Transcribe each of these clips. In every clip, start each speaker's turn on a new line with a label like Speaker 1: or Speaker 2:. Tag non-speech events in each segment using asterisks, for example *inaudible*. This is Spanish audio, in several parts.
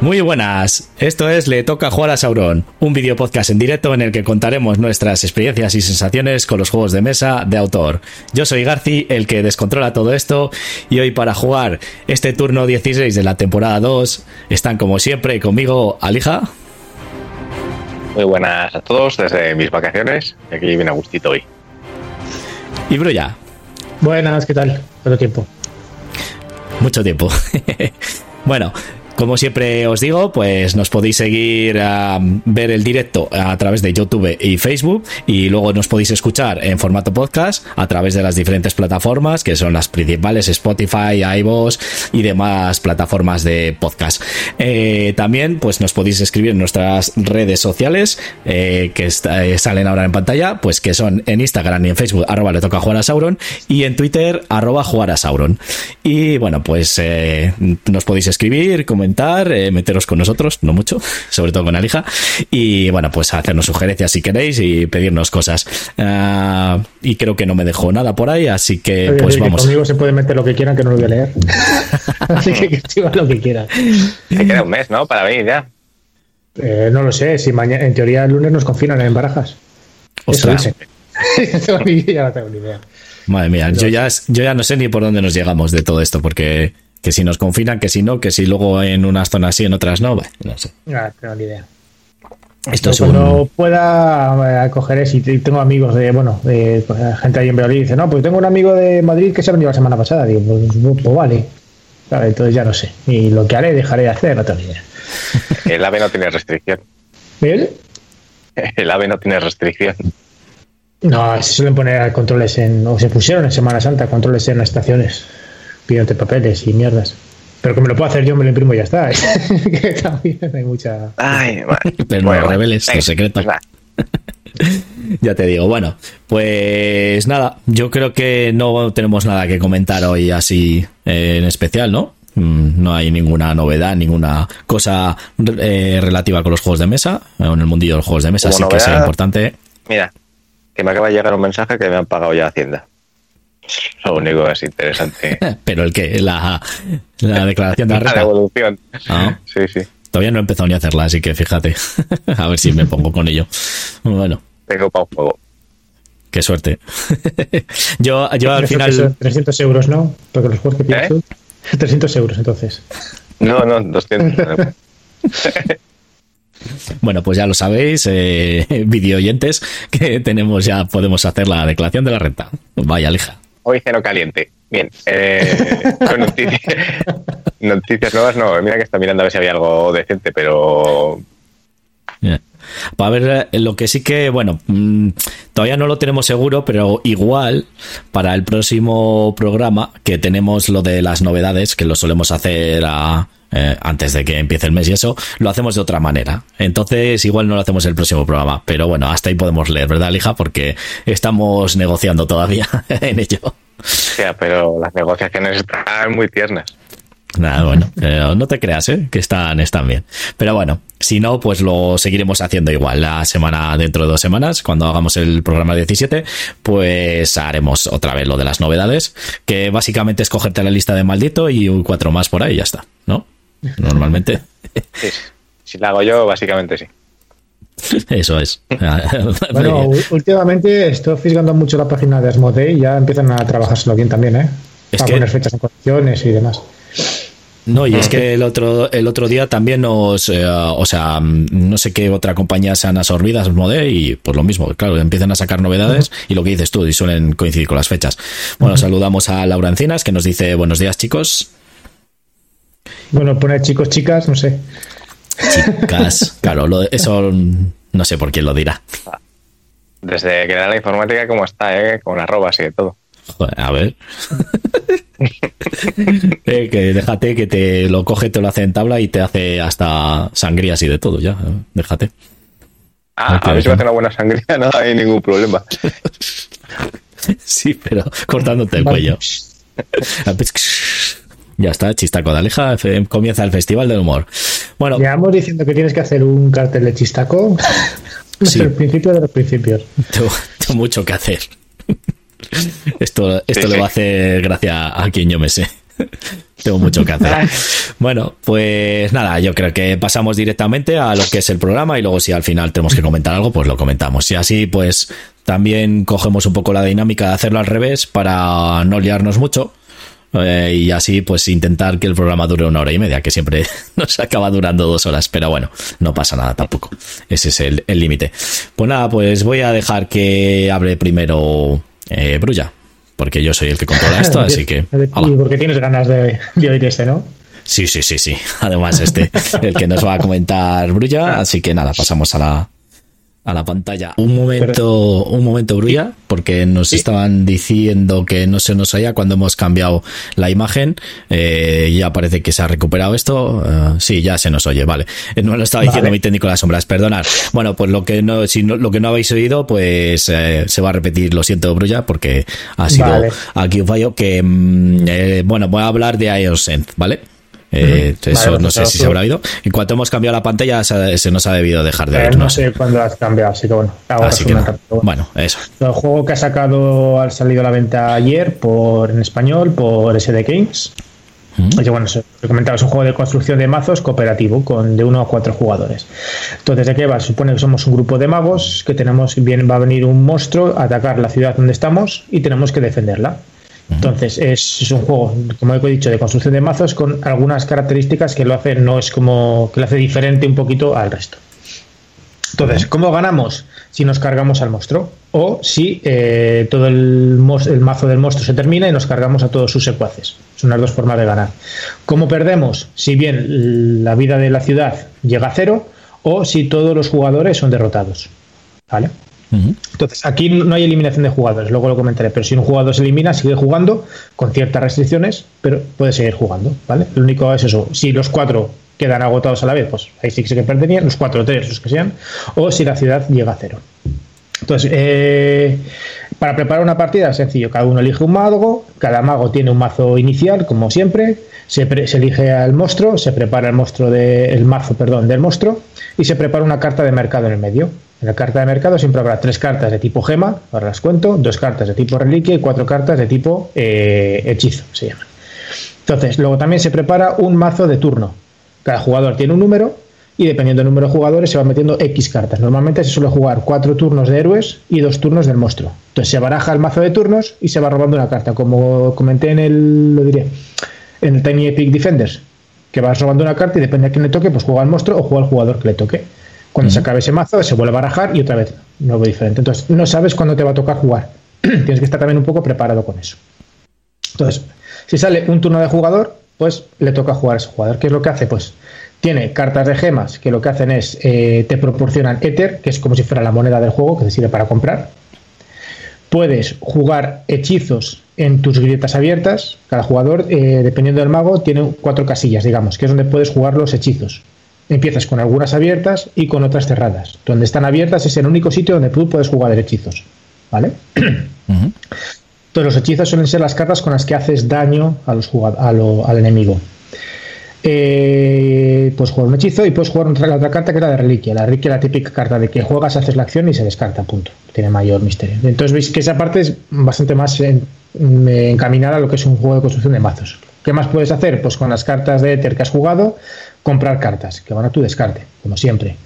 Speaker 1: Muy buenas, esto es Le Toca Jugar a Sauron, un video podcast en directo en el que contaremos nuestras experiencias y sensaciones con los juegos de mesa de autor. Yo soy Garci, el que descontrola todo esto, y hoy para jugar este turno 16 de la temporada 2 están como siempre conmigo Alija.
Speaker 2: Muy buenas a todos desde mis vacaciones, aquí viene a gustito hoy.
Speaker 1: Y Brulla.
Speaker 3: Buenas, ¿qué tal? ¿Cuánto tiempo?
Speaker 1: Mucho tiempo. *laughs* bueno, como siempre os digo, pues nos podéis seguir a ver el directo a través de YouTube y Facebook y luego nos podéis escuchar en formato podcast a través de las diferentes plataformas que son las principales Spotify, iVoox y demás plataformas de podcast. Eh, también pues nos podéis escribir en nuestras redes sociales eh, que eh, salen ahora en pantalla, pues que son en Instagram y en Facebook arroba le toca jugar a Sauron y en Twitter arroba jugar a Sauron. Y bueno, pues nos podéis escribir, comentar eh, meteros con nosotros, no mucho, sobre todo con Alija, y bueno, pues hacernos sugerencias si queréis y pedirnos cosas. Ah, y creo que no me dejó nada por ahí, así que pues vamos.
Speaker 3: conmigo se puede meter lo que quieran, que no lo voy a leer. *laughs* así que que escriban lo que quieran.
Speaker 2: Se queda un mes, ¿no? Para venir ya.
Speaker 3: Eh, no lo sé, si mañana, en teoría el lunes nos confinan en Barajas.
Speaker 1: Ostras.
Speaker 3: Eso *laughs* ya no tengo ni idea.
Speaker 1: Madre mía, yo ya, yo ya no sé ni por dónde nos llegamos de todo esto, porque que si nos confinan, que si no, que si luego en unas zonas sí, en otras no, no sé.
Speaker 3: No, tengo ni idea. Esto es cuando pueda eh, coger eso y tengo amigos de, bueno, de pues, gente ahí en Valladolid dice, no, pues tengo un amigo de Madrid que se ha venido la semana pasada. Digo, pues, pues, pues vale. Claro, entonces ya no sé. Y lo que haré, dejaré de hacer, no tengo ni idea. *laughs*
Speaker 2: El AVE no tiene restricción.
Speaker 3: ¿El? *laughs*
Speaker 2: El AVE no tiene restricción.
Speaker 3: No, se suelen poner controles en, o se pusieron en Semana Santa controles en las estaciones pidiéndote papeles y mierdas. Pero que me lo puedo hacer yo, me lo imprimo y ya está. *laughs* que también hay mucha.
Speaker 2: Ay, *laughs*
Speaker 1: Pero no reveles tu secreto. *laughs* ya te digo, bueno, pues nada, yo creo que no tenemos nada que comentar hoy así eh, en especial, ¿no? Mm, no hay ninguna novedad, ninguna cosa eh, relativa con los juegos de mesa, en el mundillo de los juegos de mesa, así que sea importante.
Speaker 2: Mira, que me acaba de llegar un mensaje que me han pagado ya Hacienda. *laughs* Lo único que es interesante. *laughs*
Speaker 1: Pero el que, la, la declaración de la
Speaker 2: renta. La devolución.
Speaker 1: Ah.
Speaker 2: Sí, sí.
Speaker 1: Todavía no he empezado ni a hacerla, así que fíjate. *laughs* a ver si me pongo con ello. Bueno.
Speaker 2: Tengo para un juego.
Speaker 1: Qué suerte. yo, yo al final.
Speaker 3: 300 euros, ¿no? Porque los juegos que tienes ¿Eh? 300 euros, entonces.
Speaker 2: No, no, 200.
Speaker 1: Bueno, pues ya lo sabéis, eh, video oyentes, que tenemos ya, podemos hacer la declaración de la renta. Vaya, lija.
Speaker 2: Hoy cero caliente. Bien. Eh, noticias, *laughs* noticias, nuevas, no. Mira que está mirando a ver si había algo decente, pero.
Speaker 1: Para ver eh, lo que sí que, bueno, mm, todavía no lo tenemos seguro, pero igual para el próximo programa que tenemos lo de las novedades, que lo solemos hacer a, eh, antes de que empiece el mes y eso, lo hacemos de otra manera. Entonces, igual no lo hacemos el próximo programa, pero bueno, hasta ahí podemos leer, ¿verdad, Lija? Porque estamos negociando todavía *laughs* en ello.
Speaker 2: sea, pero las negociaciones están muy tiernas.
Speaker 1: Nada, bueno, eh, no te creas, ¿eh? que están, están bien. Pero bueno, si no, pues lo seguiremos haciendo igual. La semana, dentro de dos semanas, cuando hagamos el programa 17, pues haremos otra vez lo de las novedades, que básicamente es cogerte la lista de maldito y cuatro más por ahí y ya está, ¿no? Normalmente.
Speaker 2: Si la hago yo, básicamente sí. *laughs*
Speaker 1: Eso es. *laughs* *laughs*
Speaker 3: bueno, últimamente estoy fisgando mucho la página de Asmodee y ya empiezan a trabajárselo bien también, ¿eh? Es Para poner fechas en condiciones y demás.
Speaker 1: No, y es que el otro, el otro día también nos, eh, o sea, no sé qué otra compañía se han absorbido Asmodee y pues lo mismo, claro, empiezan a sacar novedades y lo que dices tú, y suelen coincidir con las fechas. Bueno, saludamos a Laura Encinas que nos dice buenos días chicos.
Speaker 3: Bueno, pone chicos, chicas, no sé.
Speaker 1: Chicas, *laughs* claro, eso no sé por quién lo dirá.
Speaker 2: Desde que era la informática, como está, ¿eh? Con arrobas y de todo.
Speaker 1: a ver. *laughs* eh, que déjate que te lo coge, te lo hace en tabla y te hace hasta sangrías y de todo, ya. Déjate.
Speaker 2: Ah, a ver si va a hacer una buena sangría, *laughs* no hay ningún problema.
Speaker 1: sí, pero cortándote el cuello. Ya está, chistaco de Aleja, comienza el Festival del Humor. Bueno.
Speaker 3: Llevamos diciendo que tienes que hacer un cartel de chistaco. *laughs* Sí. el principio de los principios.
Speaker 1: Tengo, mucho que hacer. Esto, esto le va a hacer gracia a quien yo me sé. Tengo mucho que hacer. Bueno, pues nada, yo creo que pasamos directamente a lo que es el programa y luego si al final tenemos que comentar algo, pues lo comentamos. Y así pues también cogemos un poco la dinámica de hacerlo al revés para no liarnos mucho. Eh, y así pues intentar que el programa dure una hora y media, que siempre *laughs* nos acaba durando dos horas, pero bueno, no pasa nada tampoco. Ese es el límite. Pues nada, pues voy a dejar que hable primero eh, Brulla porque yo soy el que controla esto, *laughs* así que...
Speaker 3: Y porque tienes ganas de, oír este, ¿no?
Speaker 1: Sí, sí, sí, sí. Además, este, el que nos va a comentar Brulla, *laughs* así que nada, pasamos a la, a la pantalla. Un momento, un momento, Brulla, porque nos estaban diciendo que no se nos oía cuando hemos cambiado la imagen. Eh, ya parece que se ha recuperado esto. Eh, sí, ya se nos oye, vale. Eh, no lo estaba diciendo mi técnico de las sombras, perdonad. Bueno, pues lo que no, si no, lo que no habéis oído, pues se va a repetir, lo siento, Brulla, porque ha sido aquí un fallo que, mm, bueno, voy a hablar de iOS ¿vale? Eh, eso no sé si se habrá oído. En cuanto hemos cambiado la pantalla, se, nos ha debido dejar de ver.
Speaker 3: no, sé cuándo has cambiado, así que bueno.
Speaker 1: así que Bueno, eso.
Speaker 3: El juego que ha sacado ha salido a la venta ayer por en español por SD Games. Oye, bueno, he comentado, es un juego de construcción de mazos cooperativo con de uno a cuatro jugadores. Entonces, ¿de qué va? Supone que somos un grupo de magos que tenemos, bien, va a venir un monstruo a atacar la ciudad donde estamos y tenemos que defenderla. Entonces es, un juego, como he dicho, de construcción de mazos con algunas características que lo hacen, no es como que lo hace diferente un poquito al resto. Entonces, ¿cómo ganamos? Si nos cargamos al monstruo o si eh, todo el, el, mazo del monstruo se termina y nos cargamos a todos sus secuaces. Son las dos formas de ganar. ¿Cómo perdemos? Si bien la vida de la ciudad llega a cero o si todos los jugadores son derrotados. ¿Vale? Entonces, aquí no hay eliminación de jugadores, luego lo comentaré, pero si un jugador se elimina, sigue jugando con ciertas restricciones, pero puede seguir jugando, ¿vale? Lo único es eso, si los cuatro quedan agotados a la vez, pues ahí sí que se perderían, los cuatro tres, los que sean, o si la ciudad llega a cero. Entonces, eh, para preparar una partida sencillo, cada uno elige un mago, cada mago tiene un mazo inicial, como siempre, se, elige al monstruo, se prepara el monstruo de, el mazo, perdón, del monstruo, y se prepara una carta de mercado en el medio. En la carta de mercado siempre habrá tres cartas de tipo gema, ahora las cuento, dos cartas de tipo reliquia y cuatro cartas de tipo eh, hechizo, se llama. Entonces, luego también se prepara un mazo de turno. Cada jugador tiene un número y dependiendo del número de jugadores se va metiendo X cartas. Normalmente se suele jugar cuatro turnos de héroes y dos turnos del monstruo. Entonces se baraja el mazo de turnos y se va robando una carta. Como comenté en el, lo diré, en el Tiny Epic Defenders, que vas robando una carta y depende a quién le toque, pues juega al monstruo o juega al jugador que le toque. Cuando se acabe ese mazo, se vuelve a barajar y otra vez nuevo diferente. Entonces, no sabes cuándo te va a tocar jugar. *clears throat* Tienes que estar también un poco preparado con eso. Entonces, si sale un turno de jugador, pues le toca jugar a ese jugador. ¿Qué es lo que hace? Pues tiene cartas de gemas que lo que hacen es eh, te proporcionan Ether, que es como si fuera la moneda del juego que te sirve para comprar. Puedes jugar hechizos en tus grietas abiertas. Cada jugador, eh, dependiendo del mago, tiene cuatro casillas, digamos, que es donde puedes jugar los hechizos empiezas con algunas abiertas y con otras cerradas. Donde están abiertas es el único sitio donde tú puedes jugar hechizos. ¿Vale? *clears throat* Entonces los hechizos suelen ser las cartas con las que haces daño a los al enemigo. Eh, puedes jugar un hechizo y puedes jugar otra, otra carta que es la de reliquia. La reliquia es la típica carta de que juegas, haces la acción y se descarta, punto. Tiene mayor misterio. Entonces veis que esa parte es bastante más encaminada a lo que es un juego de construcción de mazos. ¿Qué más puedes hacer? Pues con las cartas de Ether que has jugado, comprar cartas, que van a tu descarte, como siempre.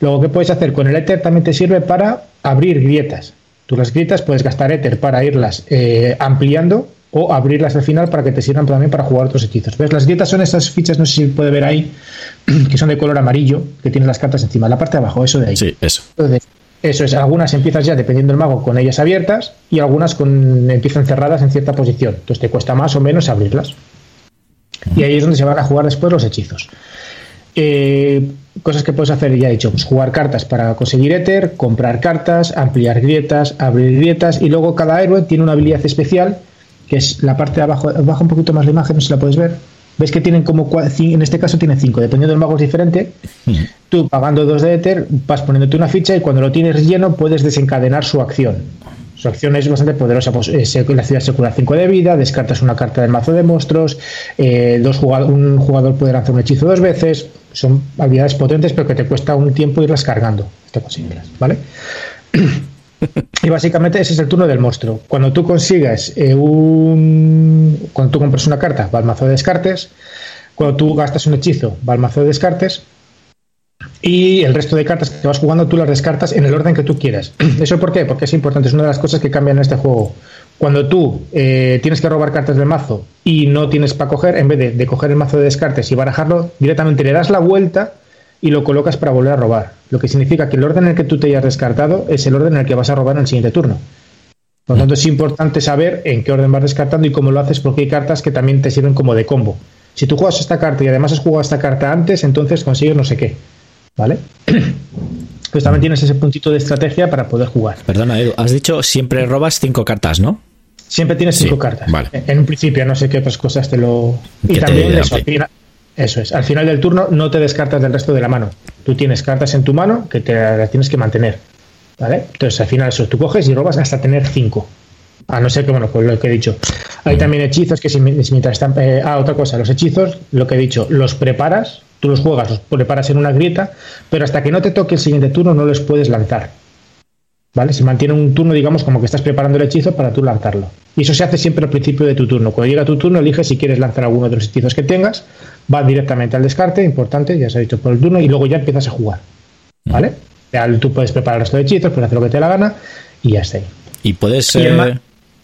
Speaker 3: Luego, ¿qué puedes hacer? Con el Ether también te sirve para abrir grietas. Tú las grietas puedes gastar Ether para irlas eh, ampliando o abrirlas al final para que te sirvan también para jugar otros hechizos. ¿Ves? Las grietas son esas fichas, no sé si puede ver ahí, *clears throat* que son de color amarillo, que tienen las cartas encima, la parte de abajo, eso de ahí.
Speaker 1: Sí, eso.
Speaker 3: eso es, algunas empiezas ya dependiendo del mago con ellas abiertas y algunas con, empiezan cerradas en cierta posición. Entonces te cuesta más o menos abrirlas. Y ahí es donde se van a jugar después los hechizos. Eh, cosas que puedes hacer, ya he dicho, pues jugar cartas para conseguir Ether, comprar cartas, ampliar grietas, abrir grietas y luego cada héroe tiene una habilidad especial que es la parte de abajo, baja un poquito más la imagen, no sé si la puedes ver. Ves que tienen como, en este caso tiene cinco, dependiendo del mago es diferente. Tú pagando dos de Ether vas poniéndote una ficha y cuando lo tienes lleno puedes desencadenar su acción. Su acción es bastante poderosa. Pues, eh, la ciudad se cura 5 de vida, descartas una carta del mazo de monstruos, eh, dos un jugador puede lanzar un hechizo dos veces. Son habilidades potentes, pero que te cuesta un tiempo irlas cargando. ¿vale? *laughs* Y básicamente ese es el turno del monstruo. Cuando tú consigues eh, un. Cuando tú compras una carta, va al mazo de descartes. Cuando tú gastas un hechizo, va al mazo de descartes. Y el resto de cartas que vas jugando, tú las descartas en el orden que tú quieras. *clears throat* ¿Eso por qué? Porque es importante, es una de las cosas que cambian en este juego. Cuando tú eh, tienes que robar cartas del mazo y no tienes para coger, en vez de, de coger el mazo de descartes y barajarlo, directamente le das la vuelta y lo colocas para volver a robar. Lo que significa que el orden en el que tú te hayas descartado es el orden en el que vas a robar en el siguiente turno. Por lo tanto, es importante saber en qué orden vas descartando y cómo lo haces, porque hay cartas que también te sirven como de combo. Si tú juegas esta carta y además has jugado esta carta antes, entonces consigues no sé qué. ¿Vale? *clears throat* Pues también tienes ese puntito de estrategia para poder jugar.
Speaker 1: Perdona, Edu, has dicho siempre robas cinco cartas, ¿no?
Speaker 3: Siempre tienes cinco cartas. En un principio, no sé qué otras cosas te lo. Y también eso, eso es. Al final del turno no te descartas del resto de la mano. Tú tienes cartas en tu mano que te las tienes que mantener. ¿Vale? Entonces al final eso, tú coges y robas hasta tener cinco. A no ser que, bueno, pues lo que he dicho. Hay también hechizos que si, mientras están... Eh, ah, otra cosa, los hechizos, lo que he dicho, los preparas, tú los juegas, los preparas en una grieta, pero hasta que no te toque el siguiente turno no los puedes lanzar. ¿Vale? Se mantiene un turno, digamos, como que estás preparando el hechizo para tú lanzarlo. Y eso se hace siempre al principio de tu turno. Cuando llega tu turno, eliges si quieres lanzar alguno de los hechizos que tengas va directamente al descarte, importante, ya se ha dicho por el turno, y luego ya empiezas a jugar. ¿Vale? Ya tú puedes preparar los hechizos, puedes hacer lo que te dé la gana y ya está ahí.
Speaker 1: Y puedes. Eh,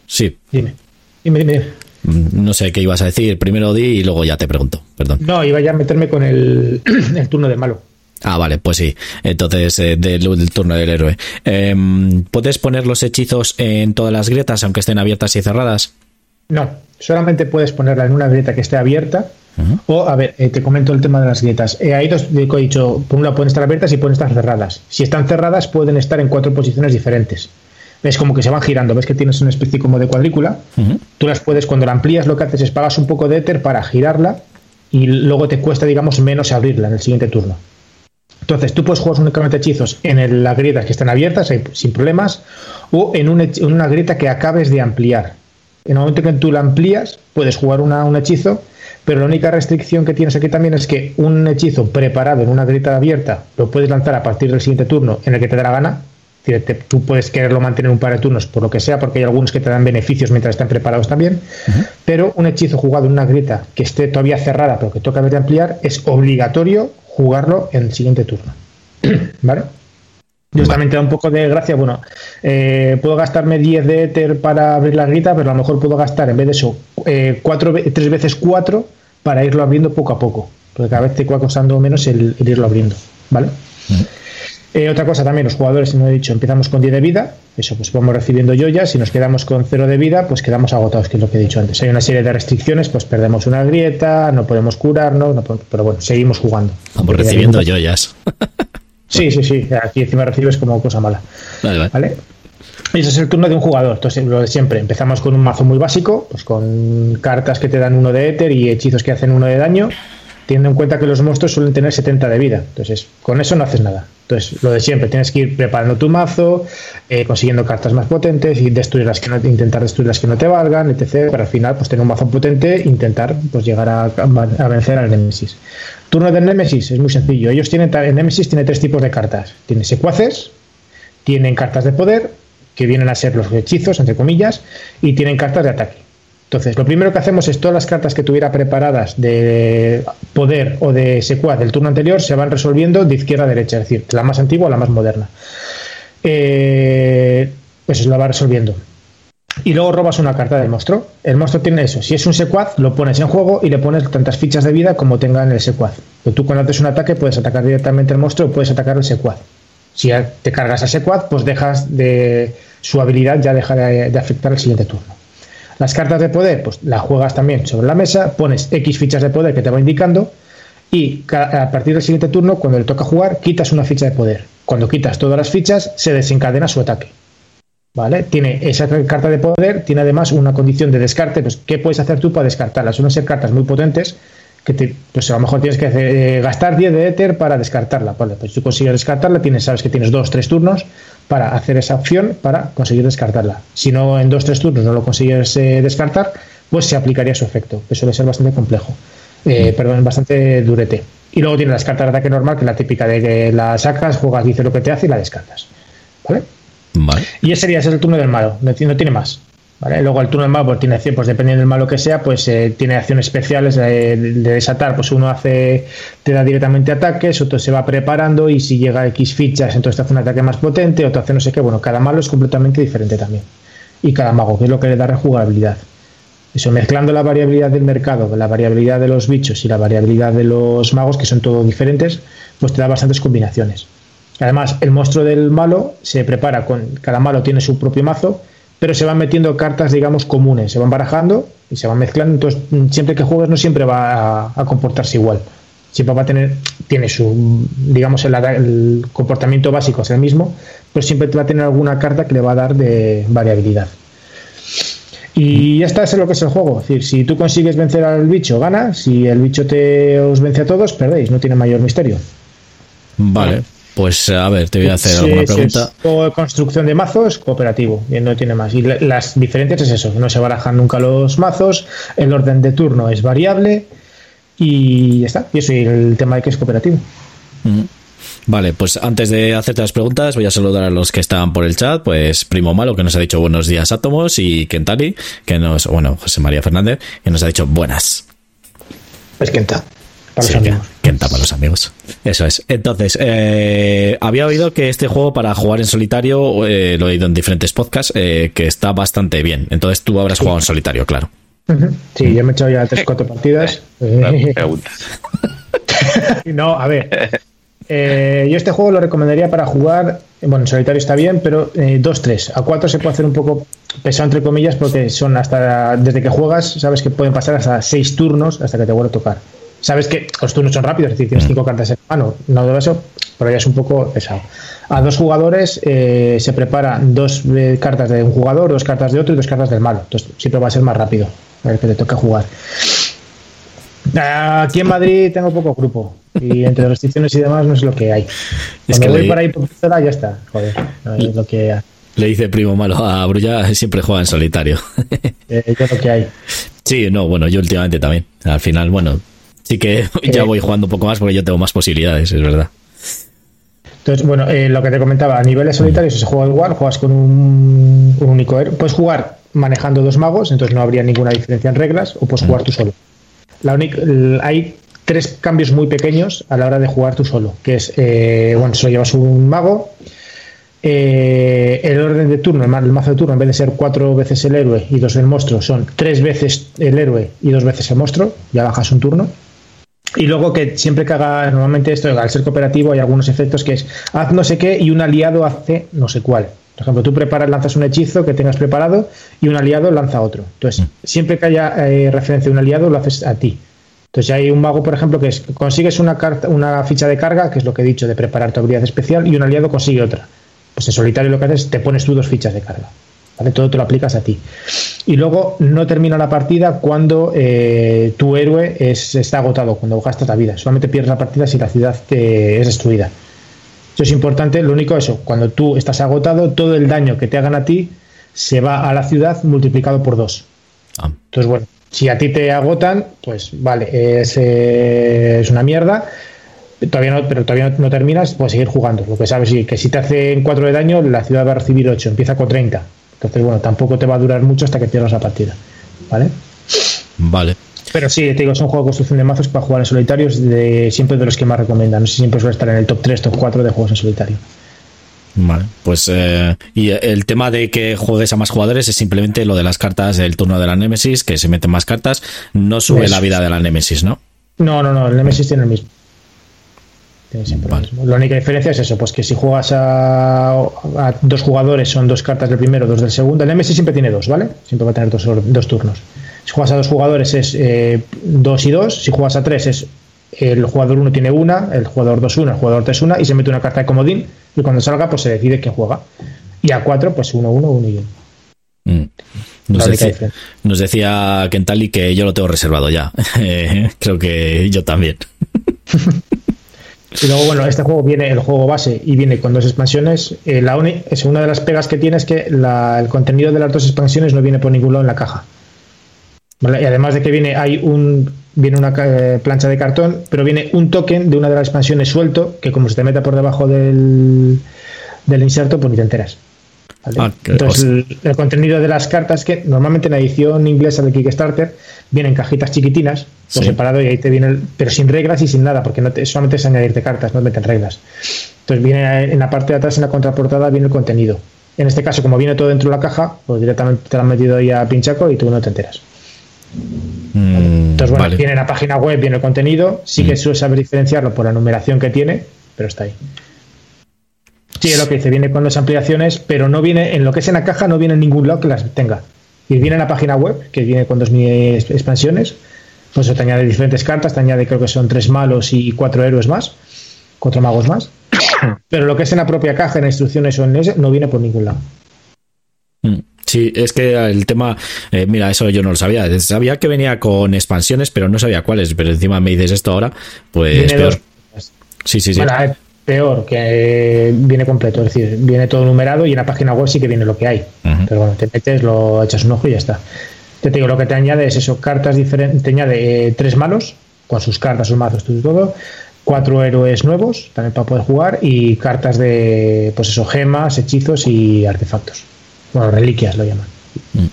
Speaker 1: sí.
Speaker 3: Dime. Dime, dime.
Speaker 1: No sé qué ibas a decir. Primero di y luego ya te pregunto. Perdón.
Speaker 3: No, iba ya a meterme con el, *clears throat* el turno de malo.
Speaker 1: Ah, vale, pues sí. Entonces, eh, del, turno del héroe. Em, ¿Puedes poner los hechizos en todas las grietas, aunque estén abiertas y cerradas?
Speaker 3: No, solamente puedes ponerla en una grieta que esté abierta o, a ver, eh, te comento el tema de las grietas. Eh, hay dos, he dicho, por un lado pueden estar abiertas y pueden estar cerradas. Si están cerradas, pueden estar en cuatro posiciones diferentes. Es como que se van girando. Ves que tienes una especie como de cuadrícula. Tú las puedes, cuando la amplías, lo que haces es pagas un poco de éter para girarla y luego te cuesta, digamos, menos abrirla en el siguiente turno. Entonces, tú puedes jugar únicamente hechizos en las grietas que están abiertas sin problemas o en, una grieta que acabes de ampliar. En el momento que tú la amplías, puedes jugar un hechizo pero la única restricción que tienes aquí también es que un hechizo preparado en una grita abierta lo puedes lanzar a partir del siguiente turno en el que te dé la gana. Tú puedes quererlo mantener un par de turnos por lo que sea, porque hay algunos que te dan beneficios mientras estén preparados también. Pero un hechizo jugado en una grita que esté todavía cerrada, pero que toca de ampliar, es obligatorio jugarlo en el siguiente turno. *clears throat* ¿Vale? Yo también te da un poco de gracia. Bueno, eh, puedo gastarme 10 de Ether para abrir la grita, pero a lo mejor puedo gastar en vez de eso eh, cuatro, tres veces 4 para irlo abriendo poco a poco. Porque cada vez te va costando menos el, irlo abriendo. ¿Vale? Eh, otra cosa también, los jugadores, no he dicho, empezamos con 10 de vida. Eso, pues vamos recibiendo joyas. Si nos quedamos con 0 de vida, pues quedamos agotados, que es lo que he dicho antes. Hay una serie de restricciones, pues perdemos una grieta, no podemos curarnos, pero bueno, seguimos jugando.
Speaker 1: Vamos recibiendo joyas.
Speaker 3: Sí, sí, sí. Aquí encima recibes como cosa mala. Vale, vale. Y ese es el turno de un jugador. Entonces, lo de siempre. Empezamos con un mazo muy básico, pues con cartas que te dan uno de éter y hechizos que hacen uno de daño, teniendo en cuenta que los monstruos suelen tener 70 de vida. Entonces, con eso no haces nada. Entonces, lo de siempre, tienes que ir preparando tu mazo, eh, consiguiendo cartas más potentes y destruir las que no, intentar destruir las que no te valgan, etc. Para al final, pues tener un mazo potente e intentar pues llegar a, vencer al Nemesis. Turno de Nemesis es muy sencillo. Ellos tienen, en Nemesis tiene tres tipos de cartas. Tiene secuaces, tienen cartas de poder, que vienen a ser los hechizos, entre comillas, y tienen cartas de ataque. Entonces, lo primero que hacemos es todas las cartas que tuviera preparadas de poder o de secuaz del turno anterior se van resolviendo de izquierda a derecha, es decir, la más antigua a la más moderna. Eh, pues lo va resolviendo y luego robas una carta del monstruo. El monstruo tiene eso. Si es un secuaz, lo pones en juego y le pones tantas fichas de vida como tenga en el secuaz. Pero tú cuando haces un ataque puedes atacar directamente al monstruo o puedes atacar al secuaz. Si te cargas a secuaz, pues dejas de su habilidad ya deja de, afectar el siguiente turno. Las cartas de poder, pues las juegas también sobre la mesa, pones X fichas de poder que te va indicando y a partir del siguiente turno, cuando le toca jugar, quitas una ficha de poder. Cuando quitas todas las fichas, se desencadena su ataque. ¿Vale? Tiene esa carta de poder, tiene además una condición de descarte. Pues, ¿qué puedes hacer tú para descartarlas? Suelen ser cartas muy potentes que te, pues a lo mejor tienes que eh, gastar 10 de éter para descartarla. Vale, pues tú consigues descartarla, tienes, sabes que tienes 2-3 turnos para hacer esa opción para conseguir descartarla. Si no en 2-3 turnos no lo consigues eh, descartar, pues se aplicaría su efecto, que suele ser bastante complejo. Eh, perdón, bastante durete. Y luego tiene las cartas de ataque normal, que es la típica de que la sacas, juegas, dice lo que te hace y la descartas. ¿Vale? Y ese sería ese es el turno del malo, no, tiene más. Luego el turno del malo, pues, tiene, pues dependiendo del malo que sea, pues eh, tiene acciones especiales de, desatar. Pues uno hace, te da directamente ataques, otro se va preparando y si llega X fichas, entonces te hace un ataque más potente, otro hace no sé qué. Bueno, cada malo es completamente diferente también. Y cada mago, que es lo que le da rejugabilidad. Eso, mezclando la variabilidad del mercado, la variabilidad de los bichos y la variabilidad de los magos, que son todos diferentes, pues te da bastantes combinaciones. Además, el monstruo del malo se prepara con. Cada malo tiene su propio mazo, pero se van metiendo cartas, digamos, comunes. Se van barajando y se van mezclando. Entonces, siempre que juegues, no siempre va a, comportarse igual. Siempre va a tener. Tiene su. Digamos, el, comportamiento básico es el mismo, pero siempre va a tener alguna carta que le va a dar de variabilidad. Y ya está, eso es lo que es el juego. Es decir, si tú consigues vencer al bicho, gana. Si el bicho te os vence a todos, perdéis. No tiene mayor misterio.
Speaker 1: Vale. Pues a ver, te voy a hacer alguna pregunta.
Speaker 3: Sí, construcción de mazos, cooperativo, y no tiene más. Y las diferencias es eso, no se barajan nunca los mazos, el orden de turno es variable y ya está. Y eso y el tema de que es cooperativo.
Speaker 1: Mm. Vale, pues antes de hacerte las preguntas, voy a saludar a los que están por el chat. Pues Primo Malo, que nos ha dicho buenos días átomos, y Kentari, que nos, bueno, José María Fernández, que nos ha dicho buenas.
Speaker 3: Es Kenta.
Speaker 1: Para los amigos. para los amigos. Eso es. Entonces, eh, había oído que este juego para jugar en solitario, eh, lo he oído en diferentes podcasts, eh, que está bastante bien. Entonces tú habrás jugado en solitario, claro.
Speaker 3: Sí, yo me he echado ya tres cuatro partidas. *laughs* no, a ver. yo este juego lo recomendaría para jugar, bueno, en solitario está bien, pero 2-3. A 4 se puede hacer un poco pesado, entre comillas, porque son hasta, desde que juegas, sabes que pueden pasar hasta 6 turnos hasta que te vuelva a tocar sabes que los turnos son rápidos, es decir, tienes mm. cinco cartas en mano, no de eso, pero ya es un poco pesado. A dos jugadores eh, se prepara dos eh, cartas de un jugador, dos cartas de otro y dos cartas del malo. Entonces siempre va a ser más rápido a ver que te toca jugar. Aquí en Madrid tengo poco grupo y entre restricciones y demás no es lo que hay. *laughs* Es que voy para ahí por ya está. Joder, no es lo que
Speaker 1: Le dice primo malo a Brulla, siempre juega en solitario.
Speaker 3: Eh, es lo que hay. *laughs*
Speaker 1: Sí, no, bueno, yo últimamente también. Al final, bueno, Sí que *laughs* ya voy jugando un poco más porque yo tengo más posibilidades, es verdad.
Speaker 3: Entonces, bueno, eh, lo que te comentaba, a niveles solitarios se juega igual, juegas con un, único héroe. Puedes jugar manejando dos magos, entonces no habría ninguna diferencia en reglas, o puedes jugar tú solo. La única, hay tres cambios muy pequeños a la hora de jugar tú solo, que es, eh, bueno, solo llevas un mago, eh, el orden de turno, el mazo de turno, en vez de ser cuatro veces el héroe y dos el monstruo, son tres veces el héroe y dos veces el monstruo, ya bajas un turno. Y luego que siempre que haga normalmente esto, al ser cooperativo, hay algunos efectos que es haz no sé qué y un aliado hace no sé cuál. Por ejemplo, tú preparas, lanzas un hechizo que tengas preparado y un aliado lanza otro. Entonces, mm. siempre que haya eh, referencia a un aliado, lo haces a ti. Entonces, hay un mago, por ejemplo, que es, consigues una, carta, una ficha de carga, que es lo que he dicho, de preparar tu habilidad especial, y un aliado consigue otra. Pues en solitario lo que haces es te pones tú dos fichas de carga. Todo te lo aplicas a ti. Y luego no termina la partida cuando eh, tu héroe es, está agotado, cuando gastas la vida. Solamente pierdes la partida si la ciudad te es destruida. Eso es importante. Lo único eso, cuando tú estás agotado, todo el daño que te hagan a ti se va a la ciudad multiplicado por dos. Ah. Entonces, bueno, si a ti te agotan, pues vale, es, eh, es una mierda. Todavía no, pero todavía no, terminas, puedes seguir jugando. Lo que sabes es que si te hacen 4 de daño, la ciudad va a recibir 8, empieza con 30 entonces, bueno, tampoco te va a durar mucho hasta que pierdas la partida. ¿Vale?
Speaker 1: Vale.
Speaker 3: Pero sí, te digo, es un juego de construcción de mazos para jugar en solitario, de, siempre de los que más recomiendan. No sé si siempre suele estar en el top 3, top 4 de juegos en solitario.
Speaker 1: Vale, pues eh, y el tema de que juegues a más jugadores es simplemente lo de las cartas del turno de la Nemesis, que se meten más cartas, no sube la vida de la Nemesis, ¿no?
Speaker 3: No, no, no, el Nemesis tiene el mismo. La única diferencia es eso, pues que si juegas a, dos jugadores son dos cartas del primero, dos del segundo. El MS siempre tiene dos, ¿vale? Siempre va a tener dos, dos turnos. Si juegas a dos jugadores es eh, dos y dos. Si juegas a tres es el jugador uno tiene una, el jugador dos una, el jugador tres una y se mete una carta de comodín y cuando salga pues se decide quién juega. Y a cuatro pues uno, uno, uno y uno.
Speaker 1: Mm. Nos, decía, nos, decía, Kentali que yo lo tengo reservado ya. *laughs* Creo que yo también. *laughs*
Speaker 3: Y luego, bueno, este juego viene, el juego base, y viene con dos expansiones. Eh, la es una de las pegas que tiene es que el contenido de las dos expansiones no viene por ningún lado en la caja. Y además de que viene, hay un, viene una eh, plancha de cartón, pero viene un token de una de las expansiones suelto, que como se te meta por debajo del, del inserto, pues ni te enteras. Ah, Entonces, el, contenido de las cartas que normalmente en la edición inglesa de Kickstarter vienen cajitas chiquitinas, por separado, y ahí te viene, pero sin reglas y sin nada, porque no te, solamente es añadirte cartas, no meten reglas. Entonces, viene en la parte de atrás, en la contraportada, viene el contenido. En este caso, como viene todo dentro de la caja, pues directamente te lo han metido ahí a pinchaco y tú no te enteras. Mm, Entonces, bueno, viene en la página web, viene el contenido, sí que mm. suele saber diferenciarlo por la numeración que tiene, pero está ahí. Sí, es lo que dice, viene con las ampliaciones, pero no viene, en lo que es en la caja, no viene en ningún lado que las tenga. Y viene en la página web, que viene con 2000 expansiones, pues te añade diferentes cartas, te añade creo que son tres malos y cuatro héroes más, cuatro magos más. *coughs* Pero lo que es en la propia caja, en instrucciones o en ese, no viene por ningún lado.
Speaker 1: Mm, sí, es que el tema, eh, mira, eso yo no lo sabía. Sabía que venía con expansiones, pero no sabía cuáles. Pero encima me dices esto ahora, pues peor. Sí, sí, sí
Speaker 3: peor, que viene completo, es decir, viene todo numerado y en la página web sí que viene lo que hay. Pero bueno, te metes, lo echas un ojo y ya está. Te digo, lo que te añade es eso, cartas diferentes, te añade eh, tres malos, con sus cartas, sus mazos, todo, todo, cuatro héroes nuevos, también para poder jugar, y cartas de, pues eso, gemas, hechizos y artefactos. Bueno, reliquias lo llaman. Mm.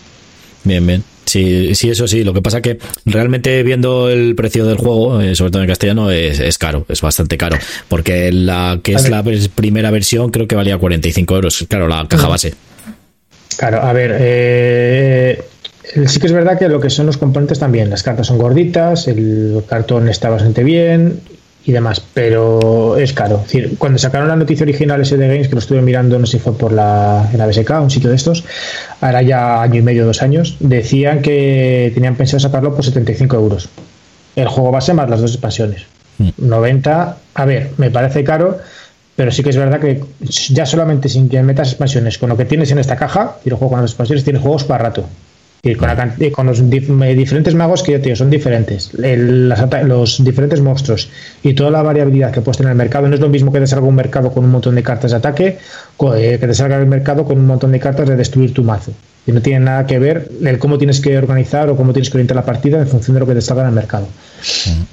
Speaker 1: Bien, bien. Sí, sí, eso sí. Lo que pasa que realmente viendo el precio del juego, eh, sobre todo en castellano, es, caro, es bastante caro. Porque la que es la primera versión creo que valía 45 euros. Claro, la caja base.
Speaker 3: Claro, a ver, eh, sí que es verdad que lo que son los componentes también. Las cartas son gorditas, el cartón está bastante bien, y demás, pero es caro. decir, cuando sacaron la noticia original ese de Games, que lo estuve mirando, no sé si fue por la, en la BSK, un sitio de estos, ahora ya año y medio, dos años, decían que tenían pensado sacarlo por 75 euros. El juego base más las dos expansiones. 90, mm. a ver, me parece caro, pero sí que es verdad que ya solamente sin que metas expansiones, con lo que tienes en esta caja, y el juego con las expansiones, tienes juegos para rato. Y con, con los diferentes magos que yo son diferentes. los diferentes monstruos y toda la variabilidad que puedes tener en el mercado. No es lo mismo que te salga un mercado con un montón de cartas de ataque eh, que te salga el mercado con un montón de cartas de destruir tu mazo. Y no tiene nada que ver el cómo tienes que organizar o cómo tienes que orientar la partida en función de lo que te salga en el mercado.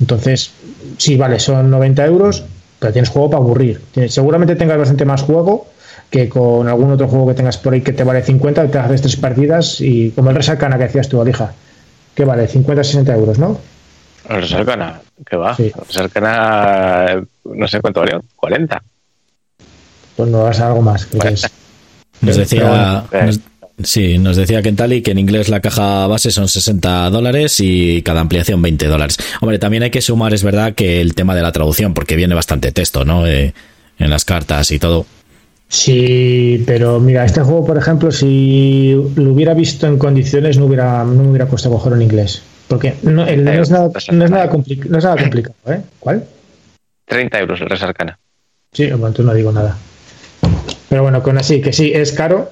Speaker 3: Entonces, sí, vale, son 90 euros, pero tienes juego para aburrir. Seguramente tengas bastante más juego que con algún otro juego que tengas por ahí que te vale 50, te haces tres partidas y como el Resalcana que decías tú, Alija, que vale 50, 60 euros, ¿no?
Speaker 2: El Resalcana, ¿qué va? El Resalcana, no sé cuánto vale, 40.
Speaker 3: Pues no vas a algo más. *laughs*
Speaker 1: Nos decía, sí, nos decía Kentali que en inglés la caja base son 60 dólares y cada ampliación 20 dólares. Hombre, también hay que sumar, es verdad, que el tema de la traducción, porque viene bastante texto, ¿no? Eh, en las cartas y todo.
Speaker 3: Sí, pero mira, este juego, por ejemplo, si lo hubiera visto en condiciones, no hubiera, no me hubiera costado cogerlo en inglés. Porque no, es, nada, no, es, nada complicado, ¿eh? ¿Cuál?
Speaker 2: 30 euros el Resarcana.
Speaker 3: Sí, bueno, tú no digo nada. Pero bueno, con así, que sí, es caro,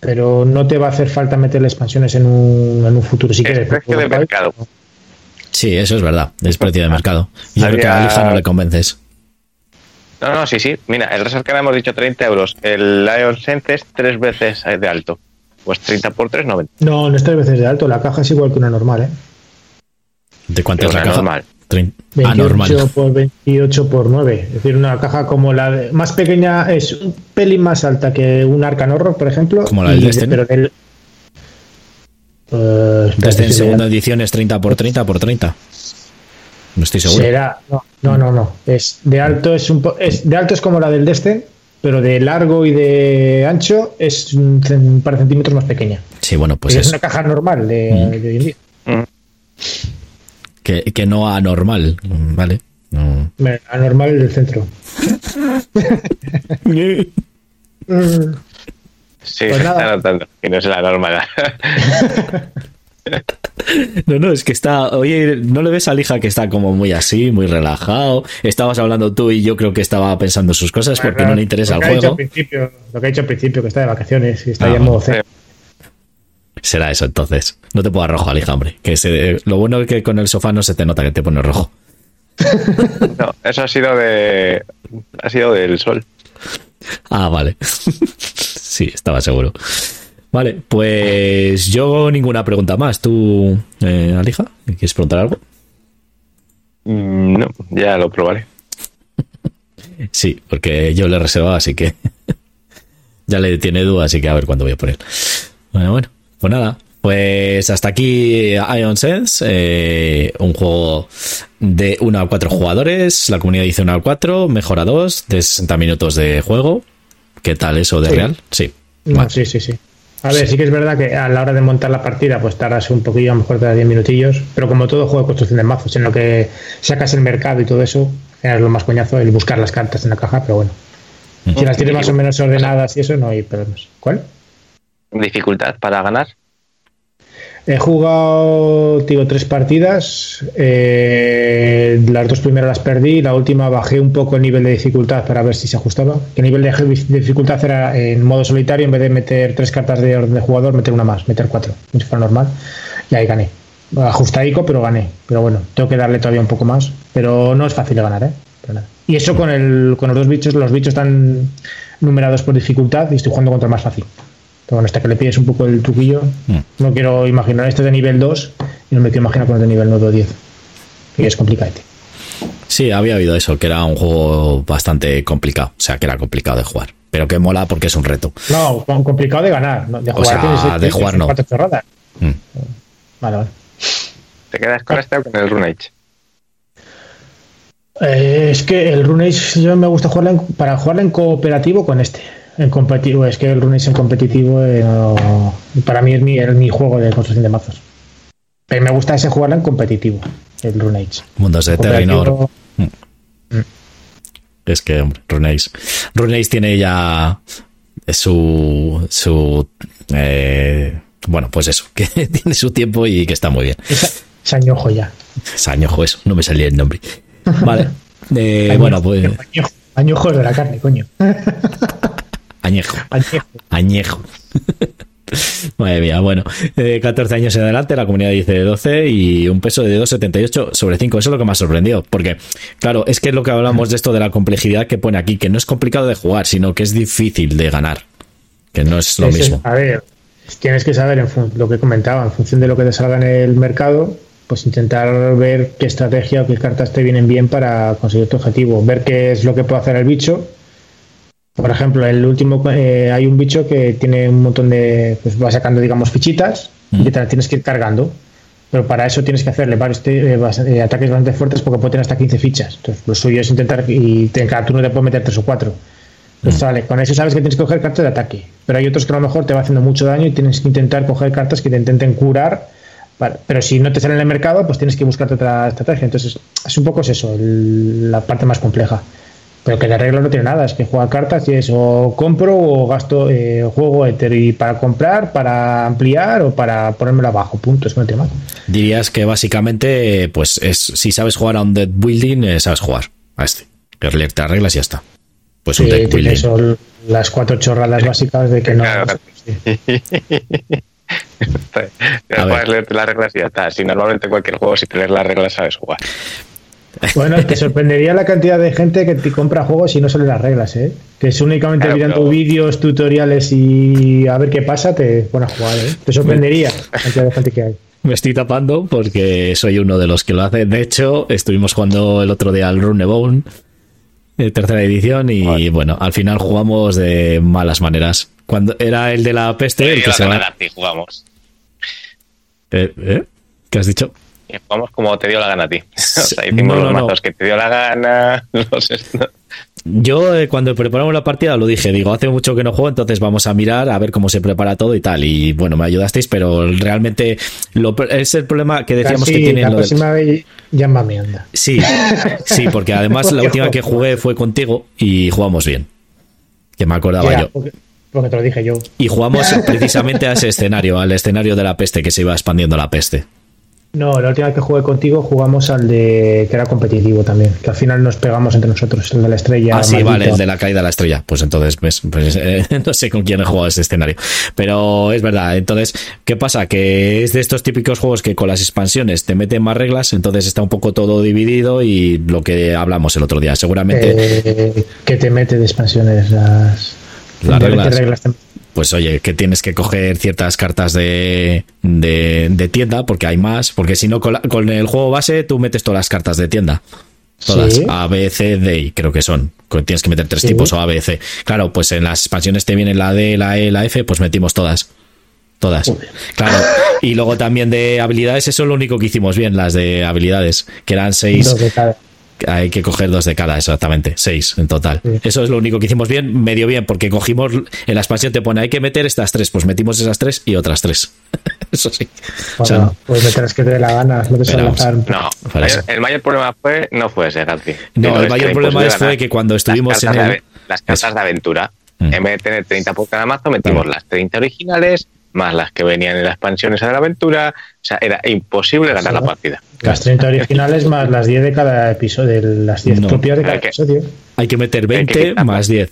Speaker 3: pero no te va a hacer falta meterle expansiones en un, en un futuro si quieres.
Speaker 2: precio de mercado.
Speaker 1: Sí, eso es verdad, es precio de mercado. Y creo que a Alija no le convences.
Speaker 2: No, no, sí, sí. Mira, el Resalcana hemos dicho 30 euros. El Lion Sense es tres veces de alto. Pues 30 por 3, 90.
Speaker 3: No, no es tres veces de alto. La caja es igual que una normal, ¿eh?
Speaker 1: ¿De cuánto es la caja?
Speaker 2: Normal.
Speaker 3: 28 ah, por 28 por 9. Es decir, una caja como la de, más pequeña es un pelín más alta que un Arcan Horror, por ejemplo.
Speaker 1: Como la del Destiny. Pero del, uh, en segunda edición es 30 por 30 por 30. No estoy seguro.
Speaker 3: Será, no, no, no, Es de alto es un es de alto es como la del Destin, pero de largo y de ancho es un, par de centímetros más pequeña.
Speaker 1: Sí, bueno, pues
Speaker 3: es, una caja normal de, mm. hoy en día. Mm.
Speaker 1: Que, que, no anormal, ¿vale? No.
Speaker 3: Anormal el del centro. *laughs*
Speaker 2: sí, pues está notando que no es la normal. *laughs*
Speaker 1: No, no, es que está. Oye, ¿no le ves a Lija que está como muy así, muy relajado? Estabas hablando tú y yo creo que estaba pensando sus cosas porque no le interesa el juego.
Speaker 3: lo que ha dicho al principio, que está de vacaciones y está ah, ya en modo C.
Speaker 1: Será eso entonces. No te pongas rojo, Alija, hombre. Que se, lo bueno es que con el sofá no se te nota que te pone rojo.
Speaker 2: No, eso ha sido de. Ha sido del sol.
Speaker 1: Ah, vale. *laughs* Sí, estaba seguro. Vale, pues yo ninguna pregunta más. ¿Tú, eh, Alija, quieres preguntar algo?
Speaker 2: Mm, no, ya lo probaré. *laughs*
Speaker 1: sí, porque yo le he reservado, así que. *laughs* Ya le tiene duda, así que a ver cuándo voy a poner. Bueno, bueno, pues nada. Pues hasta aquí Ion Sense, eh, un juego de 1 a 4 jugadores. La comunidad dice 1 a 4, mejora 2, de 60 minutos de juego. ¿Qué tal eso de real? Sí.
Speaker 3: Sí, sí, sí. A ver, sí que es verdad que a la hora de montar la partida, pues tardas un poquillo, a lo mejor te da 10 minutillos, pero como todo juego de construcción de mazos, en lo que sacas el mercado y todo eso, es lo más coñazo el buscar las cartas en la caja, pero bueno. Si las tienes más o menos ordenadas y eso, no hay problemas. ¿Cuál?
Speaker 2: ¿Dificultad para ganar?
Speaker 3: He jugado, digo, tres partidas. Eh, las dos primeras las perdí. La última bajé un poco el nivel de dificultad para ver si se ajustaba. El nivel de dificultad era en modo solitario. En vez de meter tres cartas de orden de jugador, meter una más, meter cuatro. Si fuera normal. Y ahí gané. Ajustadico, pero gané. Pero bueno, tengo que darle todavía un poco más. Pero no es fácil de ganar, ¿eh? Y eso con, el, con los dos bichos. Los bichos están numerados por dificultad y estoy jugando contra el más fácil. Pero bueno, hasta que le pides un poco el truquillo, mm. no quiero imaginar esto de nivel 2 y no me quiero imaginar con el de nivel 9 o 10. Que es complicado.
Speaker 1: Sí, había oído eso, que era un juego bastante complicado. O sea, que era complicado de jugar. Pero que mola porque es un reto.
Speaker 3: No, complicado de ganar. De jugar,
Speaker 1: o sea, de jugar no. Mm.
Speaker 2: Vale, vale. ¿Te quedas con este o con el Runage?
Speaker 3: Eh, es que el Runage yo me gusta jugarlo para jugarlo en cooperativo con este. En competitivo, es que el Runage en competitivo eh, para mí es mi, mi juego de construcción de mazos. Pero me gusta ese jugarlo en competitivo, el Runage.
Speaker 1: Mundos de Terrinor. Mm. Mm. Es que, hombre, Runage. Runage tiene ya su. su eh, bueno, pues eso, *laughs* que tiene su tiempo y que está muy bien.
Speaker 3: Sañojo ya.
Speaker 1: Sañojo, eso, no me salía el nombre. Vale. *laughs* Eh, bueno, pues.
Speaker 3: Añojo, añojo de la carne, coño. *laughs*
Speaker 1: Añejo. Añejo. *laughs* Madre mía, bueno, 14 años en adelante, la comunidad dice 12 y un peso de 2,78 sobre 5. Eso es lo que me ha sorprendido, porque, claro, es que es lo que hablamos de esto de la complejidad que pone aquí, que no es complicado de jugar, sino que es difícil de ganar, que no es lo mismo.
Speaker 3: a ver, tienes que saber en lo que comentaba, en función de lo que te salga en el mercado, pues intentar ver qué estrategia o qué cartas te vienen bien para conseguir tu objetivo, ver qué es lo que puede hacer el bicho por ejemplo, el último eh, hay un bicho que tiene un montón de. Pues va sacando, digamos, fichitas y te las tienes que ir cargando. Pero para eso tienes que hacerle varios eh, eh, ataques bastante fuertes porque puede tener hasta 15 fichas. Entonces, lo suyo es intentar. Y en cada turno te puede meter 3 o 4. Entonces, vale, con eso sabes que tienes que coger cartas de ataque. Pero hay otros que a lo mejor te va haciendo mucho daño y tienes que intentar coger cartas que te intenten curar. pero si no te sale en el mercado, pues tienes que buscarte otra estrategia. Entonces, es un poco eso, la parte más compleja. Pero que de regla no tiene nada, es que juega cartas y es o compro o gasto eh, juego Ether y para comprar, para ampliar o para ponérmelo abajo, punto, es que no tiene más.
Speaker 1: Dirías que básicamente, pues es si sabes jugar a un dead building, eh, sabes jugar a este. Que leerte las reglas y ya está. Pues un dead building.
Speaker 3: Son las cuatro chorradas básicas de que no. Claro, *laughs*
Speaker 2: Puedes leerte las reglas y ya está. Si normalmente cualquier juego, si te lees las reglas, sabes jugar.
Speaker 3: Bueno, te *laughs* sorprendería la cantidad de gente que te compra juegos y no sale las reglas, ¿eh? Que es únicamente mirando vídeos, tutoriales y a ver qué pasa, te pone a jugar, ¿eh? Te sorprendería la cantidad de gente que hay.
Speaker 1: Me estoy tapando porque soy uno de los que lo hace. De hecho, estuvimos jugando el otro día al Runebone, eh, tercera edición, y bueno, al final jugamos de malas maneras. Cuando era el de la peste, el que se va.
Speaker 2: jugamos.
Speaker 1: ¿Eh? ¿Eh? ¿Qué has dicho?
Speaker 2: Jugamos como te dio la gana a ti. *laughs* o sea, hicimos los mazos que te dio la gana. *laughs*
Speaker 1: Yo eh, cuando preparamos la partida lo dije, digo, hace mucho que no juego, entonces vamos a mirar a ver cómo se prepara todo y tal. Y bueno, me ayudasteis, pero realmente lo, es el problema que decíamos que tiene.
Speaker 3: La próxima vez llámame, anda.
Speaker 1: Sí, sí, porque además la última que jugué fue contigo y jugamos bien. Que me acordaba yo.
Speaker 3: Porque, porque te lo dije yo.
Speaker 1: Y jugamos *laughs* precisamente a ese escenario, al escenario de la peste, que se iba expandiendo la peste.
Speaker 3: No, la última vez que jugué contigo jugamos al de que era competitivo también, que al final nos pegamos entre nosotros, el de la estrella.
Speaker 1: Ah, sí, vale, el de la caída de la estrella. Pues entonces, pues, pues eh, *laughs* no sé con quién he jugado ese escenario. Pero es verdad. Entonces, ¿qué pasa? Que es de estos típicos juegos que con las expansiones te meten más reglas, entonces está un poco todo dividido y lo que hablamos el otro día. Seguramente.
Speaker 3: Eh, ¿Qué te mete de expansiones? Las,
Speaker 1: las reglas pues oye, que tienes que coger ciertas cartas de, de, tienda porque hay más, porque si no, con, el juego base tú metes todas las cartas de tienda. Todas, A, B, C, D, creo que son. tienes que meter tres tipos o A, B, C. Claro, pues en las expansiones te vienen la D, la E, la F, pues metimos todas. Todas. Claro. Y luego también de habilidades, eso es lo único que hicimos bien, las de habilidades, que eran seis. Hay que coger dos de cada, exactamente. Seis en total. Eso es lo único que hicimos bien, medio bien, porque cogimos en la expansión te pone hay que meter estas tres, pues metimos esas tres y otras tres. *laughs* eso sí.
Speaker 3: o sea, pues meter que te dé la gana. Lo que
Speaker 2: no, el, mayor problema fue, no fue ese, García.
Speaker 1: No, el mayor problema fue que cuando estuvimos en
Speaker 2: el... las cartas de aventura, mm. en vez de tener 30 por cada mazo, metimos las 30 originales más las que venían en las expansiones de la aventura. O sea, era imposible ganar la partida.
Speaker 3: Las 30 originales más las 10 de cada episodio, las 10 propias de cada episodio.
Speaker 1: Hay que meter 20 más 10.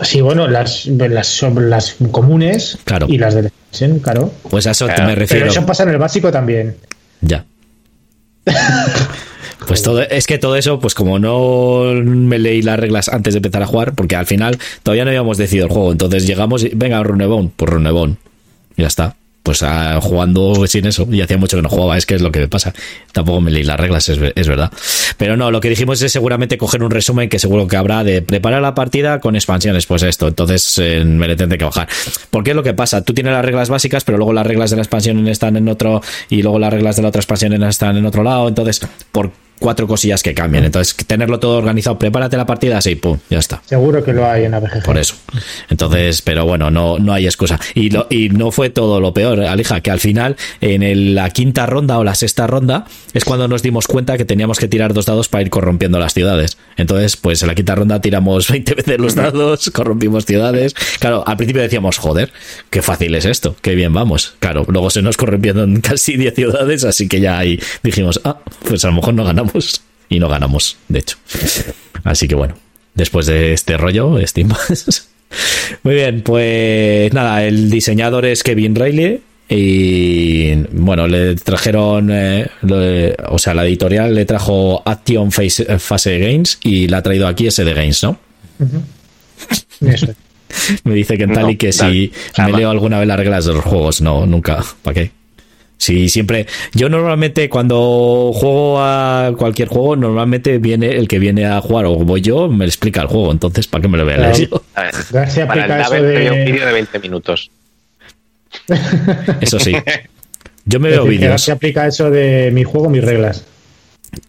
Speaker 3: Sí, bueno, las, las, las comunes
Speaker 1: claro.
Speaker 3: y las de la expansión, claro.
Speaker 1: Pues a eso te me refiero.
Speaker 3: Pero eso pasa en el básico también.
Speaker 1: Ya. *laughs* Pues todo, es que todo eso, pues como no me leí las reglas antes de empezar a jugar, porque al final todavía no habíamos decidido el juego, entonces llegamos y venga, Runebone, pues Runebone ya está. Pues ah, jugando sin eso, y hacía mucho que no jugaba, es que es lo que me pasa. Tampoco me leí las reglas, es, es, verdad. Pero no, lo que dijimos es seguramente coger un resumen que seguro que habrá de preparar la partida con expansiones, pues esto. Entonces eh, me le que bajar. Porque es lo que pasa, tú tienes las reglas básicas, pero luego las reglas de la expansión están en otro, y luego las reglas de la otra expansión están en otro lado. Entonces, por cuatro cosillas que cambien. Entonces, tenerlo todo organizado, prepárate la partida, así, pum, ya está.
Speaker 3: Seguro que lo hay en la BGG.
Speaker 1: Por eso. Entonces, pero bueno, no, no hay excusa. Y, lo, y no fue todo lo peor, Alija, que al final, en la quinta ronda o la sexta ronda, es cuando nos dimos cuenta que teníamos que tirar dos dados para ir corrompiendo las ciudades. Entonces, pues en la quinta ronda tiramos *laughs* 20 veces los dados, corrompimos ciudades. Claro, al principio decíamos, joder, qué fácil es esto, qué bien vamos. Claro, luego se nos corrompieron *laughs* casi 10 ciudades, así que ya ahí dijimos, ah, pues a lo mejor no ganamos y no ganamos, de hecho. Así que bueno, después de este rollo, Steam. Muy bien, pues nada, el diseñador es Kevin Reilly y bueno, le trajeron, eh, o sea, la editorial le trajo Action Phase, Fase Games y la ha traído aquí ese de Games, ¿no? *laughs* me dice que en tal y que si me leo alguna vez las reglas de los juegos, no, nunca, ¿para qué? Sí, siempre. Yo normalmente cuando juego a cualquier juego, normalmente viene el que viene a jugar o voy yo, me explica el juego. Entonces, ¿para qué me lo voy a leer yo?
Speaker 2: A ver, para el eso de... un vídeo de 20 minutos.
Speaker 1: Eso sí. *laughs* Yo me veo vídeos.
Speaker 3: Se aplica eso de mi juego, mis reglas.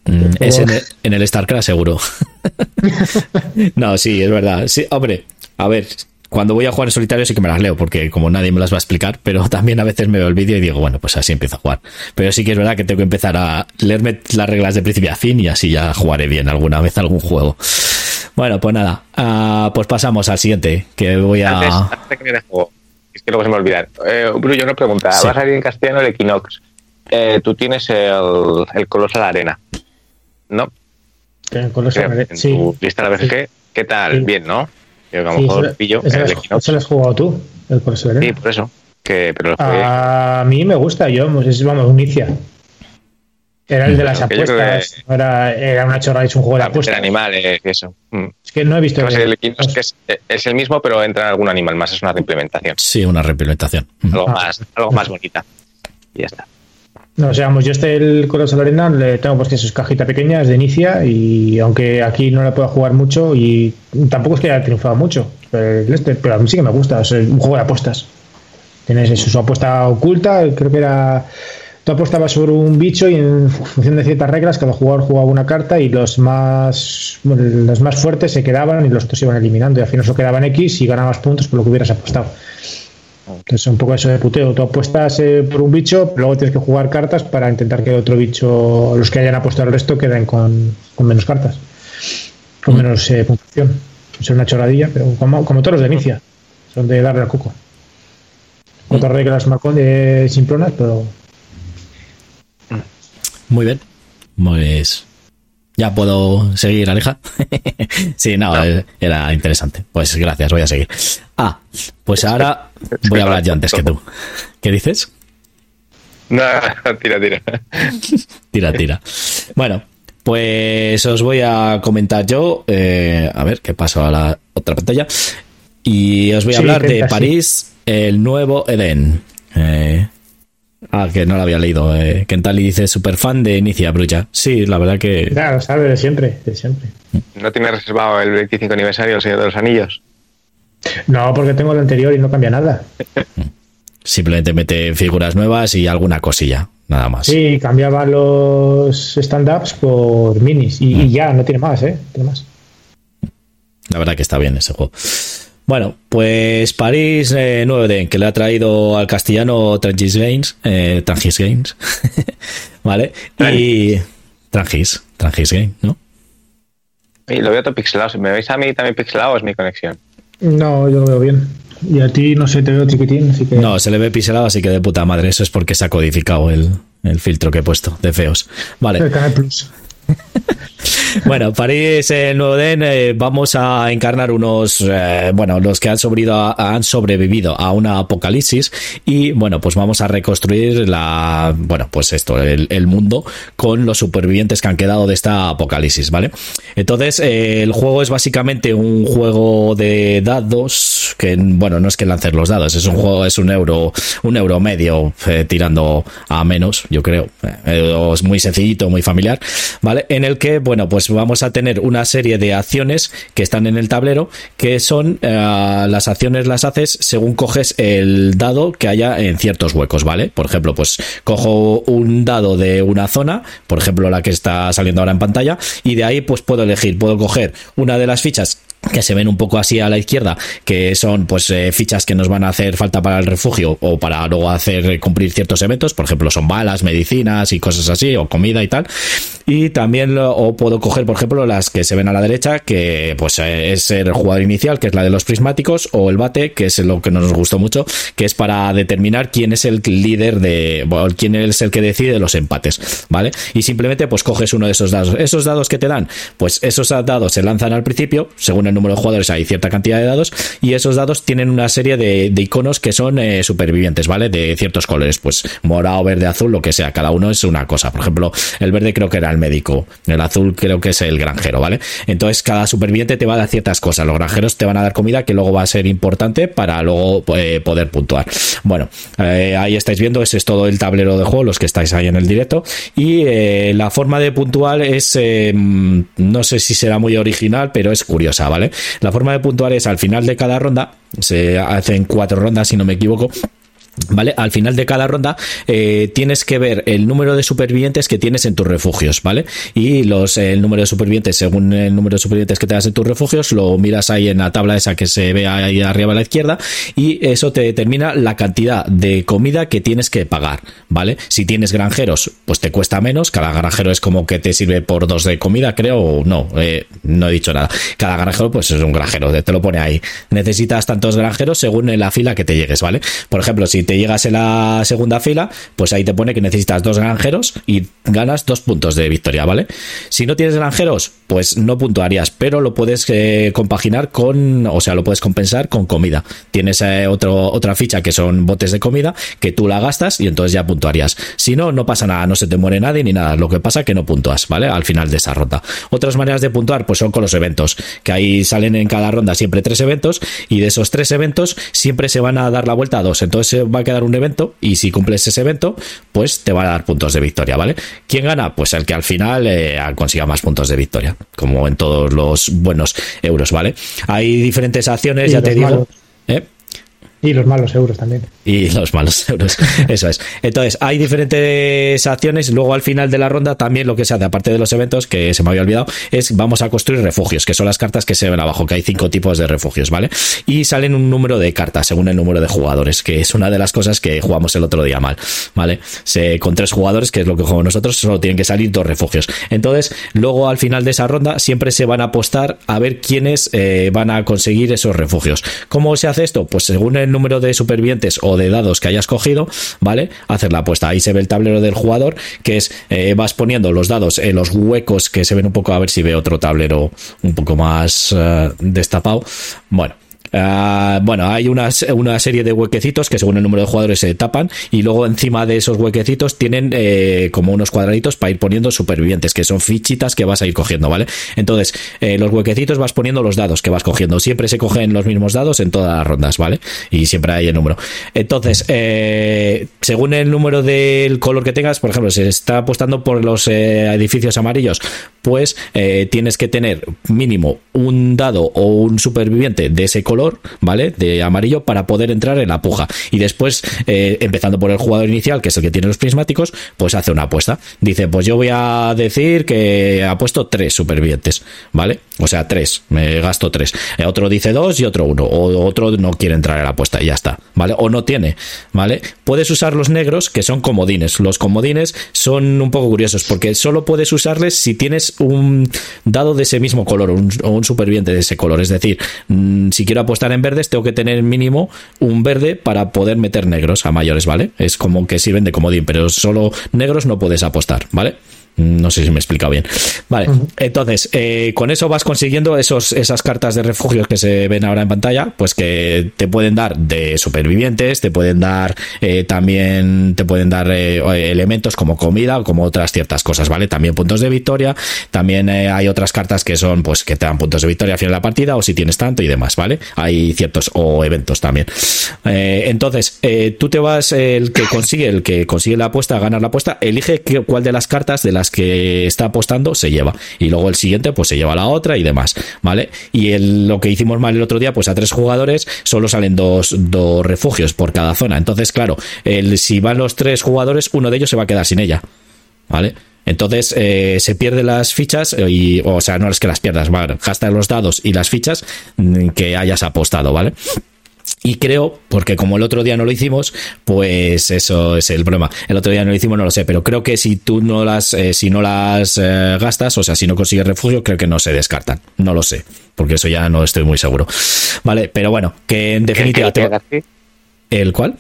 Speaker 1: Mm, es en el, en el StarCraft seguro. *laughs* *laughs* no, sí, es verdad. Sí, hombre, a ver, cuando voy a jugar en solitario sí que me las leo, porque como nadie me las va a explicar, pero *laughs* también a veces me veo el vídeo y digo, bueno, pues así empiezo a jugar. Pero sí que es verdad que tengo que empezar a leerme las reglas de principio a fin y así ya jugaré bien alguna vez algún juego. Bueno, pues nada, uh, pues pasamos al siguiente, que voy a...
Speaker 2: Antes, de que me juego, es que luego se me olvida. Eh, Bruno, yo una pregunta, sí. va a salir en castellano el Equinox. Eh, tú tienes el, el Colosal Arena, ¿no?
Speaker 3: El Colosal Arena,
Speaker 2: sí. tu lista de BGG, ¿qué tal? Bien, ¿no? Que a lo mejor sí, pillo
Speaker 3: el Equinox. lo has jugado tú, el Corsair.
Speaker 2: Sí, por eso. Que, pero
Speaker 3: a mí me gusta, yo, es, vamos, inicia. Era el de *laughs* las apuestas. Que... Era, era, una chorra, es un juego de apuestas.
Speaker 2: El animal, es eso.
Speaker 3: Mm. Es que no he visto.
Speaker 2: El, el Equinox que es, es, el mismo, pero entra en algún animal más. Es una reimplementación.
Speaker 1: Sí, una reimplementación.
Speaker 2: Algo, ah. más, algo más bonita. Y ya está.
Speaker 3: No, o sea, yo este el Colosal Arena le tengo pues que sus cajitas pequeñas de inicia y aunque aquí no la puedo jugar mucho y tampoco es que haya triunfado mucho, pero, este, pero a mí sí que me gusta, es un juego de apuestas. Tienes su apuesta oculta, creo que era tú apostabas sobre un bicho y en función de ciertas reglas cada jugador jugaba una carta y los más los más fuertes se quedaban y los otros se iban eliminando y al final solo quedaban X y ganabas puntos por lo que hubieras apostado. Entonces, un poco eso de puteo. Tú apuestas eh, por un bicho, pero luego tienes que jugar cartas para intentar que el otro bicho, los que hayan apostado el resto, queden con, con menos cartas, con menos eh, puntuación. Es una choradilla, pero como, como todos los de inicia, son de darle al cuco. Otras reglas marcón de simplonas, pero.
Speaker 1: Muy bien. Pues. Ya puedo seguir, Aleja. *laughs* sí, no, no, era interesante. Pues gracias, voy a seguir. Ah, pues ahora voy a hablar yo antes que tú. ¿Qué dices?
Speaker 2: No, *laughs* tira, tira.
Speaker 1: tira, tira. Bueno, pues os voy a comentar yo. Eh, a ver, qué paso a la otra pantalla. Y os voy a sí, hablar de París, el nuevo Edén. Eh, Ah, que no lo había leído. Eh, Kentali dice super fan de Inicia Brulla. Sí, la verdad que.
Speaker 3: Claro, sabe de siempre, de siempre.
Speaker 2: ¿No tiene reservado el 25 aniversario del Señor de los Anillos?
Speaker 3: No, porque tengo el anterior y no cambia nada. *laughs*
Speaker 1: Simplemente mete figuras nuevas y alguna cosilla, nada más.
Speaker 3: Sí, cambiaba los stand-ups por minis y, y, ya, no tiene más, ¿eh? Tiene más.
Speaker 1: La verdad que está bien ese juego. Bueno, pues París eh, 9D, que le ha traído al castellano Trangis Games, eh, Trangis Games, *laughs* ¿vale? Y Trangis, Trangis Games, ¿no?
Speaker 2: Y lo veo todo pixelado. Si me veis a mí también pixelado, es mi conexión.
Speaker 3: No, yo lo veo bien. Y a ti no sé, te veo chiquitín, así que...
Speaker 1: No, se le ve pixelado, así que de puta madre. Eso es porque se ha codificado el, el filtro que he puesto de feos. Vale.
Speaker 3: El Canal Plus. *laughs*
Speaker 1: bueno, París el nuevo Den eh, vamos a encarnar unos, eh, bueno, los que han sobrevivido, a, han sobrevivido a una apocalipsis y bueno, pues vamos a reconstruir la, bueno, pues esto, el, mundo con los supervivientes que han quedado de esta apocalipsis, ¿vale? Entonces, eh, el juego es básicamente un juego de dados que, bueno, no es que lances los dados, es un juego, es un euro, un euro medio eh, tirando a menos, yo creo. es muy sencillito, muy familiar, ¿vale? En el que, bueno, pues vamos a tener una serie de acciones que están en el tablero, que son eh, las acciones las haces según coges el dado que haya en ciertos huecos, ¿vale? Por ejemplo, pues cojo un dado de una zona, por ejemplo la que está saliendo ahora en pantalla, y de ahí pues puedo elegir, puedo coger una de las fichas que se ven un poco así a la izquierda, que son pues eh, fichas que nos van a hacer falta para el refugio o para luego hacer cumplir ciertos eventos, por ejemplo son balas, medicinas y cosas así, o comida y tal. Y también o puedo coger, por ejemplo, las que se ven a la derecha, que pues eh, es el jugador inicial, que es la de los prismáticos, o el bate, que es lo que nos gustó mucho, que es para determinar quién es el líder de, bueno, quién es el que decide los empates, ¿vale? Y simplemente pues coges uno de esos dados. Esos dados que te dan, pues esos dados se lanzan al principio, según el número de jugadores hay cierta cantidad de dados y esos dados tienen una serie de, iconos que son eh, supervivientes, ¿vale? De ciertos colores, pues morado, verde, azul, lo que sea, cada uno es una cosa. Por ejemplo, el verde creo que era el médico, el azul creo que es el granjero, ¿vale? Entonces cada superviviente te va a dar ciertas cosas. Los granjeros te van a dar comida que luego va a ser importante para luego eh, poder puntuar. Bueno, eh, ahí estáis viendo, ese es todo el tablero de juego, los que estáis ahí en el directo. Y la forma de puntuar es, no sé si será muy original, pero es curiosa, ¿vale? La forma de puntuar es al final de cada ronda, se hacen cuatro rondas si no me equivoco, ¿Vale? Al final de cada ronda eh, tienes que ver el número de supervivientes que tienes en tus refugios, ¿vale? Y los, el número de supervivientes, según el número de supervivientes que tengas en tus refugios, lo miras ahí en la tabla esa que se ve ahí arriba a la izquierda y eso te determina la cantidad de comida que tienes que pagar, ¿vale? Si tienes granjeros, pues te cuesta menos, cada granjero es como que te sirve por dos de comida, creo, o no, eh, no he dicho nada. Cada granjero, pues es un granjero, te lo pone ahí. Necesitas tantos granjeros según la fila que te llegues, ¿vale? Por ejemplo, si te llegas en la segunda fila, pues ahí te pone que necesitas dos granjeros y ganas dos puntos de victoria, ¿vale? Si no tienes granjeros, pues no puntuarías, pero lo puedes eh, compaginar con, o sea, lo puedes compensar con comida. Tienes eh, otro, otra ficha que son botes de comida que tú la gastas y entonces ya puntuarías. Si no, no pasa nada, no se te muere nadie ni nada. Lo que pasa es que no puntúas, ¿vale? Al final de esa ronda. Otras maneras de puntuar, pues son con los eventos, que ahí salen en cada ronda siempre tres eventos y de esos tres eventos siempre se van a dar la vuelta a dos. Entonces se va a quedar un evento y si cumples ese evento, pues te va a dar puntos de victoria, ¿vale? ¿Quién gana? Pues el que al final eh, consiga más puntos de victoria, como en todos los buenos euros, ¿vale? Hay diferentes acciones,
Speaker 3: Y
Speaker 1: ya te digo. ¿eh?
Speaker 3: Y los malos euros también.
Speaker 1: y los malos *laughs* euros. Eso es. Entonces, hay diferentes acciones. Luego, al final de la ronda, también lo que se hace, aparte de los eventos, que se me había olvidado, es vamos a construir refugios, que son las cartas que se ven abajo, que hay cinco tipos de refugios, ¿vale? Y salen un número de cartas según el número de jugadores, que es una de las cosas que jugamos el otro día mal, ¿vale? Con tres jugadores, que es lo que jugamos nosotros, solo tienen que salir dos refugios. Entonces, luego al final de esa ronda, siempre se van a apostar a ver quiénes eh, van a conseguir esos refugios. ¿Cómo se hace esto? Pues según el número de supervivientes o de dados que hayas cogido, ¿vale? Hacer la apuesta. Ahí se ve el tablero del jugador, que es, eh, vas poniendo los dados en los huecos que se ven un poco, a ver si ve otro tablero un poco más eh, destapado. Bueno. Ah, bueno, hay una, serie de huequecitos que según el número de jugadores se tapan y luego encima de esos huequecitos tienen eh, como unos cuadraditos para ir poniendo supervivientes, que son fichitas que vas a ir cogiendo, ¿vale? Entonces, eh, los huequecitos vas poniendo los dados que vas cogiendo. Siempre se cogen los mismos dados en todas las rondas, ¿vale? Y siempre hay el número. Entonces, eh, según el número del color que tengas, por ejemplo, si está apostando por los edificios amarillos, pues tienes que tener mínimo un dado o un superviviente de ese color, ¿vale? De amarillo para poder entrar en la puja. Y después, empezando por el jugador inicial, que es el que tiene los prismáticos, pues hace una apuesta. Dice, pues yo voy a decir que ha puesto tres supervivientes, ¿vale? O sea, tres, me gasto tres. Eh, otro dice dos y otro uno, o otro no quiere entrar en la apuesta y ya está, ¿vale? O no tiene, ¿vale? Puedes usar los negros, que son comodines. Los comodines son un poco curiosos, porque solo puedes usarles si tienes un dado de ese mismo color, o un superviviente de ese color. Es decir, mm, si quiero apostar en verdes, tengo que tener mínimo un verde para poder meter negros a mayores, ¿vale? Es como que sirven de comodín, pero solo negros no puedes apostar, ¿vale? No sé si me he explicado bien. Vale, entonces, eh, con eso vas consiguiendo esos, esas cartas de refugios que se ven ahora en pantalla, pues que te pueden dar de supervivientes, te pueden dar eh, también, te pueden dar eh, elementos como comida, como otras ciertas cosas, ¿vale? También puntos de victoria, también hay otras cartas que son, pues, que te dan puntos de victoria al final de la partida, o si tienes tanto y demás, ¿vale? Hay ciertos, o eventos también. entonces, tú te vas, el que consigue, el que consigue la apuesta, ganar la apuesta, elige cuál de las cartas de las que está apostando se lleva. Y luego el siguiente, pues se lleva la otra y demás, ¿vale? Y lo que hicimos mal el otro día, pues a tres jugadores solo salen dos, dos refugios por cada zona. Entonces, claro, el, si van los tres jugadores, uno de ellos se va a quedar sin ella, ¿vale? Entonces eh, se pierden las fichas, y, o sea, no es que las pierdas, ¿vale? gasta los dados y las fichas mm, que hayas apostado, ¿vale? Y creo, porque como el otro día no lo hicimos, pues eso es el problema. El otro día no lo hicimos, no lo sé, pero creo que si tú no las, eh, si no las eh, gastas, o sea, si no consigues refugio, creo que no se descartan. No lo sé, porque eso ya no estoy muy seguro. Vale, pero bueno, que en definitiva. ¿El, ¿El cuál?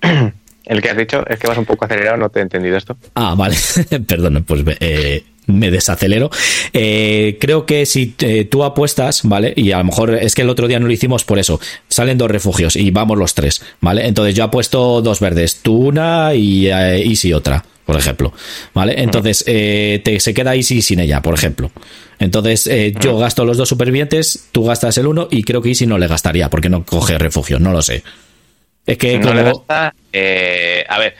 Speaker 1: *clears throat*
Speaker 2: El que has dicho es que vas un poco acelerado, no te he entendido esto.
Speaker 1: Ah, vale, *laughs* perdón, pues eh, me desacelero. Eh, creo que si eh, tú apuestas, ¿vale? Y a lo mejor es que el otro día no lo hicimos por eso. Salen dos refugios y vamos los tres, ¿vale? Entonces yo apuesto dos verdes, tú una y eh, Easy otra, por ejemplo, ¿vale? Entonces te, se queda Easy sin ella, por ejemplo. Entonces yo gasto los dos supervivientes, tú gastas el uno y creo que Easy no le gastaría porque no coge refugio, no lo sé.
Speaker 2: Es que no le gasta, a ver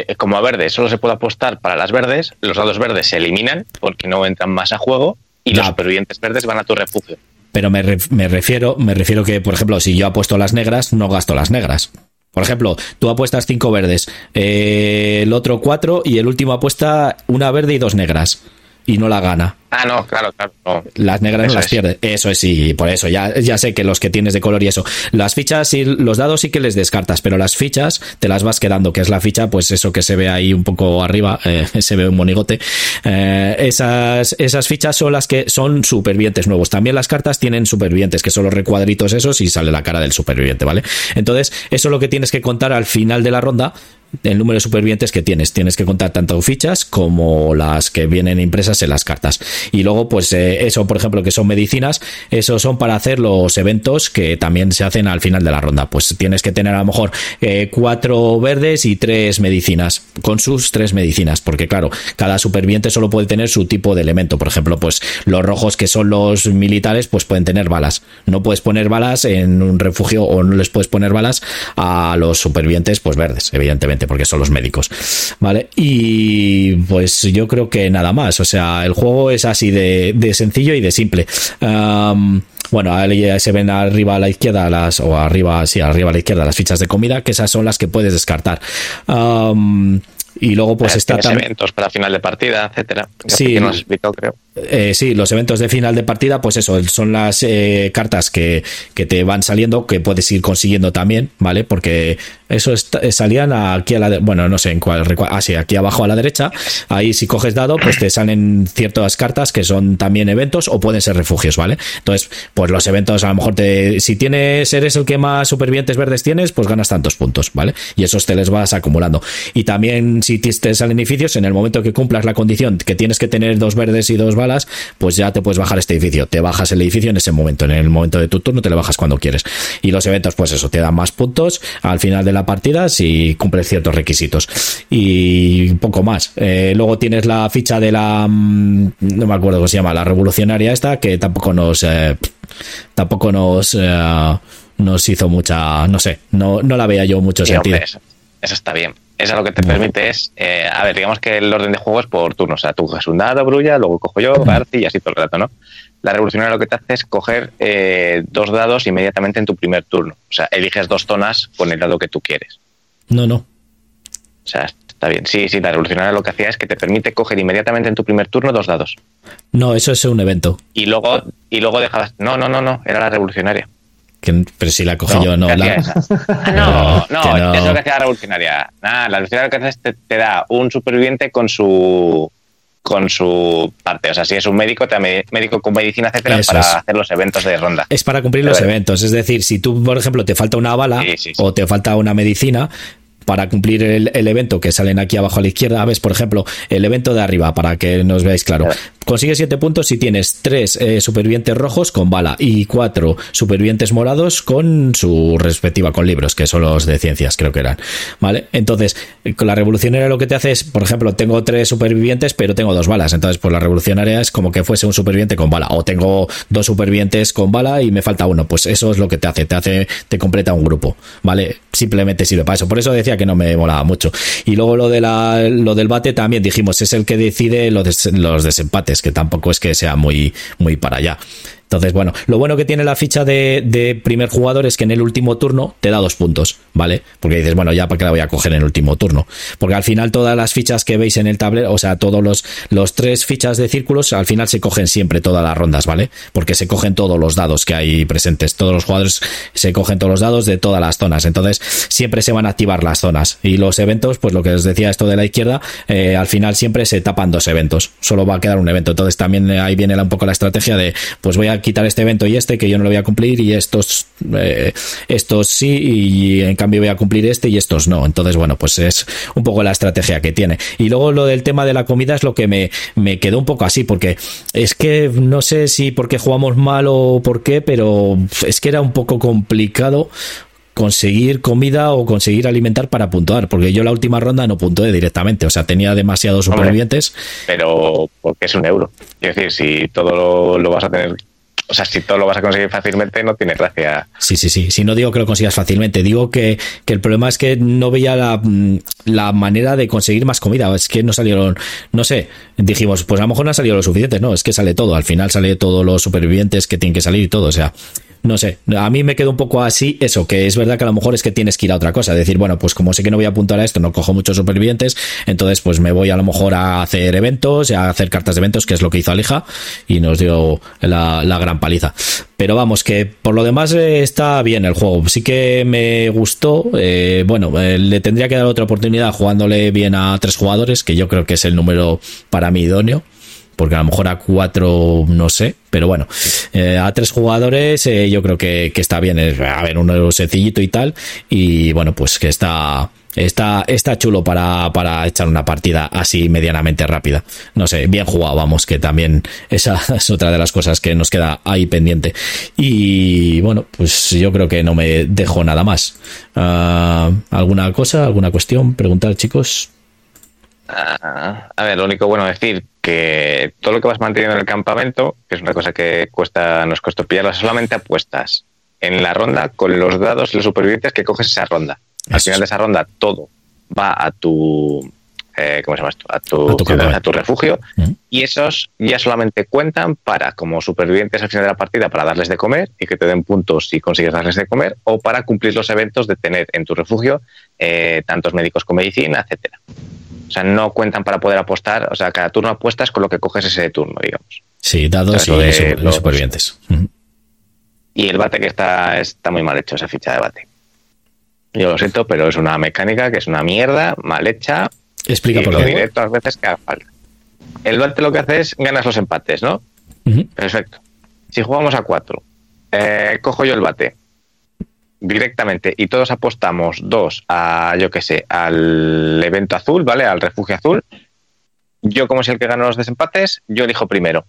Speaker 2: eh, como a verde solo se puede apostar para las verdes, los dados verdes se eliminan porque no entran más a juego y los supervivientes verdes van a tu refugio.
Speaker 1: Pero me, refiero, me refiero que, por ejemplo, si yo apuesto las negras, no gasto las negras. Por ejemplo, tú apuestas cinco verdes, eh, el otro cuatro y el último apuesta una verde y dos negras y no la gana.
Speaker 2: Ah, no, claro, claro.
Speaker 1: Las negras no las pierde. Eso es, sí, por eso. Ya, ya sé que los que tienes de color y eso. Las fichas y los dados sí que les descartas, pero las fichas te las vas quedando, que es la ficha, pues eso que se ve ahí un poco arriba, eh, *laughs* se ve un monigote. Eh, esas, esas fichas son las que son supervivientes nuevos. También las cartas tienen supervivientes, que son los recuadritos esos y sale la cara del superviviente, ¿vale? Entonces, eso es lo que tienes que contar al final de la ronda el número de supervivientes que tienes. Tienes que contar tanto fichas como las que vienen impresas en las cartas. Y luego, pues eh, eso, por ejemplo, que son medicinas, eso son para hacer los eventos que también se hacen al final de la ronda. Pues tienes que tener a lo mejor eh, cuatro verdes y tres medicinas, con sus tres medicinas, porque claro, cada superviviente solo puede tener su tipo de elemento. Por ejemplo, pues los rojos que son los militares, pues pueden tener balas. No puedes poner balas en un refugio o no les puedes poner balas a los supervivientes, pues verdes, evidentemente, porque son los médicos. ¿Vale? Y pues yo creo que nada más. O sea, el juego es así de, sencillo y de simple. bueno, ahí se ven arriba a la izquierda las, o arriba, sí, arriba a la izquierda las fichas de comida, que esas son las que puedes descartar. y luego pues está
Speaker 2: también eventos para final de partida, etcétera.
Speaker 1: Sí, creo. Eh, sí, los eventos de final de partida, pues eso, son las eh, cartas que, te van saliendo, que puedes ir consiguiendo también, ¿vale? Porque eso eh, salían aquí a la, bueno, no sé en cuál, ah, sí, aquí abajo a la derecha, ahí si coges dado, pues te salen ciertas cartas que son también eventos o pueden ser refugios, ¿vale? Entonces, pues los eventos a lo mejor te, si tienes, eres el que más supervivientes verdes tienes, pues ganas tantos puntos, ¿vale? Y esos te les vas acumulando. Y también si te salen edificios, en el momento que cumplas la condición que tienes que tener dos verdes y dos balas, pues ya te puedes bajar este edificio. Te bajas el edificio en ese momento, en el momento de tu turno te lo bajas cuando quieres. Y los eventos, pues eso, te dan más puntos al final de la partida si cumples ciertos requisitos. Y un poco más. Eh, luego tienes la ficha de la, mm, no me acuerdo cómo se llama, la revolucionaria esta, que tampoco nos, eh, tampoco nos, eh, nos hizo mucha, no sé, no, no la veía yo mucho sentido.
Speaker 2: eso, está bien. Eso lo que te permite es, eh, a ver, digamos que el orden de juego es por turno. O sea, tú coges un dado, brulla, luego cojo yo, Garci y así todo el rato, ¿no? La revolucionaria lo que te hace es coger eh, dos dados inmediatamente en tu primer turno. O sea, eliges dos zonas con el dado que tú quieres.
Speaker 1: No, no. O
Speaker 2: sea, está bien. Sí, sí, la revolucionaria lo que hacía es que te permite coger inmediatamente en tu primer turno dos dados.
Speaker 1: No, eso es un evento.
Speaker 2: Y luego, y luego dejabas. No, no, no, no, era la revolucionaria
Speaker 1: pero si la cogí yo, no. La... *laughs*
Speaker 2: no, no, es lo que hacía la revolucionaria. Nada, la revolucionaria lo que hace es te, da un superviviente con su con su parte. O sea, si es un médico, te da médico con medicina, etcétera, para hacer los eventos de ronda.
Speaker 1: Es para cumplir los eventos. Es decir, si tú, por ejemplo, te falta una bala o te falta una medicina, para cumplir el, el, evento que salen aquí abajo a la izquierda, ves, por ejemplo, el evento de arriba, para que nos veáis claro. Consigues 7 puntos si tienes 3 eh, supervivientes rojos con bala y 4 supervivientes morados con su respectiva con libros, que son los de ciencias, creo que eran. ¿Vale? Entonces, con la revolucionaria lo que te hace es, por ejemplo, tengo 3 supervivientes, pero tengo 2 balas. Entonces, pues la revolucionaria es como que fuese un superviviente con bala. O tengo 2 supervivientes con bala y me falta uno. Pues eso es lo que te hace. Te hace, te completa un grupo. ¿Vale? Simplemente sirve para eso. Por eso decía que no me molaba mucho. Y luego lo de la, lo del bate también dijimos, es el que decide los, los desempates que tampoco es que sea muy, muy para allá. Entonces, bueno, lo bueno que tiene la ficha de, primer jugador es que en el último turno te da dos puntos, ¿vale? Porque dices, bueno, ya para qué la voy a coger en el último turno. Porque al final todas las fichas que veis en el tablero, o sea, todos los, los tres fichas de círculos, al final se cogen siempre todas las rondas, ¿vale? Porque se cogen todos los dados que hay presentes. Todos los jugadores se cogen todos los dados de todas las zonas. Entonces, siempre se van a activar las zonas. Y los eventos, pues lo que os decía esto de la izquierda, eh, al final siempre se tapan dos eventos. Solo va a quedar un evento. Entonces, también ahí viene un poco la estrategia de, pues voy a quitar este evento y este que yo no lo voy a cumplir y estos eh, estos sí y en cambio voy a cumplir este y estos no entonces bueno pues es un poco la estrategia que tiene y luego lo del tema de la comida es lo que me, me quedó un poco así porque es que no sé si porque jugamos mal o por qué pero es que era un poco complicado conseguir comida o conseguir alimentar para puntuar, porque yo la última ronda no puntué directamente, o sea, tenía demasiados supervivientes.
Speaker 2: pero porque es un euro. Es decir, si todo lo, vas a tener o sea, si todo lo vas a conseguir fácilmente, no tiene gracia.
Speaker 1: Sí, sí, sí. Si no digo que lo consigas fácilmente, digo que, que el problema es que no veía la, mm, la, manera de conseguir más comida. Es que no salieron, no sé, dijimos, pues a lo mejor no ha salido lo suficiente. No, es que sale todo. Al final sale todos los supervivientes que tienen que salir y todo. O sea, no sé, a mí me quedó un poco así eso, que es verdad que a lo mejor es que tienes que ir a otra cosa, decir, bueno, pues como sé que no voy a apuntar a esto, no cojo muchos supervivientes, entonces pues me voy a lo mejor a hacer eventos, a hacer cartas de eventos, que es lo que hizo Alija, y nos dio la, gran paliza. Pero vamos, que por lo demás eh, está bien el juego, sí que me gustó, eh, bueno, eh, le tendría que dar otra oportunidad jugándole bien a tres jugadores, que yo creo que es el número para mí idóneo porque a lo mejor a cuatro no sé, pero bueno, eh, a tres jugadores eh, yo creo que, está bien, a ver, uno sencillito y tal, y bueno, pues que está... Está, está chulo para, para echar una partida así medianamente rápida. No sé, bien jugado, vamos, que también esa *laughs* es otra de las cosas que nos queda ahí pendiente. Y bueno, pues yo creo que no me dejo nada más. Ah, ¿Alguna cosa, alguna cuestión? Preguntar, chicos.
Speaker 2: Ah, a ver, lo único bueno decir que todo lo que vas manteniendo en el campamento, que es una cosa que cuesta, nos costó pillarlas, solamente apuestas en la ronda con los dados y los supervivientes que coges esa ronda. Al final de esa ronda todo va a tu eh, ¿cómo se llama esto? A tu, refugio. Y esos ya solamente cuentan para, como supervivientes al final de la partida, para darles de comer y que te den puntos si consigues darles de comer, o para cumplir los eventos de tener en tu refugio eh, tantos médicos con medicina, etcétera. O sea, no cuentan para poder apostar. O sea, cada turno apuestas con lo que coges ese turno, digamos.
Speaker 1: Sí, dados y los supervivientes.
Speaker 2: Y el bate que está, está muy mal hecho, esa ficha de bate. Yo lo siento, pero es una mecánica que es una mierda, mal hecha.
Speaker 1: Explica por.
Speaker 2: Lo todas las veces que haga falta. El bate lo que hace es ganas los empates, ¿no? Perfecto. Si jugamos a cuatro, eh, cojo yo el bate, directamente y todos apostamos dos a, yo que sé, al evento azul, ¿vale? Al refugio azul, yo como soy el que gana los desempates, yo elijo primero.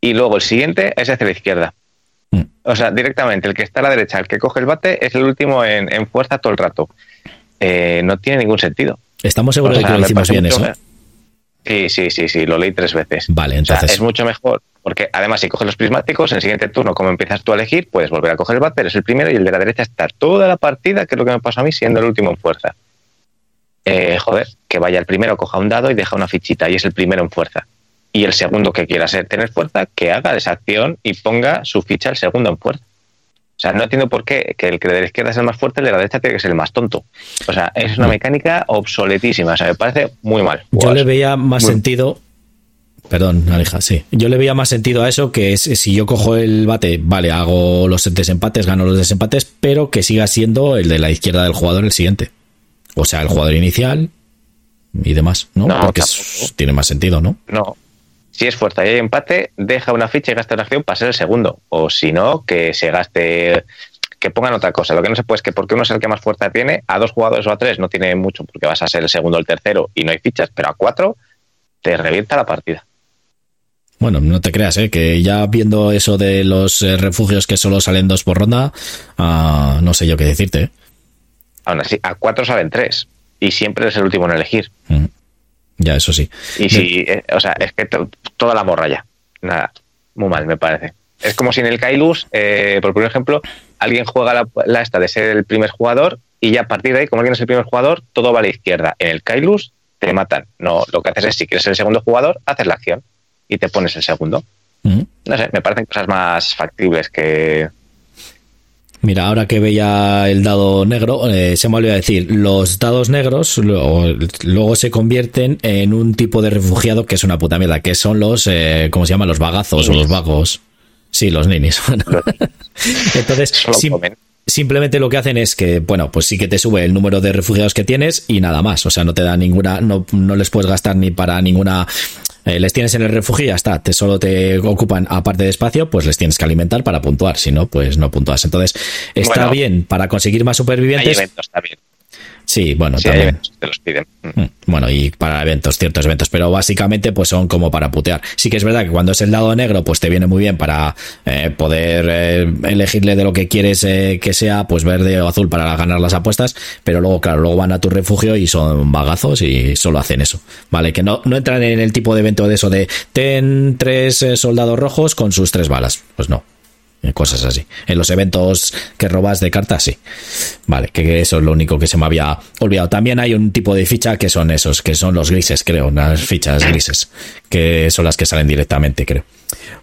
Speaker 2: Y luego el siguiente es hacia la izquierda. Mm. O sea, directamente, el que está a la derecha, el que coge el bate, es el último en, fuerza todo el rato. Eh, no tiene ningún sentido.
Speaker 1: Estamos seguros de que lo hicimos bien eso.
Speaker 2: Sí, sí, sí, sí, lo leí tres veces.
Speaker 1: Vale, entonces.
Speaker 2: es mucho mejor, porque además, si coges los prismáticos, en el siguiente turno, como empiezas tú a elegir, puedes volver a coger el bate, eres el primero y el de la derecha está toda la partida, que es lo que me pasa a mí, siendo el último en fuerza. Eh, joder, que vaya el primero, coja un dado y deja una fichita y es el primero en fuerza. Y el segundo que quiera ser, tener fuerza, que haga esa acción y ponga su ficha el segundo en fuerza. O sea, no entiendo por qué que el que de la izquierda es el más fuerte, el de la derecha tiene que ser el más tonto. O sea, es una mecánica obsoletísima. O sea, me parece muy mal.
Speaker 1: Yo le veía más sentido. Perdón, Alija, sí. Yo le veía más sentido a eso que es si yo cojo el bate, vale, hago los desempates, gano los desempates, pero que siga siendo el de la izquierda del jugador el siguiente. O sea, el jugador inicial y demás, ¿no? Porque tiene más sentido, ¿no?
Speaker 2: No. Si es fuerza y hay empate, deja una ficha y gasta una acción para ser el segundo. O si no, que se gaste que pongan otra cosa. Lo que no se puede es que porque uno es el que más fuerza tiene, a dos jugadores o a tres no tiene mucho porque vas a ser el segundo o el tercero y no hay fichas, pero a cuatro te revienta la partida.
Speaker 1: Bueno, no te creas, ¿eh? que ya viendo eso de los eh, refugios que solo salen dos por ronda, ah, no sé yo qué decirte. ¿eh?
Speaker 2: Aún así, a cuatro salen tres. Y siempre es el último en elegir. Mm.
Speaker 1: Ya, eso sí.
Speaker 2: Y si, eh, o sea, es que toda la morra ya. Nada, muy mal, me parece. Es como si en el Kailus, eh, por ejemplo, alguien juega la, esta de ser el primer jugador y ya a partir de ahí, como alguien es el primer jugador, todo va a la izquierda. En el Kailus te matan. No, lo que haces es, si quieres ser el segundo jugador, haces la acción y te pones el segundo. No sé, me parecen cosas más factibles que,
Speaker 1: Mira, ahora que veía el dado negro, eh, se me olvidó decir, los dados negros luego, se convierten en un tipo de refugiado que es una puta mierda, que son los, eh, ¿cómo se llaman? Los bagazos o los vagos. Sí, los ninis. *laughs* Entonces, simplemente lo que hacen es que, bueno, pues sí que te sube el número de refugiados que tienes y nada más. O sea, no te da ninguna, no, no les puedes gastar ni para ninguna eh, les tienes en el refugio y ya está, te solo te ocupan aparte de espacio, pues les tienes que alimentar para puntuar, si no, pues no puntúas. Entonces, está bien para conseguir más supervivientes. Sí, bueno, también. los piden. Mm, bueno, y para eventos, ciertos eventos, pero básicamente pues son como para putear. Sí que es verdad que cuando es el lado negro, pues te viene muy bien para eh, poder eh, elegirle de lo que quieres eh, que sea, pues verde o azul para ganar las apuestas, pero luego, claro, luego van a tu refugio y son bagazos y solo hacen eso. Vale, que no, no entran en el tipo de evento de eso de ten tres soldados rojos con sus tres balas. Pues no, eh, cosas así. En los eventos que robas de cartas, sí. Vale, que eso es lo único que se me había olvidado. También hay un tipo de ficha que son esos, que son los grises, creo, las fichas grises, que son las que salen directamente, creo.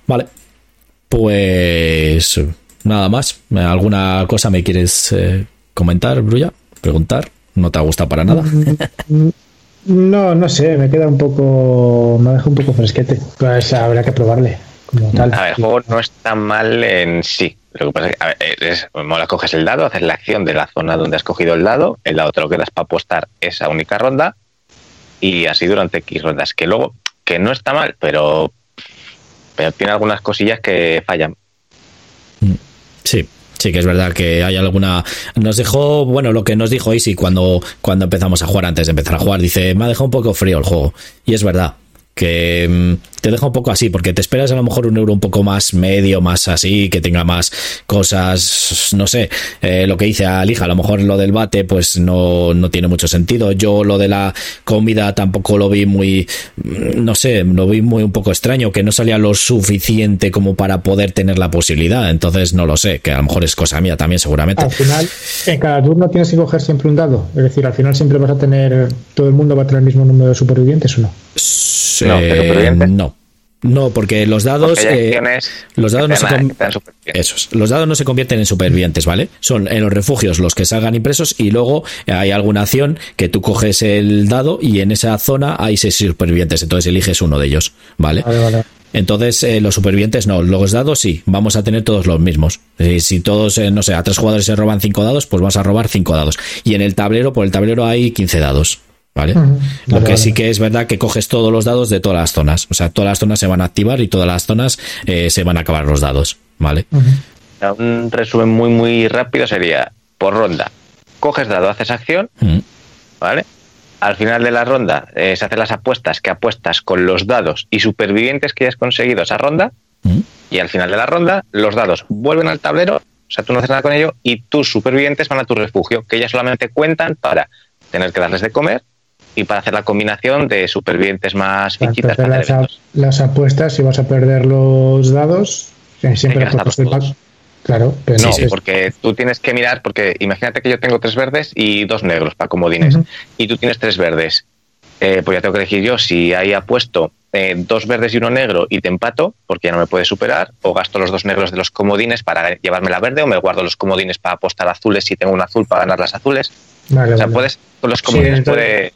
Speaker 1: Vale, pues nada más. ¿Alguna cosa me quieres eh, comentar, Brulla? ¿Preguntar? ¿No te ha gustado para nada? *laughs*
Speaker 3: No, no sé, me queda un poco, me deja un poco fresquete. Pues habrá que probarle.
Speaker 2: A ver, el juego no está mal en sí. Lo que pasa es que, a ver, es, coges el dado, haces la acción de la zona donde has cogido el dado, el dado te lo quedas para apostar esa única ronda y así durante X rondas. Que luego, que no está mal, pero, pero tiene algunas cosillas que fallan.
Speaker 1: Sí, Sí, que es verdad que hay alguna. Nos dejó, bueno, lo que nos dijo Easy cuando, cuando empezamos a jugar, antes de empezar a jugar, dice, me ha dejado un poco frío el juego. Y es verdad que mm, te deja un poco así, porque te esperas a lo mejor un euro un poco más medio, más así, que tenga más cosas, no sé, eh, lo que dice Alija, a lo mejor lo del bate pues no, no tiene mucho sentido. Yo lo de la comida tampoco lo vi muy, mm, no sé, lo vi muy un poco extraño, que no salía lo suficiente como para poder tener la posibilidad, entonces no lo sé, que a lo mejor es cosa mía también seguramente.
Speaker 3: Al final, en cada turno tienes que coger siempre un dado, es decir, al final siempre vas a tener, todo el mundo va a tener el mismo número de supervivientes o no.
Speaker 1: No, no, porque los dados, eh, los dados no se los dados no se convierten en supervivientes, ¿vale? Son en los refugios los que salgan impresos y luego hay alguna acción que tú coges el dado y en esa zona hay seis supervivientes, entonces eliges uno de ellos, ¿vale? Entonces, eh, los supervivientes no, los dados sí, vamos a tener todos los mismos. Eh, si todos, no sé, a tres jugadores se roban cinco dados, pues vamos a robar cinco dados. Y en el tablero, por el tablero hay 15 dados. ¿Vale? Lo que sí que es verdad que coges todos los dados de todas las zonas. O sea, todas las zonas se van a activar y todas las zonas eh, se van a acabar los dados, ¿vale?
Speaker 2: Un resumen muy, muy rápido sería, por ronda, coges dado, haces acción, ¿vale? al final de la ronda eh, se hacen las apuestas que apuestas con los dados y supervivientes que hayas conseguido esa ronda. Y al final de la ronda, los dados vuelven al tablero, o sea, tú no haces nada con ello, y tus supervivientes van a tu refugio, que ya solamente cuentan para tener que darles de comer y para hacer la combinación de supervivientes más fichitas.
Speaker 3: las, apuestas, si vas a perder los dados, eh, siempre Claro,
Speaker 2: pero no, porque tú tienes que mirar, porque imagínate que yo tengo tres verdes y dos negros para comodines, y tú tienes tres verdes. Eh, pues ya tengo que elegir yo si ahí apuesto eh, dos verdes y uno negro y te empato, porque ya no me puedes superar, o gasto los dos negros de los comodines para llevarme la verde, o me guardo los comodines para apostar azules si tengo un azul para ganar las azules. O sea, puedes, con los comodines puedes.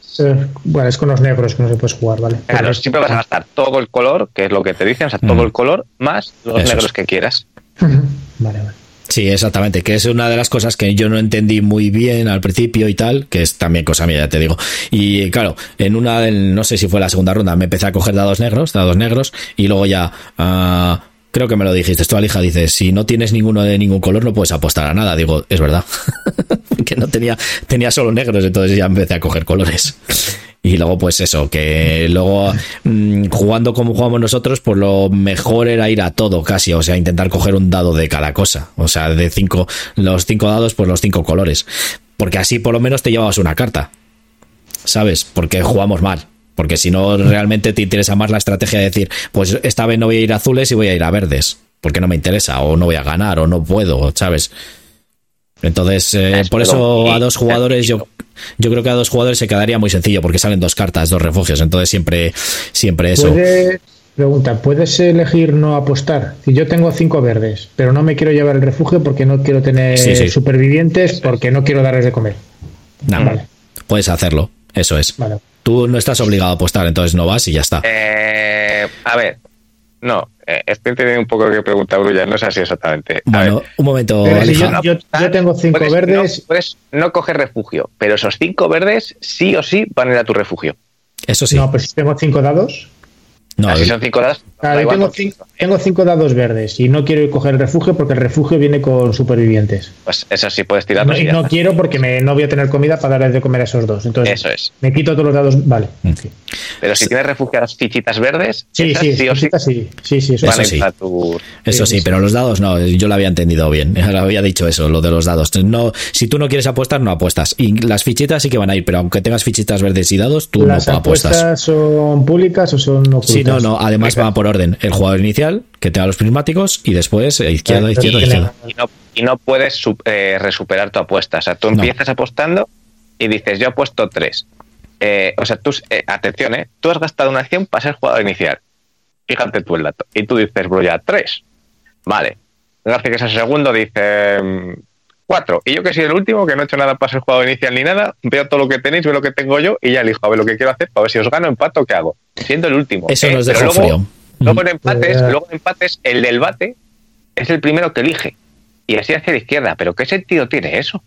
Speaker 3: bueno, es con los negros que no se puedes jugar, ¿vale?
Speaker 2: Claro, siempre vas a gastar todo el color, que es lo que te dicen, o sea, todo el color más los negros que quieras.
Speaker 1: Vale, vale. Sí, exactamente, que es una de las cosas que yo no entendí muy bien al principio y tal, que es también cosa mía, ya te digo. Y claro, en una, no sé si fue la segunda ronda, me empecé a coger dados negros, dados negros, y luego ya, uh, creo que me lo dijiste, tú Alija, dices, si no tienes ninguno de ningún color no puedes apostar a nada. Digo, es verdad, *laughs* que no tenía, tenía solo negros, entonces ya empecé a coger colores. Y luego, pues eso, que luego mm, jugando como jugamos nosotros, pues lo mejor era ir a todo casi, o sea, intentar coger un dado de cada cosa. O sea, de cinco, los cinco dados, pues los cinco colores. Porque así por lo menos te llevabas una carta. ¿Sabes? Porque jugamos mal. Porque si no, realmente te interesa más la estrategia de decir, pues esta vez no voy a ir a azules y voy a ir a verdes. Porque no me interesa, o no voy a ganar, o no puedo, ¿sabes? Entonces, eh, por eso a dos jugadores yo yo creo que a dos jugadores se quedaría muy sencillo porque salen dos cartas, dos refugios, entonces siempre, siempre eso.
Speaker 3: pregunta, ¿puedes elegir no apostar? Si yo tengo cinco verdes, pero no me quiero llevar el refugio porque no quiero tener supervivientes, porque no quiero darles de comer.
Speaker 1: No, puedes hacerlo, eso es. Tú no estás obligado a apostar, entonces no vas y ya está.
Speaker 2: Eh, a ver, no, eh, estoy entendiendo un poco que pregunta Brulla, no es así exactamente.
Speaker 1: bueno, un momento.
Speaker 3: yo, tengo cinco verdes.
Speaker 2: No, puedes no coger refugio, pero esos cinco verdes sí o sí van a ir a tu refugio.
Speaker 1: Eso sí.
Speaker 3: No, pero si tengo cinco dados.
Speaker 2: No, si son cinco dados.
Speaker 3: Tengo, cinco, tengo, cinco, dados verdes y no quiero coger el refugio porque el refugio viene con supervivientes.
Speaker 2: Pues eso sí puedes tirarlo.
Speaker 3: No, y no quiero porque me, no voy a tener comida para darles de comer a esos dos. Entonces,
Speaker 2: eso es.
Speaker 3: Me quito todos los dados. Vale.
Speaker 2: Pero si tienes refugiadas fichitas verdes,
Speaker 3: sí, sí, sí, sí, sí, sí,
Speaker 1: eso, sí. Eso sí, pero los dados no. Yo lo había entendido bien. *laughs* Lo había dicho eso, lo de los dados. No, si tú no quieres apostar, no apuestas. Y las fichitas sí que van a ir, pero aunque tengas fichitas verdes y dados, tú no apuestas.
Speaker 3: ¿Las son públicas o son ocultas?
Speaker 1: Sí, no, no. Además va por orden. El jugador inicial, que tenga los prismáticos, y después eh, izquierda, izquierda, izquierda.
Speaker 2: Y no, puedes eh, resuperar tu apuesta. O sea, tú empiezas apostando y dices, yo apuesto tres. Eh, o sea, tú, atención, ¿eh? Tú has gastado una acción para ser jugador inicial. Fíjate tú el dato. Y tú dices, bro, ya tres. Vale. García, que es el segundo, dice mm, cuatro. Y yo que soy el último, que no he hecho nada para ser jugador inicial ni nada, veo todo lo que tenéis, veo lo que tengo yo y ya elijo a ver lo que quiero hacer para ver si os gano, empato o qué hago. Siendo el último.
Speaker 1: Eso nos deja frío.
Speaker 2: Luego en empates, luego en empates, el del bate es el primero que elige. Y así hacia la izquierda. ¿Pero qué sentido tiene eso?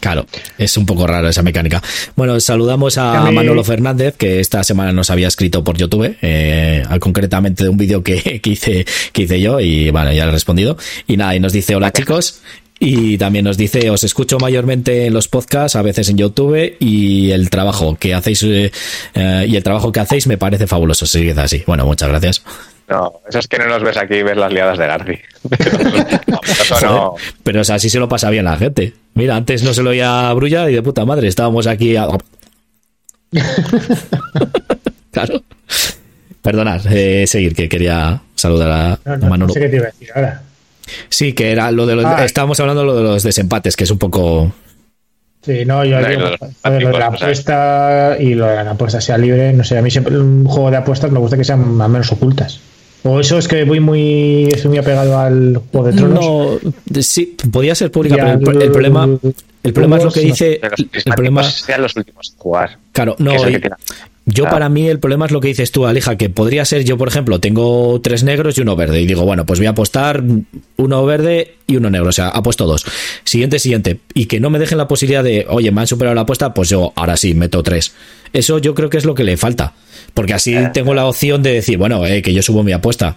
Speaker 1: Claro, es un poco raro esa mecánica. Bueno, saludamos a Manolo Fernández, que esta semana nos había escrito por YouTube, eh, concretamente de un vídeo que, *laughs* hice, que hice yo, y bueno, ya le he respondido. Y nada, y nos dice, hola chicos, y también nos dice, os escucho mayormente en los podcasts, a veces en YouTube, y el trabajo que hacéis, eh, eh, y el trabajo que hacéis me parece fabuloso. Seguid así. Bueno, muchas gracias.
Speaker 2: No, eso es que no nos ves aquí y ves las liadas de Garci. *laughs*
Speaker 1: Pero así se lo pasa bien la gente. Mira, antes no se lo oía a Brulla y de puta madre, estábamos aquí a... *laughs* claro. Perdonad, eh, seguir, que quería saludar a,
Speaker 3: no, sé qué te iba a decir ahora.
Speaker 1: Sí, que era lo de los. Ah. estábamos hablando de lo de los desempates, que es un poco.
Speaker 3: Sí, no, yo, lo, de la apuesta y lo de la apuesta sea libre, no sé, a mí siempre un juego de apuestas me gusta que sean más o menos ocultas. O eso es que voy muy, estoy muy apegado al juego de tronos.
Speaker 1: No, sí, podía ser pública, pero el, problema, el problema es lo que dice. el problema
Speaker 2: sean los últimos jugar.
Speaker 1: Claro, no. Yo ah. para mí el problema es lo que dices tú, Alija, que podría ser yo, por ejemplo, tengo tres negros y uno verde y digo, bueno, pues voy a apostar uno verde y uno negro, o sea, apuesto dos. Siguiente, siguiente. Y que no me dejen la posibilidad de, oye, me han superado la apuesta, pues yo ahora sí meto tres. Eso yo creo que es lo que le falta. Porque así ah. tengo la opción de decir, bueno, eh, que yo subo mi apuesta.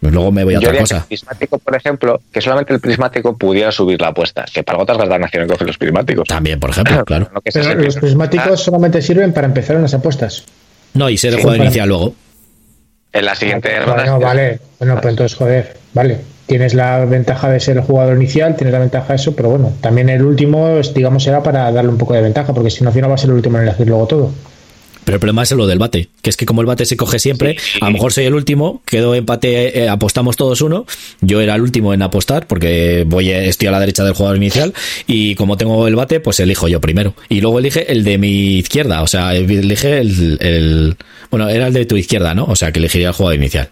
Speaker 1: Luego me voy a otra cosa.
Speaker 2: El prismático, por ejemplo, que solamente el prismático pudiera subir la apuesta, que para otras las naciones cogen los prismáticos.
Speaker 1: También, por ejemplo, *coughs* claro.
Speaker 3: Pero los prismáticos solamente sirven para empezar en las apuestas.
Speaker 1: No, y ser el juego inicial luego.
Speaker 2: En la siguiente
Speaker 3: ronda. vale. Bueno, pues entonces, joder, vale. Tienes la ventaja de ser el jugador inicial, tienes la ventaja de eso, pero bueno, también el último, digamos, será para darle un poco de ventaja, porque si no, al final va a ser el último en elegir luego todo.
Speaker 1: Pero el problema es lo del bate, que es que como el bate se coge siempre, a lo mejor soy el último, quedo empate, eh, apostamos todos uno, yo era el último en apostar porque voy estoy a la derecha del jugador inicial y como tengo el bate, pues elijo yo primero. Y luego elige el de mi izquierda, o sea, elige el, bueno, era el de tu izquierda, ¿no? O sea, que elegiría el jugador inicial.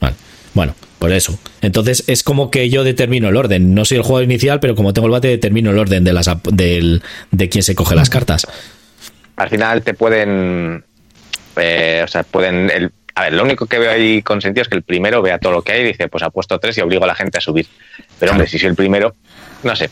Speaker 1: Vale. Bueno, por eso. Entonces es como que yo determino el orden. No soy el jugador inicial, pero como tengo el bate, determino el orden de las del, de quién se coge las cartas
Speaker 2: al final te pueden, eh, o sea, pueden, el, a ver, lo único que veo ahí con sentido es que el primero vea todo lo que hay y dice, pues ha puesto tres y obligo a la gente a subir. Pero hombre, si soy el primero, no sé,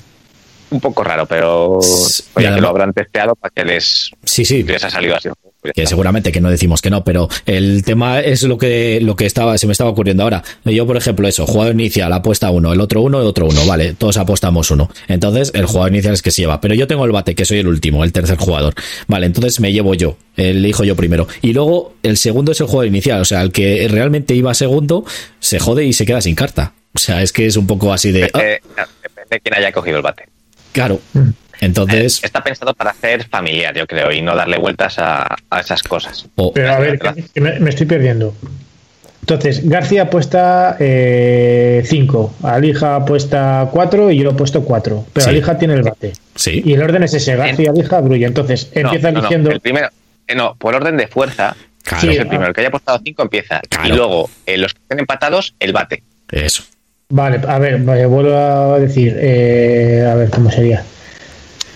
Speaker 2: un poco raro, pero oye, que lo habrán testeado para que les,
Speaker 1: sí, sí.
Speaker 2: les ha salido así
Speaker 1: que seguramente que no decimos que no, pero el tema es lo que, lo que estaba, se me estaba ocurriendo ahora. Yo, por ejemplo, eso, jugador inicial, apuesta uno, el otro uno, el otro uno, vale, todos apostamos uno. Entonces, el jugador inicial es que se lleva, pero yo tengo el bate, que soy el último, el tercer jugador. Vale, entonces me llevo yo, elijo yo primero. Y luego, el segundo es el jugador inicial, o sea, el que realmente iba segundo, se jode y se queda sin carta. O sea, es que es un poco así de...
Speaker 2: Depende, ah. de quién haya cogido el bate.
Speaker 1: Claro. Entonces.
Speaker 2: Eh, está pensado para hacer familiar, yo creo, y no darle vueltas a, esas cosas.
Speaker 3: Pero a ver, me, estoy perdiendo. Entonces, García apuesta 5, eh, Alija apuesta 4 y yo he puesto 4. Pero Alija tiene el bate.
Speaker 1: Sí.
Speaker 3: Y el orden es ese, García, Alija, Grulla. Entonces, empieza eligiendo.
Speaker 2: el primero, eh, no, por orden de fuerza. Claro. Es el primero, el que haya apostado 5 empieza. Y luego, los que estén empatados, el bate.
Speaker 1: Eso.
Speaker 3: Vale, a ver, vuelvo a decir. a ver, ¿cómo sería?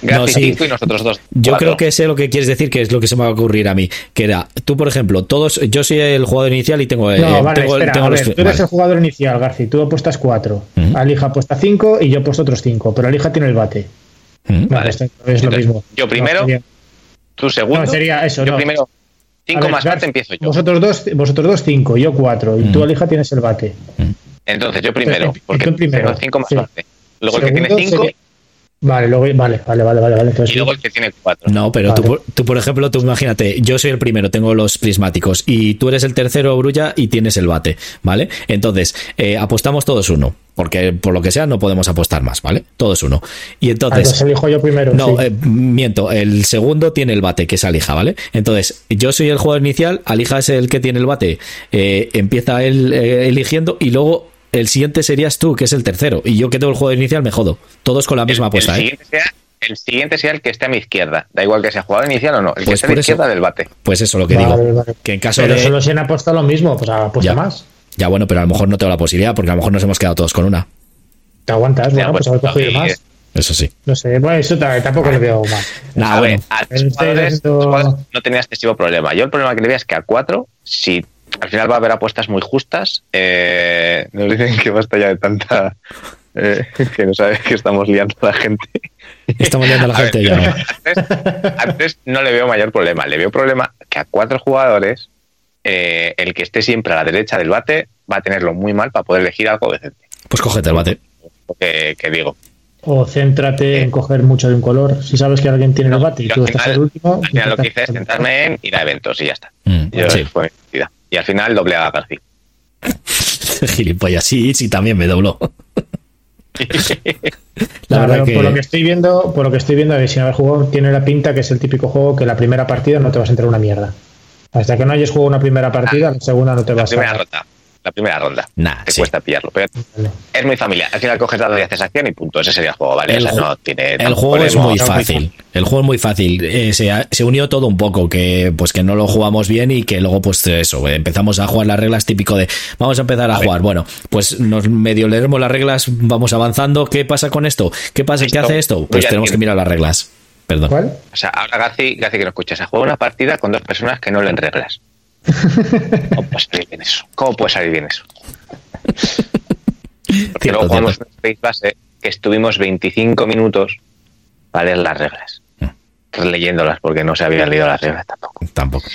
Speaker 2: No, sí. y nosotros dos.
Speaker 1: Yo creo que sé lo que quieres decir, que es lo que se me va a ocurrir a mí. Que era, tú, por ejemplo, todos, yo soy el jugador inicial y tengo.
Speaker 3: No, vale, tengo, espera, los, tú eres el jugador inicial, García. Tú apuestas cuatro. Alija apuesta cinco y yo he puesto otros cinco. Pero Alija tiene el bate.
Speaker 2: Vale, es lo mismo. Yo primero, tú segundo.
Speaker 3: No, sería eso.
Speaker 2: Yo primero, cinco más bate empiezo yo.
Speaker 3: Vosotros dos, vosotros dos cinco, yo cuatro. Y tú, Alija, tienes el bate.
Speaker 2: Entonces, yo primero, porque primero, cinco más bate. Luego el que tiene cinco.
Speaker 3: Vale, luego, vale, vale, vale, vale.
Speaker 2: y luego el que tiene cuatro.
Speaker 1: No, pero tú, tú, por ejemplo, tú imagínate, yo soy el primero, tengo los prismáticos, y tú eres el tercero, Brulla, y tienes el bate, ¿vale? Entonces, eh, apostamos todos uno, porque por lo que sea no podemos apostar más, ¿vale? Todos uno. Y entonces...
Speaker 3: Ah, elijo yo primero.
Speaker 1: No, eh, miento, el segundo tiene el bate, que es Alija, ¿vale? Entonces, yo soy el jugador inicial, Alija es el que tiene el bate, eh, empieza él eligiendo, y luego el siguiente serías tú, que es el tercero. Y yo que tengo el juego inicial me jodo. Todos con la misma apuesta,
Speaker 2: ¿eh? el siguiente sea el que esté a mi izquierda. Da igual que sea jugador inicial o no. El que pues esté a mi izquierda del bate.
Speaker 1: Pues eso lo que digo. Que en caso
Speaker 3: pero solo si han apostado lo mismo, pues apuesta más.
Speaker 1: Ya bueno, pero a lo mejor no tengo la posibilidad porque a lo mejor nos hemos quedado todos con una.
Speaker 3: Te aguantas, bueno, pues, haber cogido más.
Speaker 1: Eso sí.
Speaker 3: No sé, bueno, eso tampoco le veo mal.
Speaker 2: Nada, bueno. no tenía excesivo problema. Yo el problema que le veo es que a cuatro, si al final va a haber apuestas muy justas. Eh, nos dicen que basta ya de tanta. *laughs* Eh, que no sabes que estamos liando a la gente.
Speaker 1: Estamos liando a la gente ya.
Speaker 2: Antes, no le veo mayor problema. Le veo problema que a cuatro jugadores, eh, el que esté siempre a la derecha del bate va a tenerlo muy mal para poder elegir algo decente.
Speaker 1: Pues cógete el bate.
Speaker 2: Que, que digo.
Speaker 3: O céntrate en coger mucho de un color. Si sabes que alguien tiene el bate y tú estás el último.
Speaker 2: Al final lo que hice es centrarme en ir a eventos y ya está. Mm, Yo sí. fue y al final doble a García. *laughs*
Speaker 1: Gilipollas, sí, sí, también me dobló. *laughs*
Speaker 3: la verdad que... por lo que estoy viendo, por lo que estoy viendo, sin haber jugado, tiene la pinta que es el típico juego que la primera partida no te vas a entrar una mierda. Hasta que no hayas jugado una primera partida, la segunda no te vas
Speaker 2: a la primera ronda. Nah, te cuesta pillarlo. Pero es muy familiar. Al final coges dado y haces acción y punto. Ese sería el juego, ¿vale? El, no tiene
Speaker 1: el juego es muy fácil. El juego es muy fácil. Eh, se, unió todo un poco, que pues que no lo jugamos bien y que luego pues eso, empezamos a jugar las reglas típico de vamos a empezar a, jugar. Bueno, pues nos medio leeremos las reglas, vamos avanzando. ¿Qué pasa con esto? ¿Qué pasa? ¿Qué hace esto? Pues tenemos que mirar las reglas. Perdón.
Speaker 3: ¿Cuál?
Speaker 2: O sea, ahora Gazi, que no escuchas, se juega una partida con dos personas que no leen reglas. ¿Cómo puede salir bien eso? ¿Cómo puede salir bien eso? *laughs* Porque luego jugamos en Space Base que estuvimos 25 minutos para leer las reglas. Mm. Leyéndolas porque no se habían leído las reglas tampoco.
Speaker 1: Tampoco.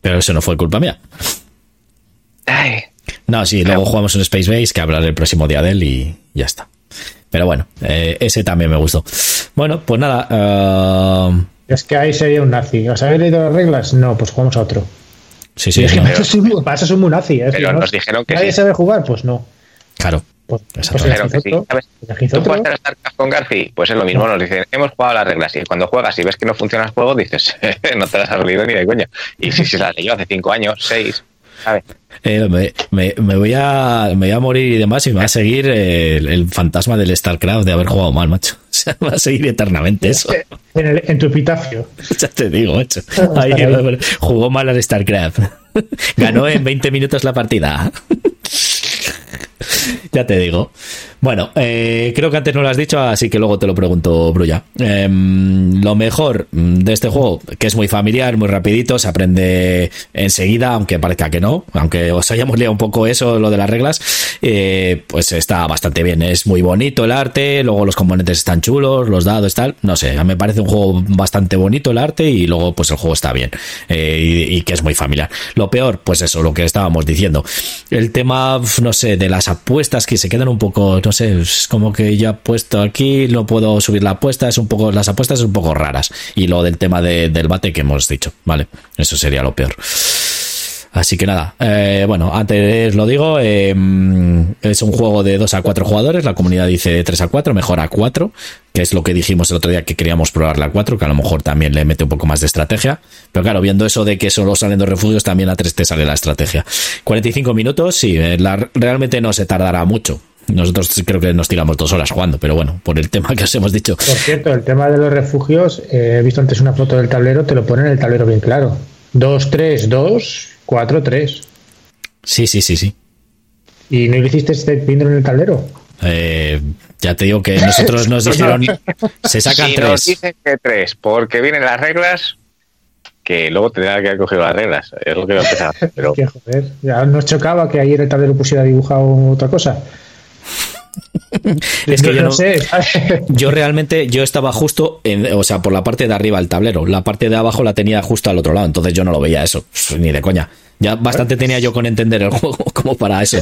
Speaker 1: Pero eso no fue culpa mía.
Speaker 2: Ay.
Speaker 1: No, sí, luego jugamos un Space Base que hablaré el próximo día de él y ya está. Pero bueno, eh, ese también me gustó. Bueno, pues nada. Uh...
Speaker 3: Es que ahí sería un nazi. ¿Os habéis leído las reglas? No, pues jugamos a otro.
Speaker 1: Sí, sí.
Speaker 3: Es que para, eso soy muy nazi. ¿eh?
Speaker 2: Pero nos dijeron que
Speaker 3: ¿Nadie sabe jugar? Pues no.
Speaker 1: Claro.
Speaker 2: Pues, pues dijeron que sí. ¿Sabes? ¿Tú puedes hacer StarCraft con Garfi? Pues es lo mismo. Nos dicen, hemos jugado las reglas. Y cuando juegas y ves que no funciona el juego, dices, *laughs* no te las has leído ni de coña. Y si se las leyó hace cinco años,
Speaker 1: Eh, me, me, me, voy a, me voy a morir y demás y me va a seguir el, el, fantasma del StarCraft de haber jugado mal, macho. *laughs* O sea, va a seguir eternamente eso.
Speaker 3: En, el, en tu epitafio. *laughs*
Speaker 1: Ya te digo, macho. Ahí, jugó mal al StarCraft. *laughs* Ganó en 20 minutos la partida. ya te digo. Bueno, eh, creo que antes no lo has dicho, así que luego te lo pregunto, Brulla. Eh, lo mejor de este juego, que es muy familiar, muy rapidito, se aprende enseguida, aunque parezca que no, aunque os hayamos liado un poco eso, lo de las reglas, eh, pues está bastante bien. Es muy bonito el arte, luego los componentes están chulos, los dados, tal. No sé, me parece un juego bastante bonito el arte y luego pues el juego está bien eh, y, y, que es muy familiar. Lo peor, pues eso, lo que estábamos diciendo. El tema, no sé, de las apuestas que se quedan un poco, sé, es como que ya puesto aquí, no puedo subir la apuesta, es un poco, las apuestas son un poco raras. Y lo del tema de, del bate que hemos dicho, ¿vale? Eso sería lo peor. Así que nada, eh, bueno, antes lo digo, eh, es un juego de 2 a 4 jugadores, la comunidad dice de 3 a 4, mejor a 4, que es lo que dijimos el otro día que queríamos probar la 4, que a lo mejor también le mete un poco más de estrategia, pero claro, viendo eso de que solo salen dos refugios, también a 3 te sale la estrategia. 45 minutos, sí, eh, la, realmente no se tardará mucho, nosotros creo que nos tiramos dos horas jugando, pero bueno, por el tema que os hemos dicho.
Speaker 3: Por cierto, el tema de los refugios, eh, he visto antes una foto del tablero, te lo pone en el tablero bien claro. 2, 3, 2, 4, 3.
Speaker 1: Sí, sí, sí, sí.
Speaker 3: ¿Y no lo hiciste este viendo en el tablero?
Speaker 1: Eh, ya te digo que nosotros nos *laughs* dijeron se sacan
Speaker 2: si
Speaker 1: tres.
Speaker 2: Nos dicen que tres, porque vienen las reglas, que luego tendrá que haber cogido las reglas. Es lo que voy a empezar. *laughs* Pero...
Speaker 3: que, joder, ya nos chocaba que ayer el tablero pusiera dibujado otra cosa.
Speaker 1: Es que yo no, sé. *laughs* yo realmente yo estaba justo en, o sea, por la parte de arriba del tablero. La parte de abajo la tenía justo al otro lado, entonces yo no lo veía eso, ni de coña. Ya bastante tenía yo con entender el *laughs* juego como para eso.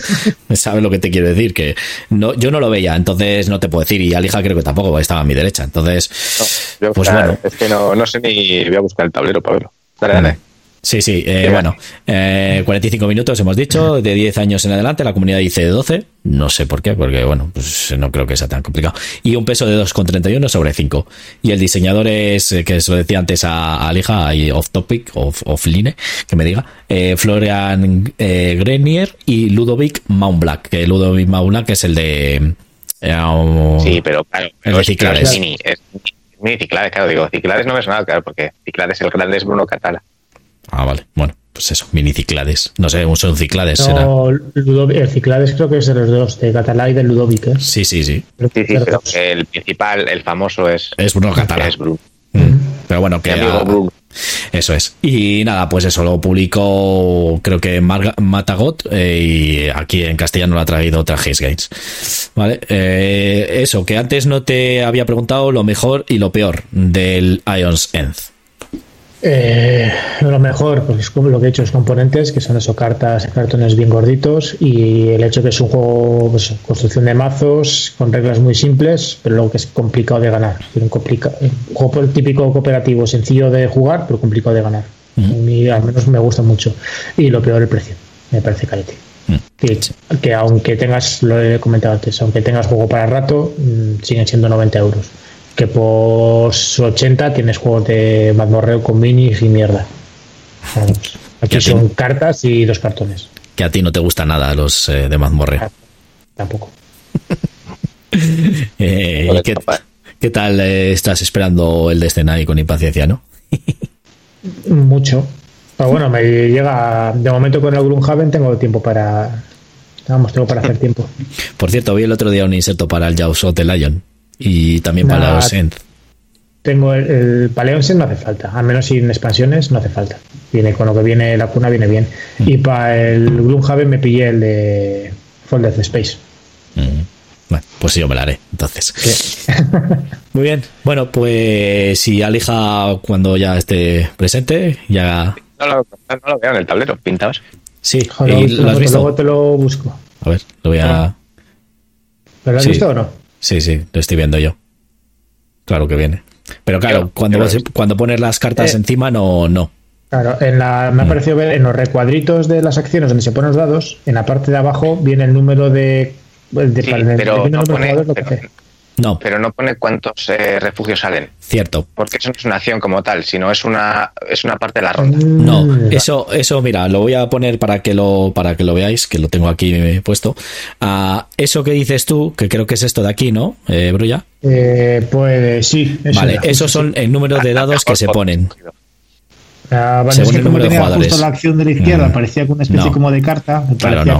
Speaker 1: ¿Sabes lo que te quiero decir? Que no, yo no lo veía, entonces no te puedo decir. Y Alija creo que tampoco estaba a mi derecha. Entonces,
Speaker 2: no, pues bueno. Es que no, no sé ni voy a buscar el tablero para verlo. Dale, dale.
Speaker 1: Sí, sí, eh, bueno, eh, 45 minutos hemos dicho, de 10 años en adelante, la comunidad dice 12, no sé por qué, porque bueno, pues no creo que sea tan complicado. Y un peso de 2,31 sobre 5. Y el diseñador es, eh, que se lo decía antes a, a Lija, y off topic, off, offline, que me diga, eh, Florian eh, Grenier y Ludovic Mountblack, que Ludovic Mountblack es el de...
Speaker 2: sí, pero claro,
Speaker 1: el de Ciclades.
Speaker 2: Es mini, es mini Ciclades, claro, digo, Ciclades no me suena, claro, porque Ciclades el grande es Bruno Catala.
Speaker 1: Ah, vale. Bueno, pues eso, mini ciclades. No sé, son ciclades.
Speaker 3: No, el ciclades creo que es de los dos, de Catalá y de Ludovic. ¿eh?
Speaker 1: Sí, sí, sí.
Speaker 2: sí, sí pero el principal, el famoso es.
Speaker 1: Es Bruno Catalá.
Speaker 2: Es Bruno.
Speaker 1: Mm. Pero bueno, que. A, eso es. Y nada, pues eso lo publicó, creo que Matagot, eh, y aquí en castellano lo ha traído Trajes Games. Vale. Eh, eso, que antes no te había preguntado lo mejor y lo peor del Ions End.
Speaker 3: Eh, lo mejor, pues lo que he hecho es componentes, que son eso, cartas, cartones bien gorditos, y el hecho que es un juego, pues, construcción de mazos, con reglas muy simples, pero luego que es complicado de ganar. Un, complica, un juego típico cooperativo, sencillo de jugar, pero complicado de ganar. Uh -huh. A mí al menos me gusta mucho. Y lo peor, el precio. Me parece carete. Uh -huh. que, que, aunque tengas, lo he comentado antes, aunque tengas juego para rato, mmm, siguen siendo 90 euros que por 80 tienes juegos de mazmorreo con minis y mierda. Vamos. Aquí son cartas y dos cartones.
Speaker 1: Que a ti no te gustan nada los eh, de mazmorreo.
Speaker 3: Tampoco. *laughs*
Speaker 1: eh, ¿qué, ¿qué, tal eh, estás esperando el de escena y con impaciencia, no? *laughs*
Speaker 3: Mucho. Pero bueno, me llega. De momento con el Gloomhaven tengo tiempo para. Vamos, tengo para hacer tiempo. *laughs*
Speaker 1: Por cierto, vi el otro día un inserto para el Jaws of the Lion y también nah, para los End.
Speaker 3: Tengo el, el Paleonsen no hace falta, al menos sin expansiones no hace falta. Viene con lo que viene la cuna viene bien. Mm. Y para el Gloomhaven me pillé el de Folded Space.
Speaker 1: Mm. Bueno, pues yo me la haré, entonces. *laughs* Muy bien. Bueno, pues si Alija cuando ya esté presente, ya.
Speaker 2: No lo, no lo veo en el tablero, pintados.
Speaker 1: Sí,
Speaker 3: lo has visto? Luego te lo busco.
Speaker 1: A ver, lo voy a.
Speaker 3: ¿Pero lo has visto o no?
Speaker 1: Sí, sí, lo estoy viendo yo. Claro que viene. Pero claro, cuando, cuando pones las cartas eh. encima, no, no.
Speaker 3: Claro, en la, me ha mm. parecido ver en los recuadritos de las acciones donde se ponen los dados, en la parte de abajo viene el número de.
Speaker 2: pero, no pone, no. Pero no pone cuántos eh, refugios salen.
Speaker 1: Cierto.
Speaker 2: Porque eso no es una acción como tal, sino es una, es una parte de la ronda.
Speaker 1: No, eso, eso, mira, lo voy a poner para que lo, para que lo veáis, que lo tengo aquí puesto. Uh, eso que dices tú, que creo que es esto de aquí, ¿no, eh, Brulla?
Speaker 3: Eh, pues sí.
Speaker 1: vale, esos son el número de dados que se ponen.
Speaker 3: Ah, Según el número de jugadores. Justo la acción de la izquierda mm. parecía como una especie como de carta.
Speaker 1: Claro, no.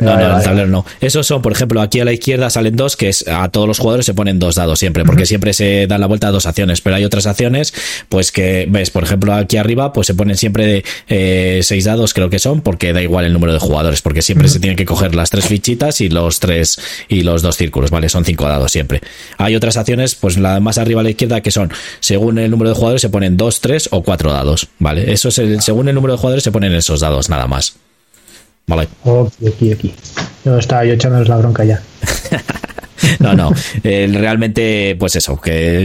Speaker 1: no, no, el tablero no. Esos son, por ejemplo, aquí a la izquierda salen dos, que es a todos los jugadores se ponen dos dados siempre, porque siempre se dan la vuelta a dos acciones, pero hay otras acciones, pues que ves, por ejemplo, aquí arriba, pues se ponen siempre eh, seis dados, creo que son, porque da igual el número de jugadores, porque siempre se tienen que coger las tres fichitas y los tres y los dos círculos, ¿vale? Son cinco dados siempre. Hay otras acciones, pues la más arriba a la izquierda, que son, según el número de jugadores, se ponen dos, tres o cuatro dados. ¿Vale? Eso es el, según el número de jugadores se ponen esos dados, nada más. Vale.
Speaker 3: aquí, aquí. Yo estaba yo echándoles la bronca ya. *laughs*
Speaker 1: no, no. realmente, pues eso, que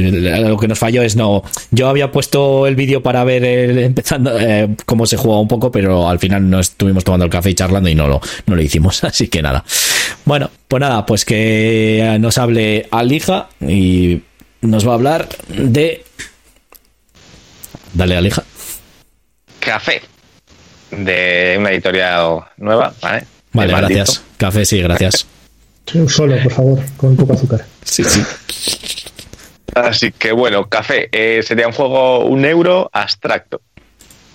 Speaker 1: lo que nos falló es no. Yo había puesto el vídeo para ver empezando eh, cómo se juega un poco, pero al final no estuvimos tomando el café y charlando y no lo, no lo hicimos. *laughs* Así que nada. Bueno, pues nada, pues que nos hable Alija y nos va a hablar de. Dale, Alija.
Speaker 2: Café, de una editorial nueva, ¿vale?
Speaker 1: Vale, gracias. Café, sí, gracias.
Speaker 3: Un solo, por favor, con poco azúcar.
Speaker 1: Sí, sí.
Speaker 2: Así que bueno, café eh, sería un juego, un euro abstracto,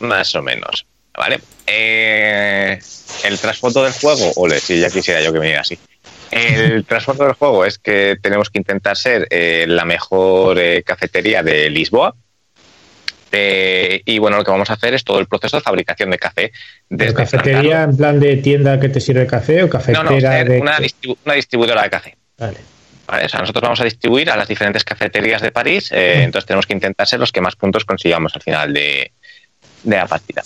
Speaker 2: más o menos, ¿vale? Eh, el trasfondo del juego, ole, si ya quisiera yo que me diga así. El *laughs* trasfondo del juego es que tenemos que intentar ser eh, la mejor cafetería de Lisboa, eh, y bueno, lo que vamos a hacer es todo el proceso de fabricación de café.
Speaker 3: Desde ¿Cafetería en plan de tienda que te sirve café o cafetera no,
Speaker 2: no, una, distribuidora de café. Vale. O sea, nosotros vamos a distribuir a las diferentes cafeterías de París, eh, entonces tenemos que intentar ser los que más puntos consigamos al final de, la partida.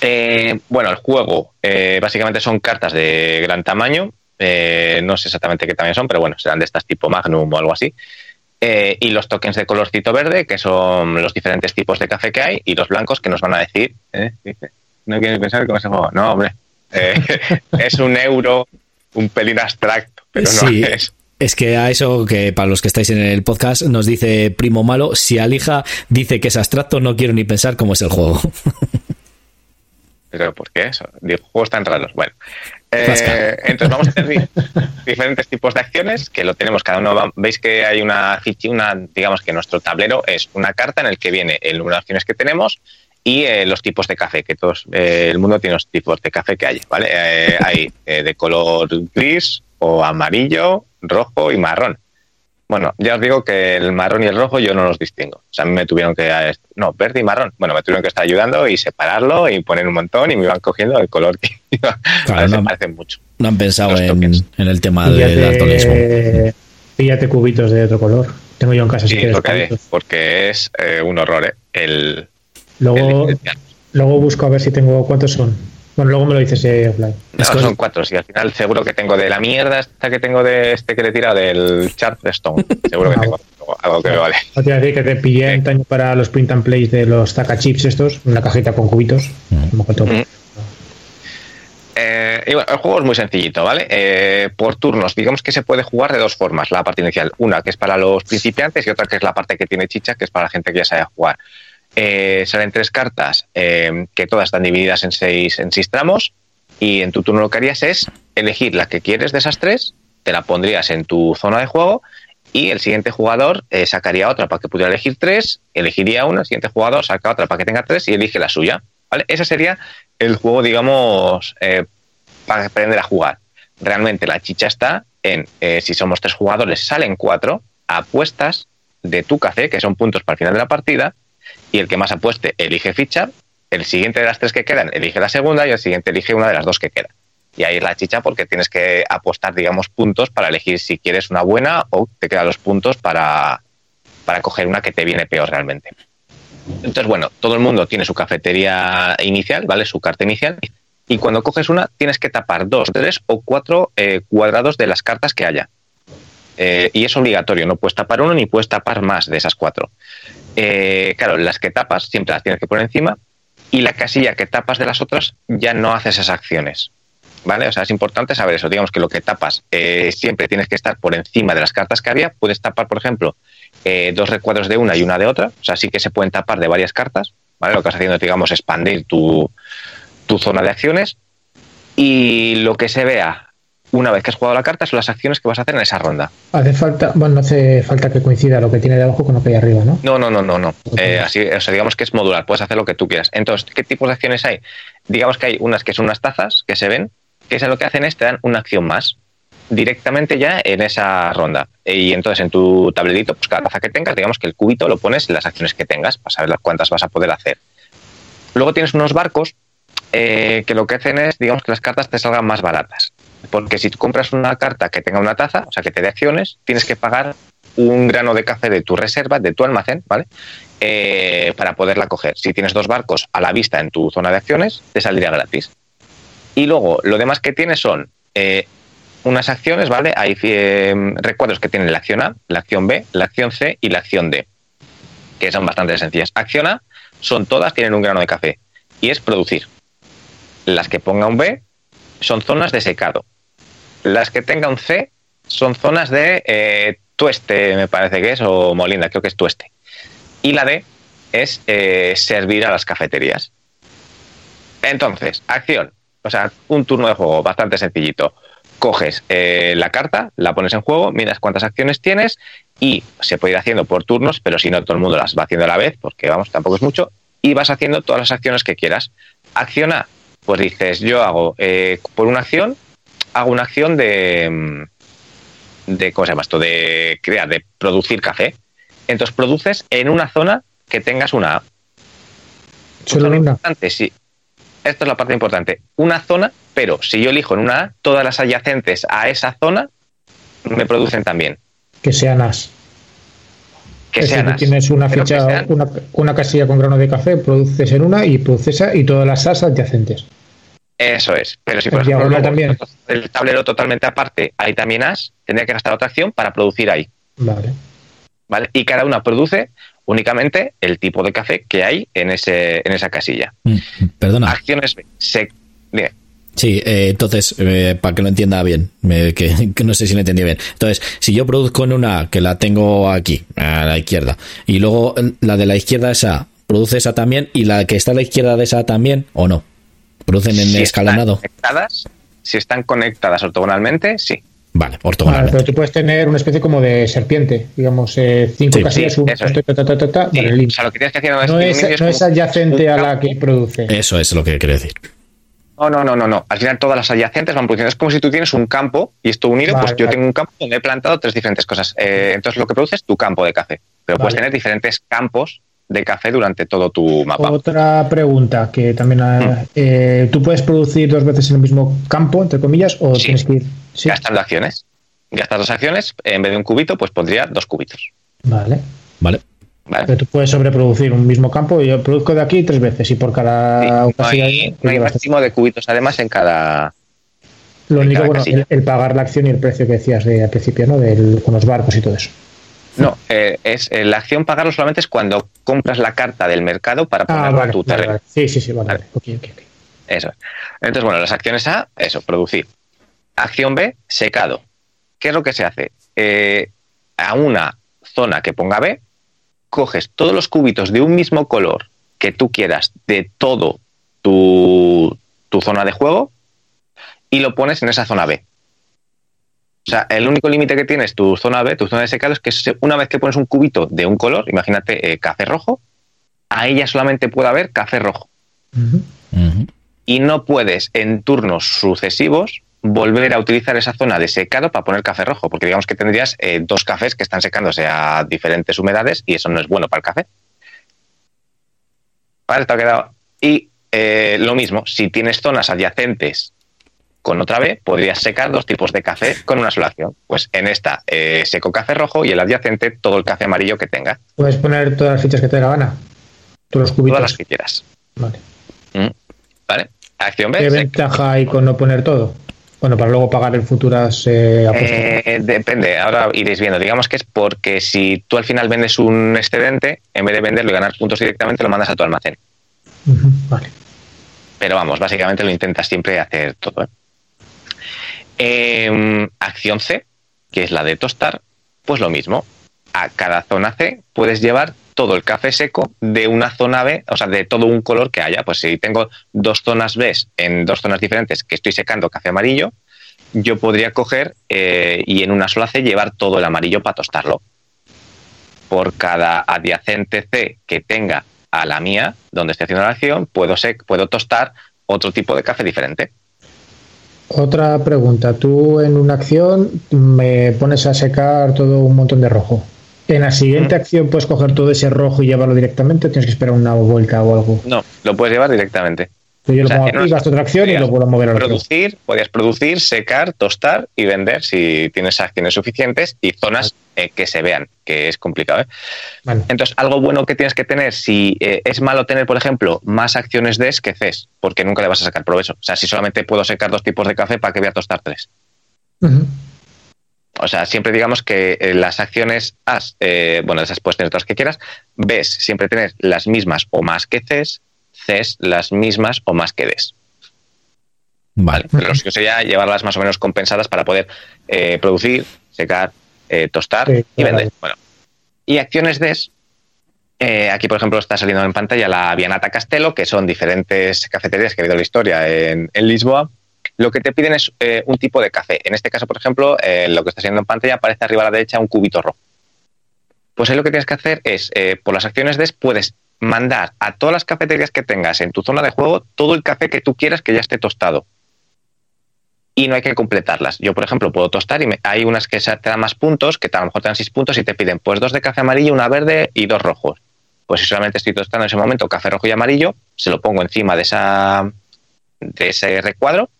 Speaker 2: Eh, bueno, el juego básicamente son cartas de gran tamaño, no sé exactamente qué tamaño son, pero bueno, serán de estas tipo Magnum o algo así. Eh, y los tokens de colorcito verde, que son los diferentes tipos de café que hay, y los blancos que nos van a decir, ¿eh? no quiero pensar cómo se juega. No, hombre, eh, *laughs* es un euro, un pelín abstracto, pero no es.
Speaker 1: Es que a eso que para los que estáis en el podcast nos dice Primo Malo, si Alija dice que es abstracto, no quiero ni pensar cómo es el juego. *laughs*
Speaker 2: ¿Pero por qué eso? Digo, juegos tan raros. Bueno, eh, entonces vamos a tener *laughs* diferentes tipos de acciones que lo tenemos cada uno. Veis que hay una una, digamos que nuestro tablero es una carta en el que viene el número de acciones que tenemos y eh, los tipos de café, que todos, eh, el mundo tiene los tipos de café que hay, ¿vale? hay de color gris o amarillo, rojo y marrón. Bueno, ya os digo que el marrón y el rojo yo no los distingo. O sea, a mí me tuvieron que... No, verde y marrón. Bueno, me tuvieron que estar ayudando y separarlo y poner un montón y me iban cogiendo el color que *laughs* iba. Claro, no, parecen mucho.
Speaker 1: No han pensado en, el tema del altonismo.
Speaker 3: Píllate cubitos de otro color. Tengo yo en casa.
Speaker 2: Sí, porque, porque, es eh, un horror, ¿eh? El,
Speaker 3: luego, luego busco a ver si tengo... ¿Cuántos son? Bueno, luego me lo dices eh, offline.
Speaker 2: No, son cuatro, sí. Al final seguro que tengo de la mierda esta que tengo de este que le he tirado del Charterstone. Seguro que ah, tengo algo que me vale.
Speaker 3: No te decir que te pillé en taño para los print and plays de los Zaka Chips estos, una cajita con cubitos. Mm. Mm.
Speaker 2: Eh, y bueno, el juego es muy sencillito, ¿vale? Eh, por turnos, digamos que se puede jugar de dos formas. La parte inicial, una que es para los principiantes y otra que es la parte que tiene chicha, que es para la gente que ya sabe jugar. Eh, salen tres cartas eh, que todas están divididas en seis, en seis tramos y en tu turno lo que harías es elegir la que quieres de esas tres, te la pondrías en tu zona de juego y el siguiente jugador eh, sacaría otra para que pudiera elegir tres, elegiría una, el siguiente jugador saca otra para que tenga tres y elige la suya. ¿vale? Ese sería el juego, digamos, para aprender a jugar. Realmente la chicha está en, si somos tres jugadores, salen cuatro, apuestas de tu café, que son puntos para el final de la partida, y el que más apueste elige ficha, el siguiente de las tres que quedan elige la segunda y el siguiente elige una de las dos que quedan. Y ahí es la chicha porque tienes que apostar, digamos, puntos para elegir si quieres una buena o te quedan los puntos para, para coger una que te viene peor realmente. Entonces, bueno, todo el mundo tiene su cafetería inicial, ¿vale? Su carta inicial. y cuando coges una tienes que tapar dos, tres o cuatro eh, cuadrados de las cartas que haya. Eh, y es obligatorio, no puedes tapar uno ni puedes tapar más de esas cuatro. Eh, claro, las que tapas siempre las tienes que poner encima y la casilla que tapas de las otras ya no haces esas acciones. ¿Vale? O sea, es importante saber eso. Digamos que lo que tapas siempre tienes que estar por encima de las cartas que había. Puedes tapar, por ejemplo, dos recuadros de una y una de otra. O sea, sí que se pueden tapar de varias cartas. ¿Vale? Lo que estás haciendo es, digamos, expandir tu, tu zona de acciones y lo que se vea una vez que has jugado la carta son las acciones que vas a hacer en esa ronda.
Speaker 3: Hace falta, bueno, no hace falta que coincida lo que tiene de abajo con lo que hay arriba, ¿no?
Speaker 2: No, no, no, no, no. Eh, así, o sea, digamos que es modular, puedes hacer lo que tú quieras. Entonces, ¿qué tipos de acciones hay? Digamos que hay unas que son unas tazas que se ven, que es lo que hacen es te dan una acción más directamente ya en esa ronda. Y entonces en tu tablerito, pues cada taza que tengas, digamos que el cubito lo pones en las acciones que tengas para saber cuántas vas a poder hacer. Luego tienes unos barcos eh, que lo que hacen es, digamos, que las cartas te salgan más baratas. Porque si tú compras una carta que tenga una taza, o sea, que te dé acciones, tienes que pagar un grano de café de tu reserva, de tu almacén, ¿vale? Eh, para poderla coger. Si tienes dos barcos a la vista en tu zona de acciones, te saldría gratis. Y luego, lo demás que tienes son eh, unas acciones, ¿vale? Hay recuadros que tienen la acción A, la acción B, la acción C y la acción D, que son bastante sencillas. Acción A son todas, tienen un grano de café, y es producir. Las que ponga un B son zonas de secado. Las que tenga un C son zonas de eh, tueste, me parece que es, o molinda, creo que es tueste. Y la D es eh, servir a las cafeterías. Entonces, acción. O sea, un turno de juego bastante sencillito. Coges eh, la carta, la pones en juego, miras cuántas acciones tienes y se puede ir haciendo por turnos, pero si no, todo el mundo las va haciendo a la vez, porque vamos, tampoco es mucho, y vas haciendo todas las acciones que quieras. Acciona pues dices, yo hago, eh, por una acción, hago una acción de, de, ¿cómo se llama esto? De crear, de producir café. Entonces produces en una zona que tengas una A.
Speaker 3: Solo importante,
Speaker 2: sí. Esto es la parte importante. Una zona, pero si yo elijo en una A, todas las adyacentes a esa zona me producen también.
Speaker 3: Que sean As que es tienes una ficha, una, casilla con grano de café, produces en una y produces y todas las as adyacentes.
Speaker 2: Eso es. Pero si por ejemplo también. el tablero totalmente aparte, ahí también has, tendría que gastar otra acción para producir ahí.
Speaker 3: Vale.
Speaker 2: ¿Vale? Y cada una produce únicamente el tipo de café que hay en ese en esa casilla.
Speaker 1: Mm, perdona.
Speaker 2: Acciones se,
Speaker 1: Sí, eh, entonces, eh, para que lo entienda bien, *laughs* que, no sé si lo entendí bien. Entonces, si yo produzco en una que la tengo aquí, a la izquierda, y luego la de la izquierda esa, produce esa también, y la que está a la izquierda de esa también, o no? ¿Producen en escalonado?
Speaker 2: si están conectadas ortogonalmente, sí.
Speaker 1: Vale, ortogonalmente.
Speaker 3: pero tú puedes tener una especie como de serpiente, digamos, eh, cinco casillas, un, no, es, adyacente a la que produce.
Speaker 1: Eso es lo que quiere decir.
Speaker 2: No, no, no, no, no. Al final todas las adyacentes van produciendo. Es como si tú tienes un campo y esto unido, pues yo tengo un campo donde he plantado tres diferentes cosas. Eh, entonces lo que produce es tu campo de café. Pero puedes tener diferentes campos de café durante todo tu mapa.
Speaker 3: Otra pregunta que también mm. eh, tú puedes producir dos veces en el mismo campo, entre comillas, o tienes que ir
Speaker 2: ¿Sí? gastando acciones. Gastas dos acciones, en vez de un cubito, pues pondría dos cubitos.
Speaker 3: Vale.
Speaker 1: Vale.
Speaker 3: Pero tú puedes sobreproducir un mismo campo y yo produzco de aquí tres veces y por cada
Speaker 2: ocasión. No hay, máximo de cubitos además en cada.
Speaker 3: Lo único, bueno, el, pagar la acción y el precio que decías de, al principio, ¿no? Del, con los barcos y todo eso.
Speaker 2: No, eh, es eh, la acción pagarlo solamente es cuando compras la carta del mercado para
Speaker 3: ah, ponerla tu terreno. Sí, sí, sí, vale. Okay, okay,
Speaker 2: Eso. Entonces, bueno, las acciones A, eso, producir. Acción B, secado. ¿Qué es lo que se hace? Eh, a una zona que ponga B, coges todos los cubitos de un mismo color que tú quieras de todo tu, zona de juego y lo pones en esa zona B. O sea, el único límite que tienes tu zona B, tu zona de secado, es que una vez que pones un cubito de un color, imagínate eh, café rojo, ahí ya solamente puede haber café rojo. Y no puedes en turnos sucesivos volver a utilizar esa zona de secado para poner café rojo, porque digamos que tendrías eh, dos cafés que están secándose a diferentes humedades y eso no es bueno para el café. Vale, está quedado. Y eh, lo mismo, si tienes zonas adyacentes con otra B, podrías secar dos tipos de café con una sola acción. Pues en esta eh, seco café rojo y el adyacente todo el café amarillo que tenga.
Speaker 3: Puedes poner todas las fichas que te dé la gana. Todos los cubitos.
Speaker 2: Todas las que quieras.
Speaker 3: Vale.
Speaker 2: Mm, vale. Acción B.
Speaker 3: ¿Qué ventaja hay con no poner todo? Bueno, para luego pagar en futuras eh,
Speaker 2: eh, depende, ahora iréis viendo. Digamos que es porque si tú al final vendes un excedente, en vez de venderlo y ganar puntos directamente, lo mandas a tu almacén. vale. Pero vamos, básicamente lo intentas siempre hacer todo. ¿eh? Em, acción C, que es la de tostar, pues lo mismo. A cada zona C puedes llevar todo el café seco de una zona B, o sea, de todo un color que haya. Pues si tengo dos zonas B en dos zonas diferentes que estoy secando café amarillo, yo podría coger eh, y en una sola C llevar todo el amarillo para tostarlo. Por cada adyacente C que tenga a la mía, donde estoy haciendo la acción, puedo tostar otro tipo de café diferente.
Speaker 3: Otra pregunta. Tú en una acción me pones a secar todo un montón de rojo. ¿En la siguiente acción puedes coger todo ese rojo y llevarlo directamente o tienes que esperar una vuelta o algo?
Speaker 2: No, lo puedes llevar directamente.
Speaker 3: Yo lo pongo aquí, gasto otra acción y lo puedo mover
Speaker 2: al producir, Podrías producir, secar, tostar y vender si tienes acciones suficientes y zonas eh, que se vean, que es complicado. ¿eh? Entonces, algo bueno que tienes que tener, si eh, es malo tener, por ejemplo, más acciones de que CES, porque nunca le vas a sacar provecho. O sea, si solamente puedo secar dos tipos de café, ¿para qué voy a tostar tres? O sea, siempre digamos que las acciones As, eh, bueno, esas puedes tener todas que quieras, ves siempre tener las mismas o más que Cs, Cs las mismas o más que Ds. Vale. Pero lo que sería llevarlas más o menos compensadas para poder eh, producir, secar, tostar y vender. Bueno. Y acciones Ds, aquí, por ejemplo, está saliendo en pantalla la Vianata Castelo, que son diferentes cafeterías que ha habido en la historia en Lisboa, lo que te piden es eh, un tipo de café. En este caso, por ejemplo, eh, lo que está viendo en pantalla aparece arriba a la derecha un cubito rojo. Pues ahí lo que tienes que hacer es, eh, por las acciones de puedes mandar a todas las cafeterías que tengas en tu zona de juego todo el café que tú quieras que ya esté tostado. Y no hay que completarlas. Yo, por ejemplo, puedo tostar y hay unas que te dan más puntos, que a lo mejor te dan seis puntos y te piden pues dos de café amarillo, una verde y dos rojos. Pues si solamente estoy tostando en ese momento café rojo y amarillo, se lo pongo encima de, esa, de ese recuadro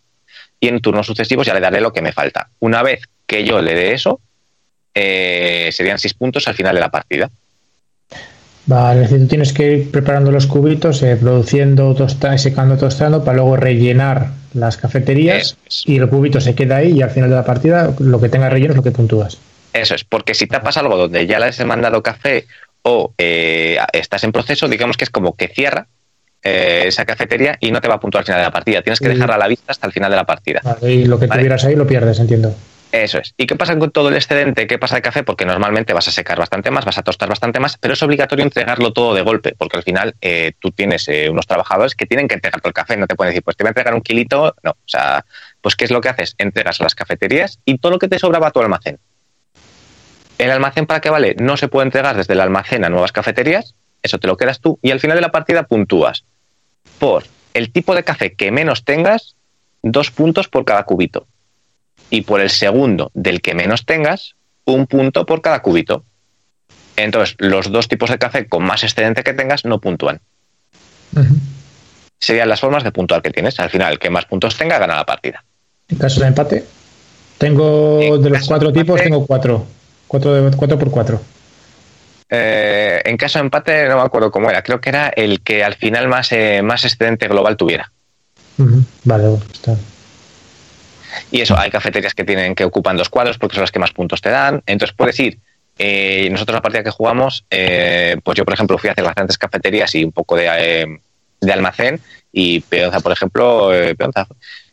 Speaker 2: y en turnos sucesivos ya le daré lo que me falta. Una vez que yo le dé eso, eh, serían seis puntos al final de la partida.
Speaker 3: Vale, es decir, tú tienes que ir preparando los cubitos, eh, produciendo, tostando, secando, tostando, para luego rellenar las cafeterías y el cubito se queda ahí y al final de la partida lo que tenga relleno es lo que puntúas.
Speaker 2: Eso es, porque si tapas algo donde ya le has mandado café o eh, estás en proceso, digamos que es como que cierra eh, esa cafetería y no te va a puntuar al final de la partida. Tienes que dejarla a la vista hasta el final de la partida.
Speaker 3: y lo que tuvieras ahí lo pierdes, entiendo.
Speaker 2: Eso es. ¿Y qué pasa con todo el excedente? ¿Qué pasa de café? Porque normalmente vas a secar bastante más, vas a tostar bastante más, pero es obligatorio entregarlo todo de golpe, porque al final eh, tú tienes eh, unos trabajadores que tienen que entregar todo el café. No te pueden decir, pues te voy a entregar un kilito. No. O sea, pues ¿qué es lo que haces? Entregas a las cafeterías y todo lo que te sobra va a tu almacén. ¿El almacén para qué vale? No se puede entregar desde el almacén a nuevas cafeterías, eso te lo quedas tú, y al final de la partida puntúas por el tipo de café que menos tengas, dos puntos por cada cubito. Y por el segundo del que menos tengas, un punto por cada cubito. Entonces, los dos tipos de café con más excedente que tengas no puntúan. Serían las formas de puntuar que tienes. Al final, el que más puntos tenga gana la partida.
Speaker 3: En caso de empate, tengo de los cuatro tipos, tengo cuatro. Cuatro, de, cuatro por cuatro.
Speaker 2: Eh, en caso de empate no me acuerdo cómo era. Creo que era el que al final más, eh, más excedente global tuviera.
Speaker 3: Vale, está.
Speaker 2: Y eso, hay cafeterías que tienen que ocupan dos cuadros porque son las que más puntos te dan. Entonces puedes ir. Eh, nosotros la partida que jugamos, pues yo por ejemplo fui a hacer bastantes cafeterías y un poco de, de almacén y Peonza, por ejemplo, Peonza,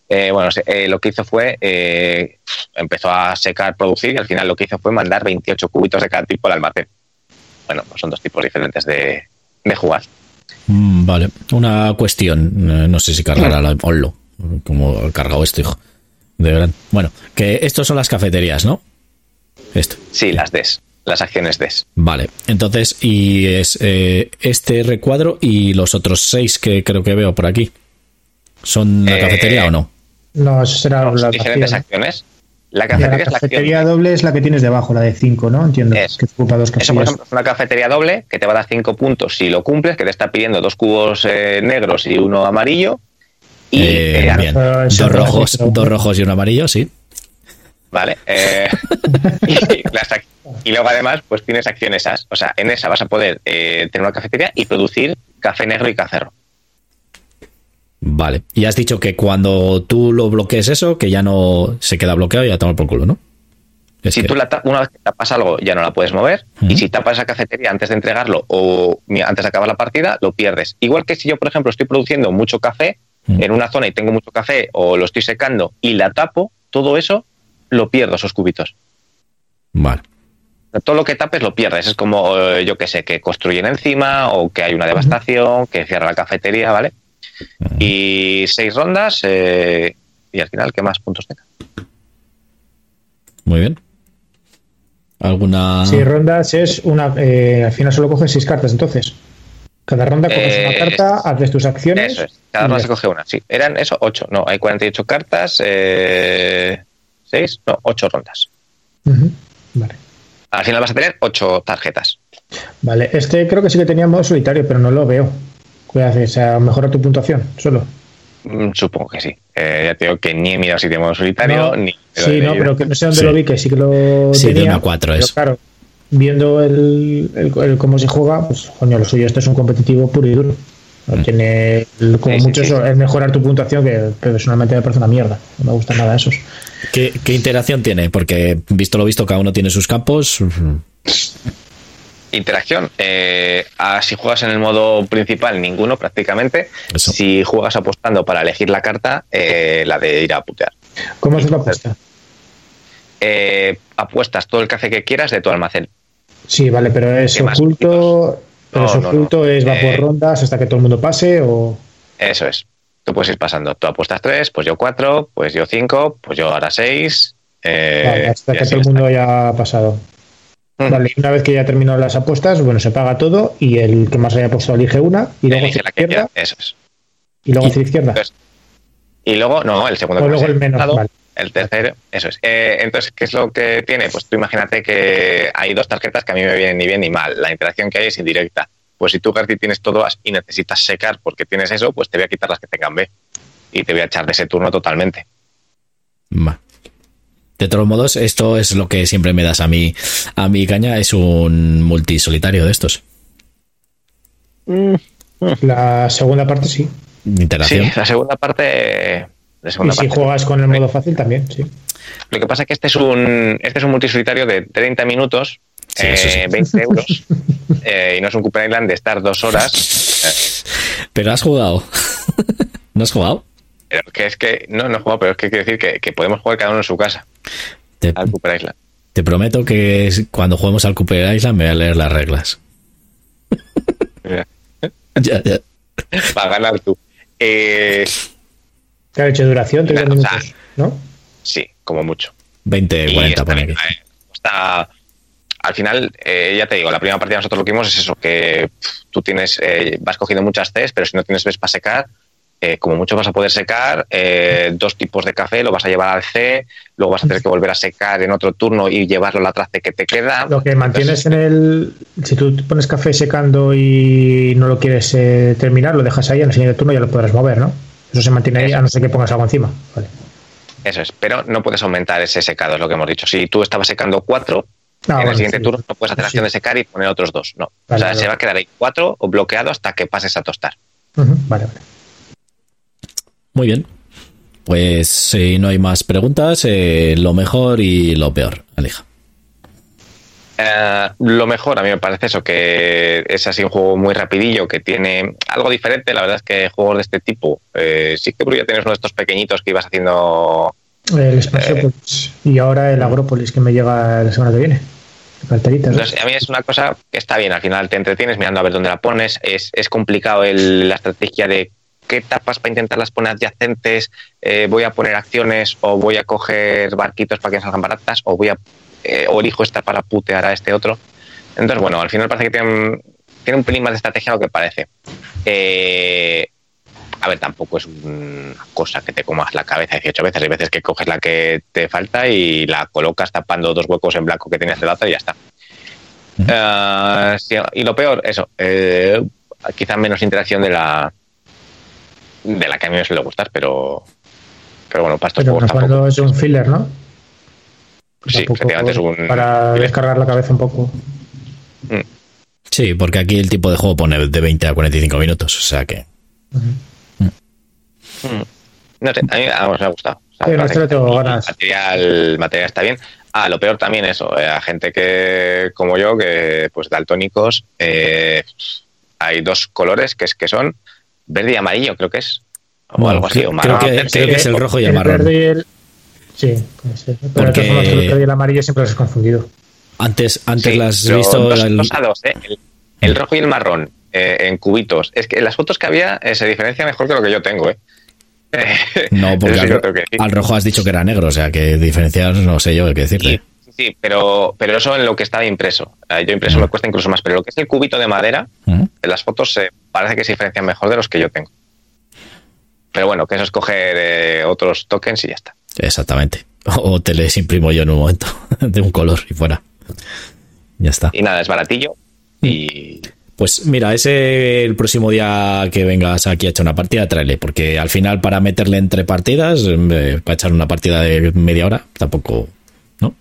Speaker 2: bueno, lo que hizo fue, empezó a secar, producir y al final lo que hizo fue mandar 28 cubitos de cada tipo al almacén bueno, pues son dos tipos diferentes de, jugar.
Speaker 1: Mm, vale, una cuestión, eh, no sé si cargará la Onlo, como cargado esto, hijo. De verdad. Bueno, que estos son las cafeterías, ¿no?
Speaker 2: Esto. Sí, las DES, las acciones DES.
Speaker 1: Vale, entonces, y es eh, este recuadro y los otros seis que creo que veo por aquí. ¿Son la eh, cafetería o no?
Speaker 3: No, eso será
Speaker 2: las diferentes acciones.
Speaker 3: La cafetería, doble es la que tienes debajo, la de 5, ¿no? Entiendo. Es, que ocupa dos
Speaker 2: Eso, por ejemplo, es una cafetería doble que te va a dar 5 puntos si lo cumples, que te está pidiendo dos cubos eh, negros y uno amarillo.
Speaker 1: Y eh, bien. dos, rojos, dos rojos y uno amarillo, sí.
Speaker 2: Vale. Eh, *laughs* y, luego además, pues tienes acciones esas. O sea, en esa vas a poder tener una cafetería y producir café negro y café rojo.
Speaker 1: Vale. Y has dicho que cuando tú lo bloquees eso, que ya no se queda bloqueado y ya toma por culo, ¿no?
Speaker 2: si tú la, una vez que tapas algo ya no la puedes mover y si tapas esa cafetería antes de entregarlo o antes de acabar la partida, lo pierdes. Igual que si yo, por ejemplo, estoy produciendo mucho café en una zona y tengo mucho café o lo estoy secando y la tapo, todo eso lo pierdo, esos cubitos.
Speaker 1: Vale.
Speaker 2: Todo lo que tapes lo pierdes. Es como, eh, yo que sé, que construyen encima o que hay una devastación, que cierra la cafetería, ¿vale? Y seis rondas eh, y al final, ¿qué más puntos tenga?
Speaker 1: Muy bien. ¿Alguna...?
Speaker 3: Seis rondas es una... Eh, al final solo coges seis cartas, entonces. Cada ronda coges una carta, haces tus acciones...
Speaker 2: Eso es. Cada ronda se coge una, sí. Eran eso, ocho. No, hay 48 cartas, eh, seis, no, ocho rondas.
Speaker 3: Vale.
Speaker 2: Al final vas a tener ocho tarjetas.
Speaker 3: Vale, este creo que sí que tenía modo solitario, pero no lo veo. ¿Qué haces? ¿Mejora tu puntuación solo?
Speaker 2: Mm, supongo que sí. Eh, ya te digo que ni he mirado si tiene modo solitario, ni.
Speaker 3: Sí, no, pero que no sé dónde lo vi, que sí que lo.
Speaker 1: Sí, tenía, de una 4 es.
Speaker 3: Claro, viendo el, el, cómo se juega, pues coño, lo suyo, este es un competitivo puro y duro. No mm. tiene como mucho Eso, es mejorar tu puntuación, que, personalmente me parece una mierda. No me gusta nada esos.
Speaker 1: ¿Qué, ¿Qué, interacción tiene? Porque visto lo visto, cada uno tiene sus campos.
Speaker 2: Interacción. Eh, si juegas en el modo principal, ninguno prácticamente. Si juegas apostando para elegir la carta, eh, la de ir a putear.
Speaker 3: ¿Cómo es la apuesta?
Speaker 2: Eh, apuestas todo el café que quieras de tu almacén.
Speaker 3: Sí, vale, pero es oculto. Pero es oculto, es va por rondas hasta que todo el mundo pase o.
Speaker 2: Eso es. Tú puedes ir pasando. Tú apuestas tres, pues yo cuatro, pues yo cinco, pues yo ahora seis.
Speaker 3: hasta que todo el mundo haya pasado. Vale, una vez que ya terminado las apuestas, bueno, se paga todo y el que más haya apostado elige una y luego hacia la izquierda.
Speaker 2: eso es.
Speaker 3: Y luego hacia la izquierda.
Speaker 2: y luego, no, el segundo.
Speaker 3: O luego el menos.
Speaker 2: El tercero, eso es. Eh, entonces, ¿qué es lo que tiene? Pues tú imagínate que hay dos tarjetas que a mí me vienen ni bien ni mal. La interacción que hay es indirecta. Pues si tú, García, tienes todas y necesitas secar porque tienes eso, pues te voy a quitar las que tengan B. Y te voy a echar de ese turno totalmente.
Speaker 1: Va. De todos modos, esto es lo que siempre me das a mí. A mi caña es un multisolitario de estos.
Speaker 3: La segunda parte sí.
Speaker 1: Interacción.
Speaker 2: Sí, la segunda parte. Y
Speaker 3: si juegas con el modo fácil también, sí.
Speaker 2: Lo que pasa es que este es un, este es un multisolitario de 30 minutos, 20 eh, euros, *laughs* eh, y no es un Cooper Island de estar dos horas.
Speaker 1: Pero has jugado. ¿No has jugado?
Speaker 2: Pero que es que, no, no he jugado, pero es que quiere decir que, podemos jugar cada uno en su casa.
Speaker 1: Te, al Cooper Island. Te prometo que cuando juguemos al Cooper Island me voy a leer las reglas. *laughs* ya, ya.
Speaker 2: Va a ganar tú. Eh,
Speaker 3: ¿Qué ha hecho duración? 30 minutos, ¿no?
Speaker 2: Sí, como mucho.
Speaker 1: 20, 40, pone aquí.
Speaker 2: Está, al final, eh, ya te digo, la primera partida nosotros lo que vimos es eso, que tú tienes, eh, vas cogiendo muchas Cs, pero si no tienes ves para secar, eh, como mucho vas a poder secar eh, dos tipos de café, lo vas a llevar al C, luego vas a tener que volver a secar en otro turno y llevarlo a la trace que te queda.
Speaker 3: Lo que mantienes en el. Si tú pones café secando y no lo quieres eh, terminar, lo dejas ahí, en el siguiente turno ya lo podrás mover, ¿no? Eso se mantiene ahí, a no ser que pongas algo encima.
Speaker 2: Eso es, pero no puedes aumentar ese secado, es lo que hemos dicho. Si tú estabas secando cuatro, ah, en el siguiente turno no puedes hacer acción de secar y poner otros dos. No. o sea, se va a quedar ahí cuatro o bloqueado hasta que pases a tostar.
Speaker 3: Vale, vale.
Speaker 1: Muy bien. Pues si no hay más preguntas, eh, lo mejor y lo peor, Alija.
Speaker 2: Eh, lo mejor a mí me parece eso, que es así un juego muy rapidillo, que tiene algo diferente. La verdad es que juegos de este tipo, eh, sí que ya tienes uno de estos pequeñitos que ibas haciendo...
Speaker 3: El Spaciopolis y ahora el Agropolis que me llega la semana que viene.
Speaker 2: Entonces, a mí es una cosa que está bien, al final te entretienes mirando a ver dónde la pones. Es, es complicado el, la estrategia de qué etapas para intentarlas poner adyacentes, eh, voy a poner acciones o voy a coger barquitos para que salgan baratas o voy a eh, o elijo esta para putear a este otro. Entonces, bueno, al final parece que tiene, tiene un pelín más de estrategia lo que parece. Eh, a ver, tampoco es una cosa que te comas la cabeza 18 veces. Hay veces que coges la que te falta y la colocas tapando dos huecos en blanco que tenías de lata y ya está. y lo peor, eso, quizá menos interacción de la, de la que a mí me suele gustar, pero, pero bueno, para estos
Speaker 3: pero juegos es un filler, ¿no?
Speaker 2: Sí, efectivamente es un...
Speaker 3: Para descargar la cabeza un poco.
Speaker 1: Mm. Sí, porque aquí el tipo de juego pone de 20 a 45 minutos, o sea que... Mm.
Speaker 2: Mm. No sé, a mí, me ha gustado.
Speaker 3: el
Speaker 2: material, material está bien. Ah, lo peor también eso, eh, a gente que, como yo, que pues daltónicos, eh, hay dos colores que es que son verde y amarillo, creo que es. O algo así.
Speaker 1: creo, que, es el rojo y el, marrón.
Speaker 3: Sí, puede ser. Pero Porque... el verde y el amarillo siempre los he confundido.
Speaker 1: Antes, antes las has visto.
Speaker 2: el... ¿eh? el, rojo y el marrón en cubitos. Es que las fotos que había se diferencia mejor que lo que yo tengo, ¿eh? *laughs*
Speaker 1: No, porque al, rojo has dicho que era negro, o sea que diferenciar no sé yo qué decirte.
Speaker 2: Sí, pero, pero eso en lo que estaba impreso. Eh, yo impreso me cuesta incluso más, pero lo que es el cubito de madera, en las fotos se, parece que se diferencian mejor de los que yo tengo. Pero bueno, que eso es coger eh, otros tokens y ya está.
Speaker 1: Exactamente. O te les imprimo yo en un momento *laughs* de un color y fuera. Ya está.
Speaker 2: Y nada, es baratillo y
Speaker 1: pues mira, ese el próximo día que vengas aquí a echar una partida, tráele, porque al final para meterle entre partidas, para echar una partida de media hora, tampoco, ¿no?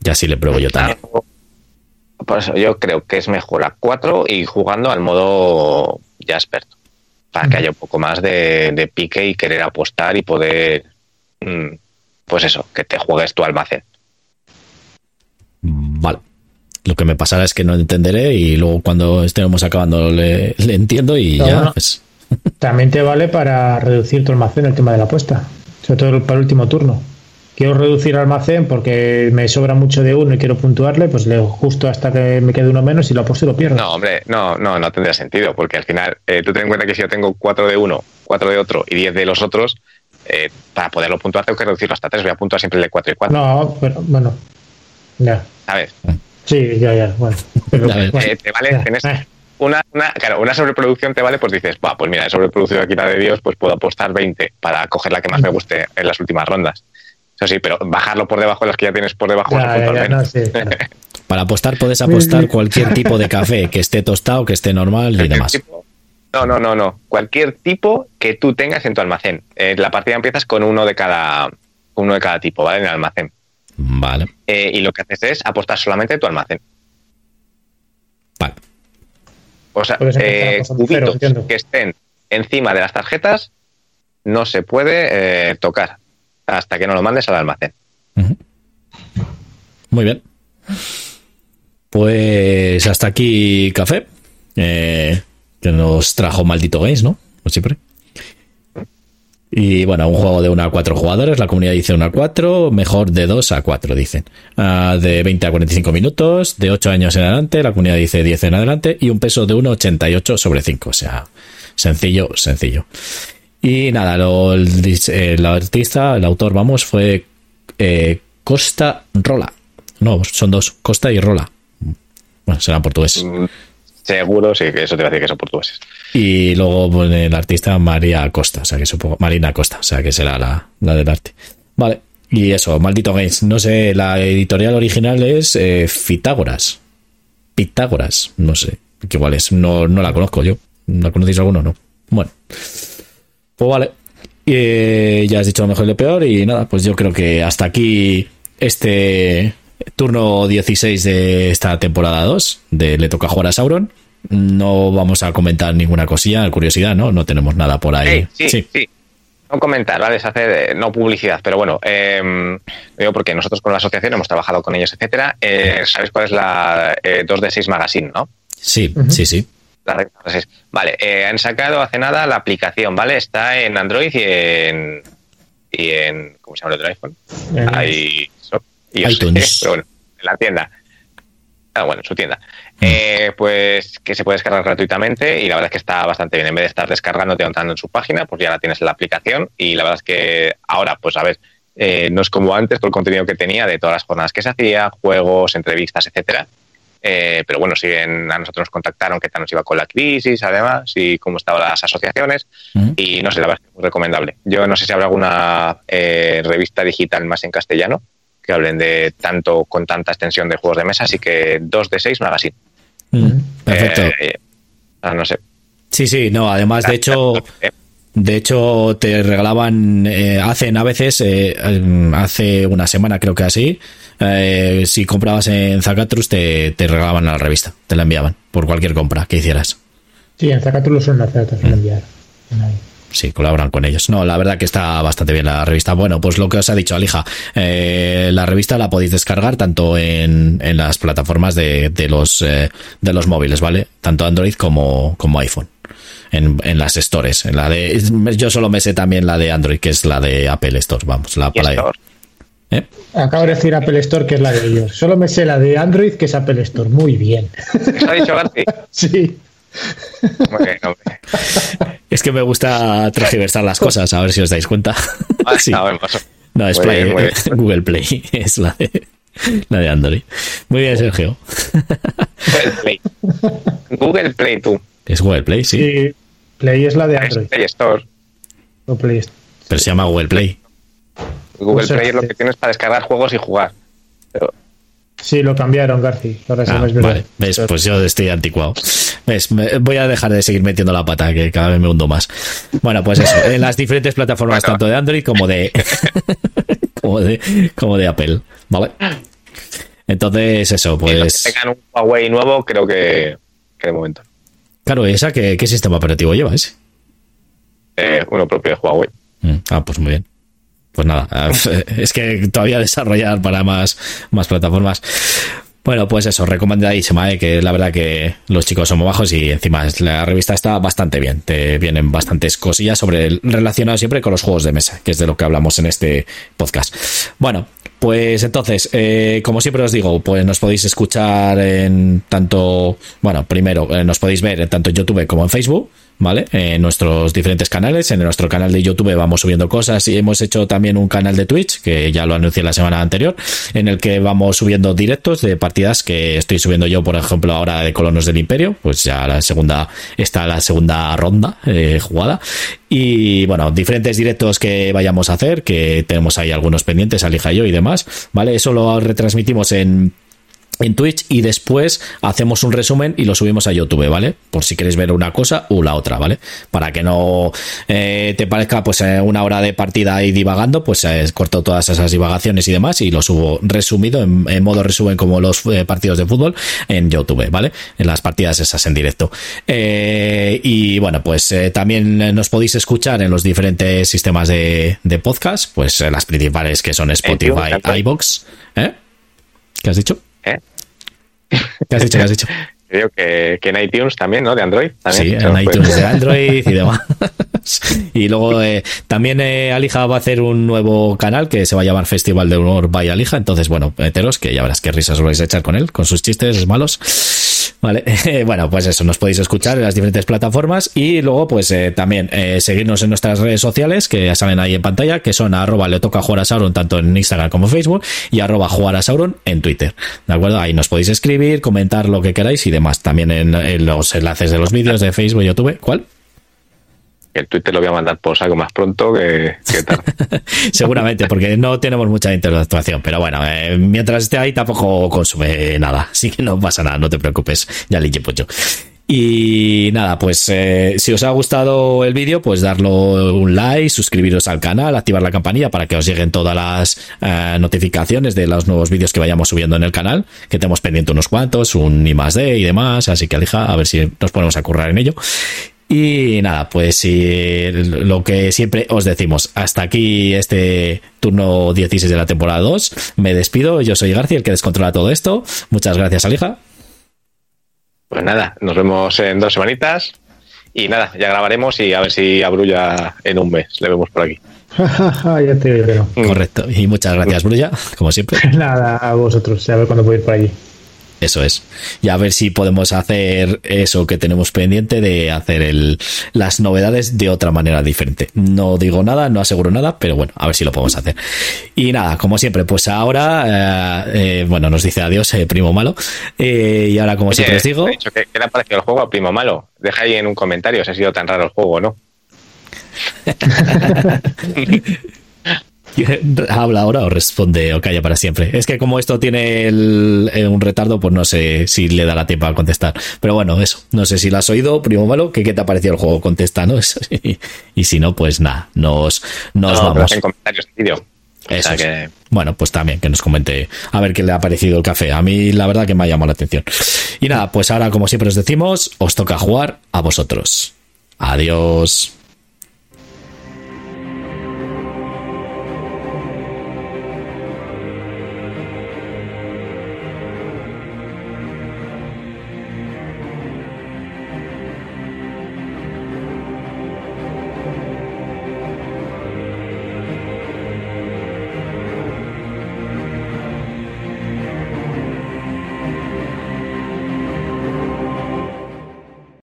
Speaker 1: Ya sí le pruebo yo también.
Speaker 2: Por eso yo creo que es mejor a 4 y jugando al modo ya experto, para que haya un poco más de, pique y querer apostar y poder, mm, pues eso, que te juegues tu almacén.
Speaker 1: Vale. Lo que me pasará es que no entenderé y luego cuando estemos acabando le, entiendo y ya. Pues. *laughs*
Speaker 3: También te vale para reducir tu almacén el tema de la apuesta, sobre todo para el último turno. Quiero reducir almacén porque me sobra mucho de uno y quiero puntuarle, pues leo justo hasta que me quede uno menos y lo apuesto y lo pierdo.
Speaker 2: No, hombre, no, no, no tendría sentido, porque al final eh, tú ten en cuenta que si yo tengo cuatro de uno, cuatro de otro y diez de los otros, eh, para poderlo puntuar tengo que reducirlo hasta tres. Voy a puntuar siempre el de cuatro y cuatro.
Speaker 3: No, pero bueno, ya.
Speaker 2: ¿Sabes?
Speaker 3: Sí, ya, ya. Bueno,
Speaker 2: eh, te vale, tienes eh. una, una, claro, una sobreproducción te vale, pues dices, va, pues mira, sobreproducción aquí la de Dios, pues puedo apostar 20 para coger la que más me guste en las últimas rondas. Eso sí, pero bajarlo por debajo de las que ya tienes por debajo
Speaker 1: Para apostar puedes apostar cualquier tipo de café, que esté tostado, que esté normal y demás.
Speaker 2: No, no, no, no. Cualquier tipo que tú tengas en tu almacén. Eh, la partida empiezas con uno de cada uno de cada tipo, ¿vale? En el almacén.
Speaker 1: Vale.
Speaker 2: Eh, y lo que haces es apostar solamente tu almacén.
Speaker 1: Vale.
Speaker 2: O sea, eh, cubitos que estén encima de las tarjetas no se puede eh, tocar hasta que no lo mandes al almacén.
Speaker 1: Muy bien. Pues hasta aquí café. Que nos trajo Maldito Games, ¿no? Como siempre. Y bueno, un juego de 1 a 4 jugadores, la comunidad dice 1 a 4, mejor de 2 a 4, dicen. Uh, de 20 a 45 minutos, de 8 años en adelante, la comunidad dice 10 en adelante, y un peso de 1,88 sobre 5. O sea, sencillo, sencillo. Y nada, lo, el, el, artista, el autor, vamos, fue eh, Costa Rola. No, son dos, Costa y Rola. Bueno, serán portugueses. Mm,
Speaker 2: Seguro, sí, que eso te va a decir que son portugueses.
Speaker 1: Y luego pone el artista María Costa, o sea que supongo, Marina Costa, o sea que será la, la del arte. Vale, y eso, Maldito Games. No sé, la editorial original es eh, Pitágoras. Pitágoras, no sé, que igual es, no, no la conozco yo. ¿La conocéis alguno? No. Bueno, pues vale. Eh, ya has dicho lo mejor y lo peor, y nada, pues yo creo que hasta aquí este turno 16 de esta temporada 2 de Le toca jugar a Sauron. No vamos a comentar ninguna cosilla, curiosidad, ¿no? No tenemos nada por ahí.
Speaker 2: sí, sí, No comentar, ¿vale? Es hacer, no publicidad, pero bueno, eh, digo porque nosotros con la asociación hemos trabajado con ellos, etcétera. Eh, ¿Sabéis cuál es la 2 de 6 Magazine, no?
Speaker 1: Sí, sí, sí.
Speaker 2: Vale, eh, han sacado hace nada la aplicación, ¿vale? Está en Android y en. Y en ¿Cómo se llama el otro iPhone? Ahí y
Speaker 1: iTunes.
Speaker 2: bueno, en la tienda. Ah, bueno, en su tienda. Mm. Eh, pues que se puede descargar gratuitamente y la verdad es que está bastante bien. En vez de estar descargándote o entrando en su página, pues ya la tienes en la aplicación y la verdad es que ahora, pues a ver, eh, no es como antes todo el contenido que tenía de todas las jornadas que se hacía, juegos, entrevistas, etcétera. Eh, pero bueno, siguen, a nosotros nos contactaron qué tal nos iba con la crisis, además, y cómo estaban las asociaciones. Mm. Y no sé, la verdad es que es muy recomendable. Yo no sé si habrá alguna revista digital más en castellano, que hablen de tanto con tanta extensión de juegos de mesa, así que 2 de 6 magazine.
Speaker 1: Mm, perfecto.
Speaker 2: Eh, ah, no sé.
Speaker 1: Sí, sí, no, además de hecho *laughs* de hecho te regalaban eh, hacen a veces eh, hace una semana creo que así si comprabas en Zacatrus te, te regalaban la revista, te la enviaban por cualquier compra que hicieras.
Speaker 3: Sí, en Zacatrus lo suelen hacer, te suelen enviar.
Speaker 1: Sí, colaboran con ellos. No, la verdad que está bastante bien la revista. Bueno, pues lo que os ha dicho Alija, eh, la revista la podéis descargar tanto en, en las plataformas de, de los eh, de los móviles, ¿vale? Tanto Android como, como iPhone. En, en, las stores. En la de, yo solo me sé también la de Android, que es la de Apple Store, vamos, la para
Speaker 3: ¿Eh? Acabo de decir Apple Store, que es la de ellos. Solo me sé la de Android, que es Apple Store. Muy bien.
Speaker 2: ¿Eso ha dicho García? *laughs*
Speaker 3: sí.
Speaker 1: Es que me gusta transversar las cosas, a ver si os dais cuenta.
Speaker 2: Ah, *laughs* sí.
Speaker 1: No, es Play, Google Play, *laughs* es la de, la de Android. Muy bien, Sergio.
Speaker 2: Google Play. Google Play, tú.
Speaker 1: Es Google Play, sí. sí
Speaker 3: Play es la de Android.
Speaker 2: Play Store.
Speaker 3: O Play
Speaker 1: Pero se llama Google Play.
Speaker 2: Google Play es lo que tienes para descargar juegos y jugar. Pero
Speaker 3: Sí, lo cambiaron, García. Ahora
Speaker 1: ah, vale. ¿Ves? Pues yo estoy anticuado. ¿Ves? voy a dejar de seguir metiendo la pata, que cada vez me hundo más. Bueno, pues eso. En las diferentes plataformas, tanto de Android como de, *laughs* como de, como de Apple. ¿Vale? Entonces, eso, pues.
Speaker 2: Si tengan un Huawei nuevo, creo que, que de momento.
Speaker 1: Claro, ¿esa qué, qué sistema operativo lleva ese?
Speaker 2: Eh, uno propio de Huawei.
Speaker 1: Mm, ah, pues muy bien pues nada, *laughs* es que todavía desarrollar para más, más plataformas. Bueno, pues eso, recomendadísima, ¿eh? que la verdad que los chicos son muy bajos y encima la revista está bastante bien. Te vienen bastantes cosillas sobre relacionadas siempre con los juegos de mesa, que es de lo que hablamos en este podcast. Bueno, pues entonces, eh, como siempre os digo, pues nos podéis escuchar en tanto, bueno, primero eh, nos podéis ver en tanto en YouTube como en Facebook ¿vale? En nuestros diferentes canales. En nuestro canal de YouTube vamos subiendo cosas y hemos hecho también un canal de Twitch, que ya lo anuncié la semana anterior, en el que vamos subiendo directos de partidas que estoy subiendo yo, por ejemplo, ahora de Colonos del Imperio, pues ya la segunda, está la segunda ronda eh, jugada. Y bueno, diferentes directos que vayamos a hacer, que tenemos ahí algunos pendientes, Alija yo y demás, ¿vale? Eso lo retransmitimos en en Twitch y después hacemos un resumen y lo subimos a YouTube, ¿vale? Por si queréis ver una cosa u la otra, ¿vale? Para que no eh, te parezca pues eh, una hora de partida ahí divagando, pues eh, corto todas esas divagaciones y demás y lo subo resumido en, modo resumen como los partidos de fútbol en YouTube, ¿vale? En las partidas esas en directo. y bueno, pues también nos podéis escuchar en los diferentes sistemas de, de podcast, pues las principales que son Spotify, iBox, ¿eh? ¿Qué has dicho?
Speaker 2: ¿Eh?
Speaker 1: ¿Qué has dicho? ¿Qué has dicho?
Speaker 2: Creo que, que, en iTunes también, ¿no? De Android.
Speaker 1: sí, en iTunes de *laughs* Android y demás. y luego eh, también eh, Alija va a hacer un nuevo canal que se va a llamar Festival de Humor by Alija. Entonces, bueno, meteros, que ya verás qué risas os vais a echar con él, con sus chistes malos. Vale, *laughs* bueno, pues eso, nos podéis escuchar en las diferentes plataformas y luego pues eh, también eh, seguirnos en nuestras redes sociales que ya salen ahí en pantalla, que son arroba le toca jugar a Sauron tanto en Instagram como Facebook y arroba jugar a Sauron en Twitter. ¿De acuerdo? Ahí nos podéis escribir, comentar lo que queráis y demás. También en, los enlaces de los vídeos de Facebook y YouTube. ¿Cuál?
Speaker 2: El Twitter lo voy a mandar por algo más pronto que, *laughs* tarde.
Speaker 1: Seguramente, porque no tenemos mucha interactuación. Pero bueno, eh, mientras esté ahí tampoco consume nada. Así que no pasa nada, no te preocupes. Ya le pucho. Y nada, pues eh, si os ha gustado el vídeo, pues darlo un like, suscribiros al canal, activar la campanilla para que os lleguen todas las eh, notificaciones de los nuevos vídeos que vayamos subiendo en el canal, que tenemos pendiente unos cuantos, un I más D y demás, así que alija, a ver si nos ponemos a currar en ello. Y nada, pues lo que siempre os decimos, hasta aquí este turno 16 de la temporada 2. Me despido, yo soy García, el que descontrola todo esto. Muchas gracias, Alija.
Speaker 2: Pues nada, nos vemos en dos semanitas. Y nada, ya grabaremos y a ver si a Brulla en un mes le vemos por aquí. *laughs*
Speaker 3: ya te veo.
Speaker 1: Correcto. Y muchas gracias, Brulla, como siempre. *laughs*
Speaker 3: nada, a vosotros. A ver cuándo puedo ir por allí.
Speaker 1: Eso es. Y a ver si podemos hacer eso que tenemos pendiente de hacer el, las novedades de otra manera diferente. No digo nada, no aseguro nada, pero bueno, a ver si lo podemos hacer. Y nada, como siempre, pues ahora, eh, eh, bueno, nos dice adiós, eh, primo malo. y ahora, como siempre os digo.
Speaker 2: ¿qué, le ha parecido el juego a primo malo? Deja ahí en un comentario si ha sido tan raro el juego, ¿no? *laughs* *laughs*
Speaker 1: habla ahora o responde o calla para siempre. Es que como esto tiene eh, un retardo, pues no sé si le dará tiempo a contestar. Pero bueno, eso. No sé si lo has oído, primo malo, que qué te ha parecido el juego. Contesta, ¿no? *laughs* y, si no, pues nada, nos, nos vamos.
Speaker 2: En comentarios vídeo.
Speaker 1: Eso Bueno, pues también que nos comente a ver qué le ha parecido el café. A mí la verdad que me ha llamado la atención. Y nada, pues ahora como siempre os decimos, os toca jugar a vosotros. Adiós.